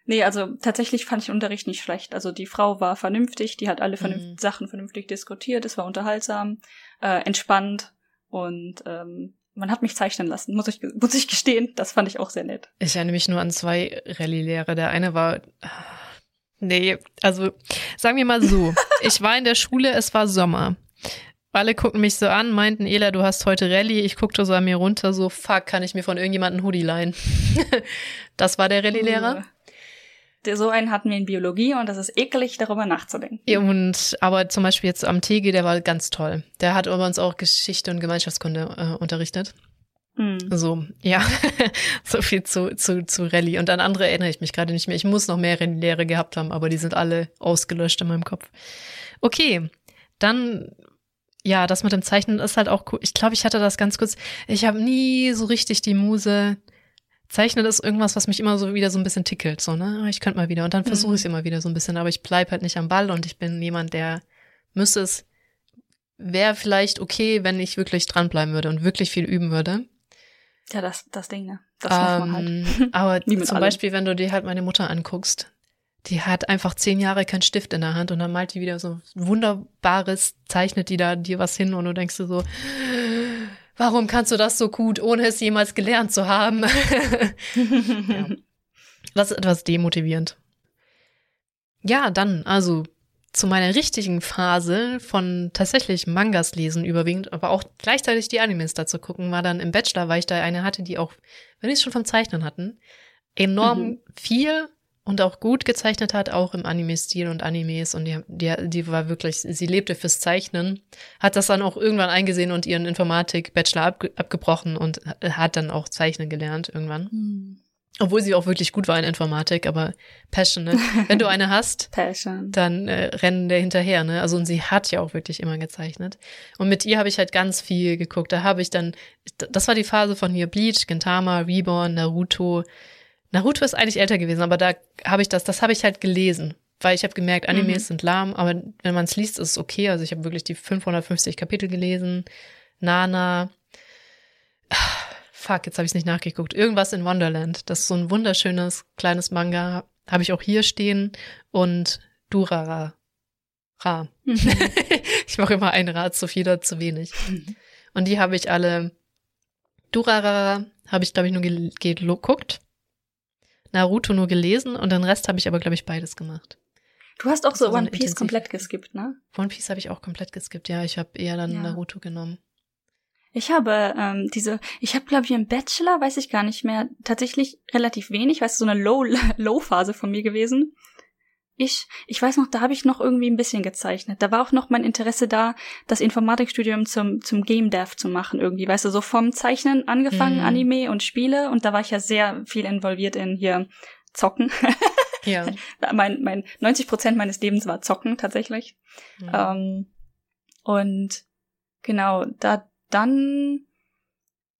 Nee, also tatsächlich fand ich Unterricht nicht schlecht. Also die Frau war vernünftig, die hat alle vernünft mhm. Sachen vernünftig diskutiert, es war unterhaltsam, äh, entspannt und ähm, man hat mich zeichnen lassen, muss ich, muss ich gestehen. Das fand ich auch sehr nett. Ich erinnere mich nur an zwei Rallye-Lehrer. Der eine war, Nee, also sagen wir mal so. *laughs* Ich war in der Schule, es war Sommer. Alle guckten mich so an, meinten, Ela, du hast heute Rallye. Ich guckte so an mir runter, so, fuck, kann ich mir von irgendjemandem Hoodie leihen? *laughs* das war der Rallye-Lehrer. So einen hatten wir in Biologie und das ist eklig, darüber nachzudenken. Ja, und aber zum Beispiel jetzt am TG, der war ganz toll. Der hat uns auch Geschichte und Gemeinschaftskunde äh, unterrichtet. Mhm. So, ja, *laughs* so viel zu, zu, zu Rallye. Und an andere erinnere ich mich gerade nicht mehr. Ich muss noch mehr Lehre gehabt haben, aber die sind alle ausgelöscht in meinem Kopf. Okay, dann ja, das mit dem Zeichnen ist halt auch cool. Ich glaube, ich hatte das ganz kurz. Ich habe nie so richtig die Muse. Zeichnen ist irgendwas, was mich immer so wieder so ein bisschen tickelt, so, ne? Ah, ich könnte mal wieder. Und dann versuche ich es mhm. immer wieder so ein bisschen, aber ich bleib halt nicht am Ball und ich bin jemand, der müsste es, wäre vielleicht okay, wenn ich wirklich dranbleiben würde und wirklich viel üben würde. Ja, das, das Ding, ne? Das ähm, halt. Ähm, aber *laughs* zum allem. Beispiel, wenn du dir halt meine Mutter anguckst, die hat einfach zehn Jahre keinen Stift in der Hand und dann malt die wieder so wunderbares, zeichnet die da dir was hin und du denkst du so, warum kannst du das so gut, ohne es jemals gelernt zu haben? *laughs* ja. Das ist etwas demotivierend. Ja, dann, also zu meiner richtigen Phase von tatsächlich Mangas lesen überwiegend, aber auch gleichzeitig die Animes dazu gucken, war dann im Bachelor, weil ich da eine hatte, die auch, wenn ich es schon vom Zeichnen hatten, enorm mhm. viel und auch gut gezeichnet hat, auch im Anime-Stil und Animes. Und die, die, die war wirklich, sie lebte fürs Zeichnen, hat das dann auch irgendwann eingesehen und ihren Informatik-Bachelor ab, abgebrochen und hat dann auch Zeichnen gelernt irgendwann. Hm. Obwohl sie auch wirklich gut war in Informatik, aber Passion, ne? *laughs* Wenn du eine hast, Passion. dann äh, rennen der hinterher, ne? Also und sie hat ja auch wirklich immer gezeichnet. Und mit ihr habe ich halt ganz viel geguckt. Da habe ich dann, das war die Phase von hier Bleach, Gintama, Reborn, Naruto, Naruto ist eigentlich älter gewesen, aber da habe ich das, das habe ich halt gelesen, weil ich habe gemerkt, Animes mhm. sind lahm, aber wenn man es liest, ist es okay. Also ich habe wirklich die 550 Kapitel gelesen. Nana. *sighs* Fuck, jetzt habe ich es nicht nachgeguckt. Irgendwas in Wonderland. Das ist so ein wunderschönes kleines Manga. Habe ich auch hier stehen. Und Durara. Ra. Mhm. *laughs* ich mache immer ein Rad zu viel oder zu wenig. Mhm. Und die habe ich alle. Durara habe ich, glaube ich, nur geguckt. Naruto nur gelesen und den Rest habe ich aber, glaube ich, beides gemacht. Du hast auch so One Piece intensiv. komplett geskippt, ne? One Piece habe ich auch komplett geskippt, ja. Ich habe eher dann ja. Naruto genommen. Ich habe ähm, diese, ich habe glaube ich im Bachelor, weiß ich gar nicht mehr, tatsächlich relativ wenig, weißt du, so eine Low *laughs* Low Phase von mir gewesen. Ich, ich weiß noch, da habe ich noch irgendwie ein bisschen gezeichnet. Da war auch noch mein Interesse da, das Informatikstudium zum, zum Game Dev zu machen irgendwie. Weißt du, so vom Zeichnen angefangen, mhm. Anime und Spiele. Und da war ich ja sehr viel involviert in hier Zocken. Ja. *laughs* mein, mein 90 Prozent meines Lebens war Zocken tatsächlich. Mhm. Ähm, und genau, da dann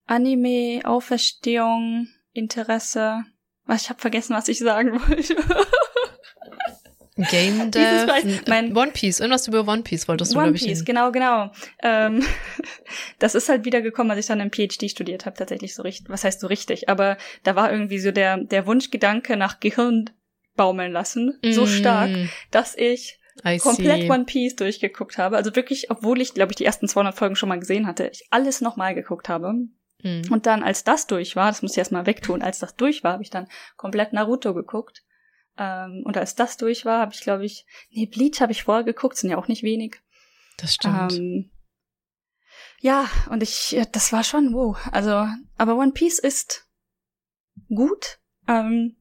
Anime, Auferstehung, Interesse. Was, ich habe vergessen, was ich sagen *laughs* wollte. Game *laughs* Dev, mein One Piece, irgendwas über One Piece wolltest du, glaube ich. One Piece, genau, genau. Ähm, *laughs* das ist halt wieder gekommen, als ich dann im PhD studiert habe, tatsächlich so richtig, was heißt so richtig, aber da war irgendwie so der, der Wunschgedanke nach Gehirn baumeln lassen, mm. so stark, dass ich I komplett see. One Piece durchgeguckt habe. Also wirklich, obwohl ich, glaube ich, die ersten 200 Folgen schon mal gesehen hatte, ich alles nochmal geguckt habe. Mm. Und dann, als das durch war, das muss ich erstmal wegtun, als das durch war, habe ich dann komplett Naruto geguckt. Ähm, und als das durch war, habe ich, glaube ich, nee, Bleach habe ich vorher geguckt, sind ja auch nicht wenig. Das stimmt. Ähm, ja, und ich, das war schon, wow. Also, aber One Piece ist gut. Ähm,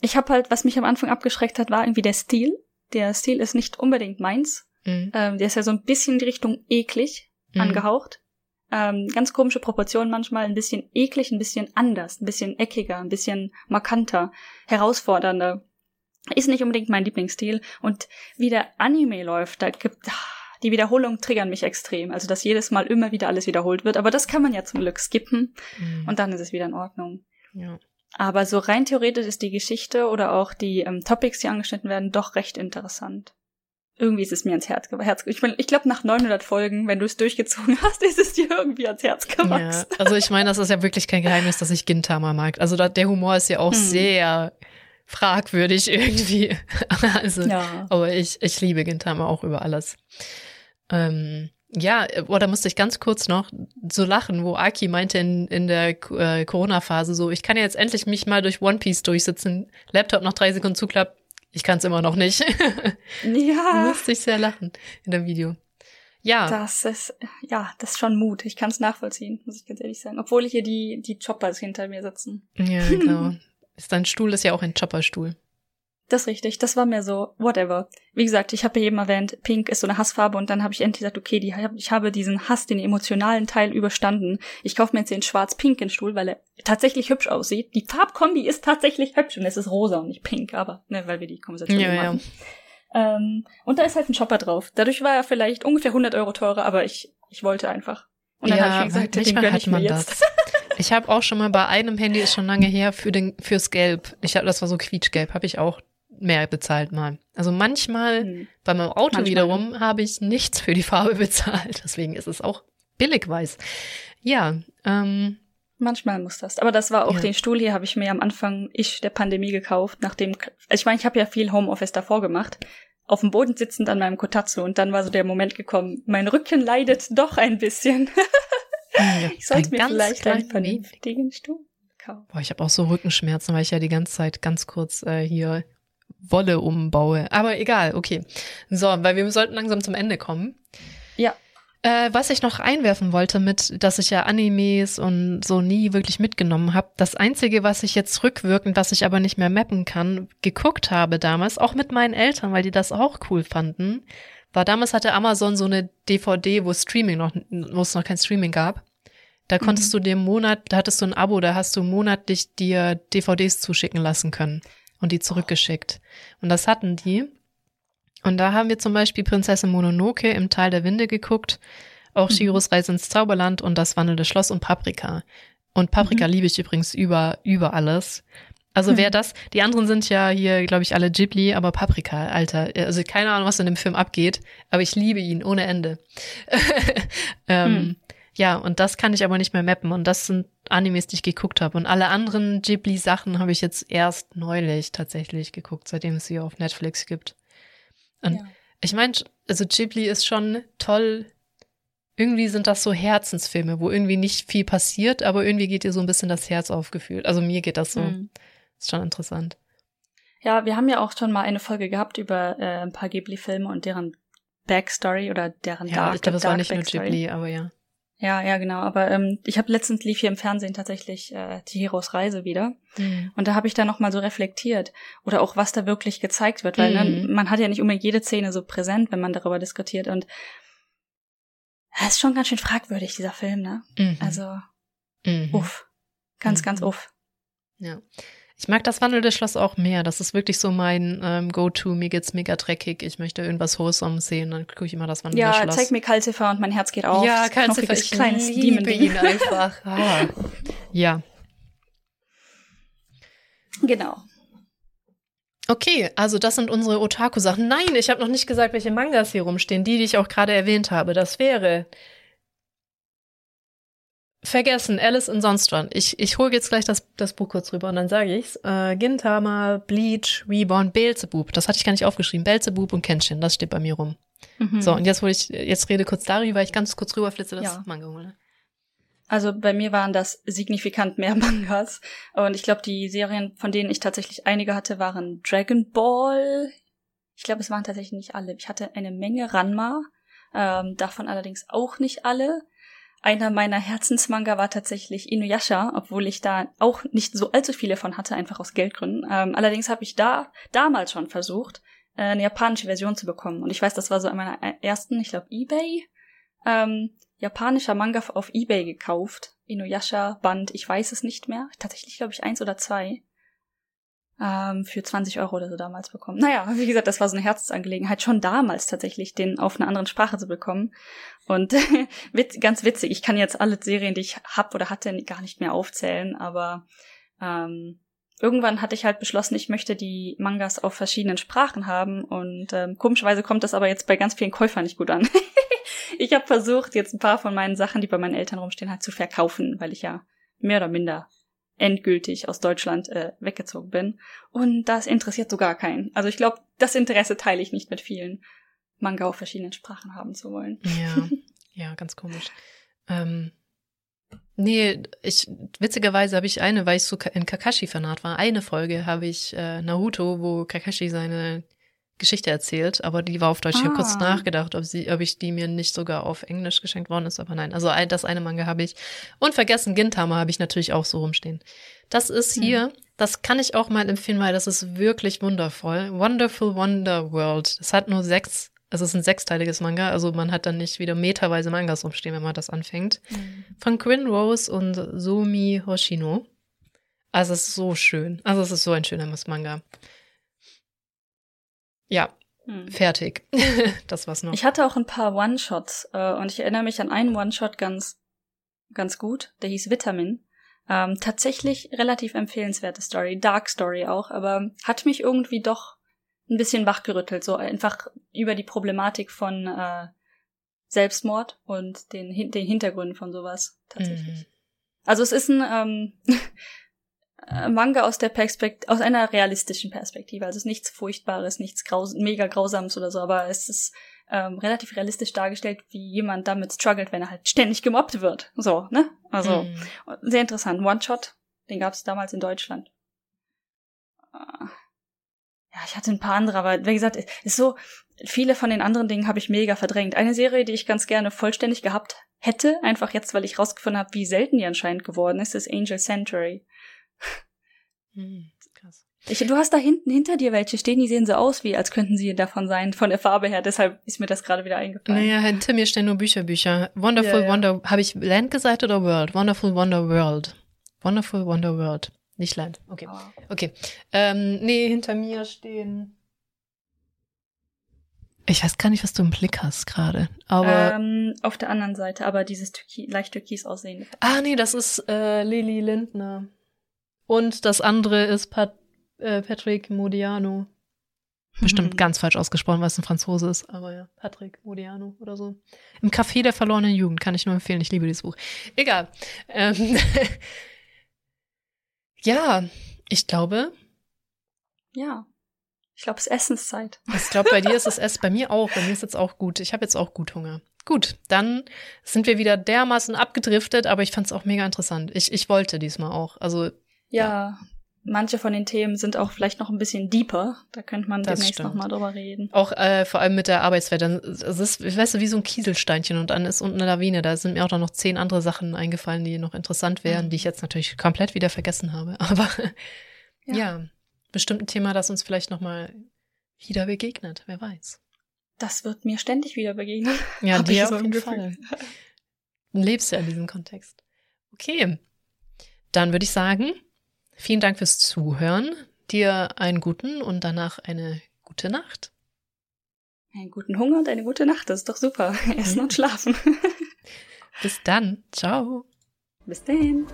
ich habe halt, was mich am Anfang abgeschreckt hat, war irgendwie der Stil. Der Stil ist nicht unbedingt meins. Mhm. Ähm, der ist ja so ein bisschen in die Richtung eklig mhm. angehaucht. Ähm, ganz komische Proportionen manchmal, ein bisschen eklig, ein bisschen anders, ein bisschen eckiger, ein bisschen markanter, herausfordernder. Ist nicht unbedingt mein Lieblingsstil. Und wie der Anime läuft, da gibt die Wiederholungen triggern mich extrem. Also dass jedes Mal immer wieder alles wiederholt wird. Aber das kann man ja zum Glück skippen mhm. und dann ist es wieder in Ordnung. Ja. Aber so rein theoretisch ist die Geschichte oder auch die ähm, Topics, die angeschnitten werden, doch recht interessant irgendwie ist es mir ans Herz gewachsen. Ich, mein, ich glaube, nach 900 Folgen, wenn du es durchgezogen *laughs* hast, ist es dir irgendwie ans Herz gewachsen. Ja, also ich meine, das ist ja wirklich kein Geheimnis, dass ich Gintama mag. Also da, der Humor ist ja auch hm. sehr fragwürdig *laughs* irgendwie. also, ja. aber ich, ich liebe Gintama auch über alles. Ähm, ja, boah, da musste ich ganz kurz noch so lachen, wo Aki meinte in, in der äh, Corona-Phase so, ich kann ja jetzt endlich mich mal durch One Piece durchsitzen, Laptop noch drei Sekunden zuklappt, Ich kann es immer noch nicht. *laughs* Ja. Musste ich sehr lachen in dem Video. Ja. Das ist, ja, das ist schon Mut. Ich kann es nachvollziehen, muss ich ganz ehrlich sagen. Obwohl hier die, die Choppers hinter mir sitzen. Ja, genau. *laughs* ist dein Stuhl ist ja auch ein Chopperstuhl. Das ist richtig. Das war mir so, whatever. Wie gesagt, ich habe ja eben erwähnt, Pink ist so eine Hassfarbe und dann habe ich endlich gesagt, okay, die, ich habe diesen Hass, den emotionalen Teil überstanden. Ich kaufe mir jetzt den schwarz-pinken Stuhl, weil er tatsächlich hübsch aussieht. Die Farbkombi ist tatsächlich hübsch und es ist rosa und nicht pink, aber, ne, weil wir die Konversation Ja, machen. Ähm, und da ist halt ein Chopper drauf. Dadurch war er vielleicht ungefähr 100 Euro teurer, aber ich, ich wollte einfach. Und dann ja, habe ich mir gesagt, den manchmal gönn hat ich mir jetzt. das. Ich habe auch schon mal bei einem Handy, ist schon lange her, für den, fürs Gelb. Ich habe, das war so quietschgelb, habe ich auch mehr bezahlt mal. Also manchmal, Hm. bei meinem Auto Manchmal, wiederum, habe ich nichts für die Farbe *laughs* bezahlt. Deswegen ist es auch billig weiß. Ja, ähm, Manchmal muss das. Aber das war auch Ja. den Stuhl hier, habe ich mir am Anfang ich der Pandemie gekauft, nachdem ich meine, ich habe ja viel Homeoffice davor gemacht. Auf dem Boden sitzend an meinem Kotatsu und dann war so der Moment gekommen, mein Rücken leidet doch ein bisschen. *laughs* Ich sollte mir vielleicht einen vernünftigen Stuhl kaufen. Boah, ich habe auch so Rückenschmerzen, weil ich ja die ganze Zeit ganz kurz äh, hier Wolle umbaue. Aber egal, okay. So, weil wir sollten langsam zum Ende kommen. Ja. Äh, was ich noch einwerfen wollte mit, dass ich ja Animes und so nie wirklich mitgenommen habe. Das Einzige, was ich jetzt rückwirkend, was ich aber nicht mehr mappen kann, geguckt habe damals, auch mit meinen Eltern, weil die das auch cool fanden, war damals hatte Amazon so eine DVD, wo Streaming noch, wo es noch kein Streaming gab. Da konntest du dir im Monat, da hattest du ein Abo, da hast du monatlich dir DVDs zuschicken lassen können und die zurückgeschickt. Und das hatten die. Und da haben wir zum Beispiel Prinzessin Mononoke im Tal der Winde geguckt, auch Mhm. Shiros Reise ins Zauberland und das wandelnde Schloss und Paprika. Und Paprika Mhm. liebe ich übrigens über, über alles. Also wer Mhm. das, die anderen sind ja hier, glaube ich, alle Ghibli, aber Paprika, Alter, also keine Ahnung, was in dem Film abgeht, aber ich liebe ihn ohne Ende. *laughs* ähm, Hm. Ja, und das kann ich aber nicht mehr mappen und das sind Animes, die ich geguckt habe. Und alle anderen Ghibli-Sachen habe ich jetzt erst neulich tatsächlich geguckt, seitdem es sie auf Netflix gibt. Und Ja. ich meine, also Ghibli ist schon toll. Irgendwie sind das so Herzensfilme, wo irgendwie nicht viel passiert, aber irgendwie geht dir so ein bisschen das Herz aufgefühlt. Also mir geht das so. Mhm. Ist schon interessant. Ja, wir haben ja auch schon mal eine Folge gehabt über äh, ein paar Ghibli-Filme und deren Backstory oder deren Ja, Dark, ich glaube, das war nicht nur Backstory. Ghibli, aber ja. Ja, ja, genau. Aber ähm, ich habe letztens lief hier im Fernsehen tatsächlich äh, Chihiros Reise wieder. Und da habe ich da nochmal so reflektiert. Oder auch, was da wirklich gezeigt wird. Weil Mhm. ne, man hat ja nicht unbedingt jede Szene so präsent, wenn man darüber diskutiert. Und es ist schon ganz schön fragwürdig, dieser Film, ne? Mhm. Also, Mhm. uff. Ganz, Mhm. ganz uff. Ja. Ich mag das wandelnde Schloss auch mehr. Das ist wirklich so mein ähm, Go-To. Mir geht's mega dreckig. Ich möchte irgendwas Wholesome sehen. Dann gucke ich immer das wandelnde Ja, Schloss. zeig mir Calcifer und mein Herz geht auf. Ja, knuffiges ich kleines liebe Demon-Ding. ihn *laughs* einfach. Ah. Ja. Genau. Okay, also das sind unsere Otaku-Sachen. Nein, ich habe noch nicht gesagt, welche Mangas hier rumstehen. Die, die ich auch gerade erwähnt habe. Das wäre vergessen, Alice in Sonstran. Ich, ich hole jetzt gleich das, das Buch kurz rüber und dann sage ich's. Äh, Gintama, Bleach, Reborn, Beelzebub. Das hatte ich gar nicht aufgeschrieben. Beelzebub und Kenshin, das steht bei mir rum. Mhm. So, und jetzt hole ich, jetzt rede kurz darüber, weil ich ganz kurz rüberflitze, das Ja. Manga hole. Also bei mir waren das signifikant mehr *laughs* Mangas. Und ich glaube, die Serien, von denen ich tatsächlich einige hatte, waren Dragon Ball. Ich glaube, es waren tatsächlich nicht alle. Ich hatte eine Menge Ranma. Ähm, davon allerdings auch nicht alle. Einer meiner Herzensmanga war tatsächlich Inuyasha, obwohl ich da auch nicht so allzu viele von hatte, einfach aus Geldgründen. Ähm, allerdings habe ich da damals schon versucht, äh, eine japanische Version zu bekommen. Und ich weiß, das war so an meiner ersten, ich glaube, Ebay. Ähm, japanischer Manga auf Ebay gekauft. Inuyasha Band, ich weiß es nicht mehr. Tatsächlich, glaube ich, eins oder zwei. Ähm, für 20 Euro oder so damals bekommen. Naja, wie gesagt, das war so eine Herzensangelegenheit, schon damals tatsächlich, den auf einer anderen Sprache zu bekommen. Und *laughs* witz, ganz witzig, ich kann jetzt alle Serien, die ich hab oder hatte, gar nicht mehr aufzählen, aber ähm, irgendwann hatte ich halt beschlossen, ich möchte die Mangas auf verschiedenen Sprachen haben und ähm, komischerweise kommt das aber jetzt bei ganz vielen Käufern nicht gut an. *laughs* ich habe versucht, jetzt ein paar von meinen Sachen, die bei meinen Eltern rumstehen, halt zu verkaufen, weil ich ja mehr oder minder endgültig aus Deutschland äh, weggezogen bin. Und das interessiert so gar keinen. Also ich glaube, das Interesse teile ich nicht mit vielen, Manga auf verschiedenen Sprachen haben zu wollen. Ja, *laughs* ja, ganz komisch. Ähm, Nee, ich witzigerweise habe ich eine, weil ich so in Kakashi-Fanat war, eine Folge habe ich äh, Naruto, wo Kakashi seine Geschichte erzählt, aber die war auf Deutsch. Ah. Ich habe kurz nachgedacht, ob sie, ob ich die mir nicht sogar auf Englisch geschenkt worden ist, aber nein. Also das eine Manga habe ich. Und vergessen, Gintama habe ich natürlich auch so rumstehen. Das ist hier, hm. das kann ich auch mal empfehlen, weil das ist wirklich wundervoll. Wonderful Wonder World. Das hat nur sechs, also es ist ein sechsteiliges Manga, also man hat dann nicht wieder meterweise Mangas rumstehen, wenn man das anfängt. Hm. Von Quinn Rose und Sumi Hoshino. Also es ist so schön. Also es ist so ein schöner Manga. Ja, hm. fertig. *laughs* das war's noch. Ich hatte auch ein paar One-Shots äh, und ich erinnere mich an einen One-Shot ganz, ganz gut. Der hieß Vitamin. Ähm, tatsächlich relativ empfehlenswerte Story, Dark Story auch, aber hat mich irgendwie doch ein bisschen wachgerüttelt, so einfach über die Problematik von äh, Selbstmord und den, den Hintergründen von sowas tatsächlich. Mhm. Also es ist ein ähm, äh, *laughs* Manga aus der Perspektive, aus einer realistischen Perspektive. Also es ist nichts Furchtbares, nichts graus mega Grausames oder so, aber es ist ähm, relativ realistisch dargestellt, wie jemand damit struggelt, wenn er halt ständig gemobbt wird. So, ne? Also, mm. sehr interessant. One-Shot, den gab es damals in Deutschland. Ah. Ja, ich hatte ein paar andere, aber wie gesagt, ist so, viele von den anderen Dingen habe ich mega verdrängt. Eine Serie, die ich ganz gerne vollständig gehabt hätte, einfach jetzt, weil ich rausgefunden habe, wie selten die anscheinend geworden ist, ist Angel Century. *laughs* Hm, krass. Ich, du hast da hinten hinter dir welche stehen, die sehen so aus, wie als könnten sie davon sein, von der Farbe her. Deshalb ist mir das gerade wieder eingefallen. Naja, hinter mir stehen nur Bücher, Bücher. Wonderful ja, ja. Wonder, habe ich Land gesagt oder World? Wonderful Wonder World. Wonderful Wonder World. Nicht Land. Okay. Oh. Okay. Ähm, nee, hinter mir stehen. Ich weiß gar nicht, was du im Blick hast gerade. Aber ähm, auf der anderen Seite, aber dieses Türki leicht türkis aussehende. Ah, nee, das ist äh, Lili Lindner. Und das andere ist Pat äh, Patrick Modiano. Bestimmt mhm. ganz falsch ausgesprochen, weil es ein Franzose ist, aber ja, Patrick Modiano oder so. Im Café der verlorenen Jugend kann ich nur empfehlen. Ich liebe dieses Buch. Egal. Ähm *laughs* ja, ich glaube. Ja. Ich glaube, es ist Essenszeit. Ich glaube, bei dir ist es Essen, bei mir auch. Bei mir ist jetzt auch gut. Ich habe jetzt auch gut Hunger. Gut, dann sind wir wieder dermaßen abgedriftet, aber ich fand es auch mega interessant. Ich, ich wollte diesmal auch. Also ja, manche von den Themen sind auch vielleicht noch ein bisschen deeper. Da könnte man das demnächst nochmal drüber reden. Auch äh, vor allem mit der Arbeitswelt. Es ist, ich weiß, wie so ein Kieselsteinchen und dann ist unten eine Lawine. Da sind mir auch noch zehn andere Sachen eingefallen, die noch interessant wären, mhm. die ich jetzt natürlich komplett wieder vergessen habe. *laughs* Aber ja, ja bestimmt ein Thema, das uns vielleicht nochmal wieder begegnet. Wer weiß. Das wird mir ständig wieder begegnen. Ja, *laughs* dir auf jeden Fall. Du lebst ja in diesem Kontext. Okay. Dann würde ich sagen, Vielen Dank fürs Zuhören. Dir einen guten und danach eine gute Nacht. Einen guten Hunger und eine gute Nacht. Das ist doch super. *laughs* Essen und schlafen. *laughs* Bis dann. Ciao. Bis dann.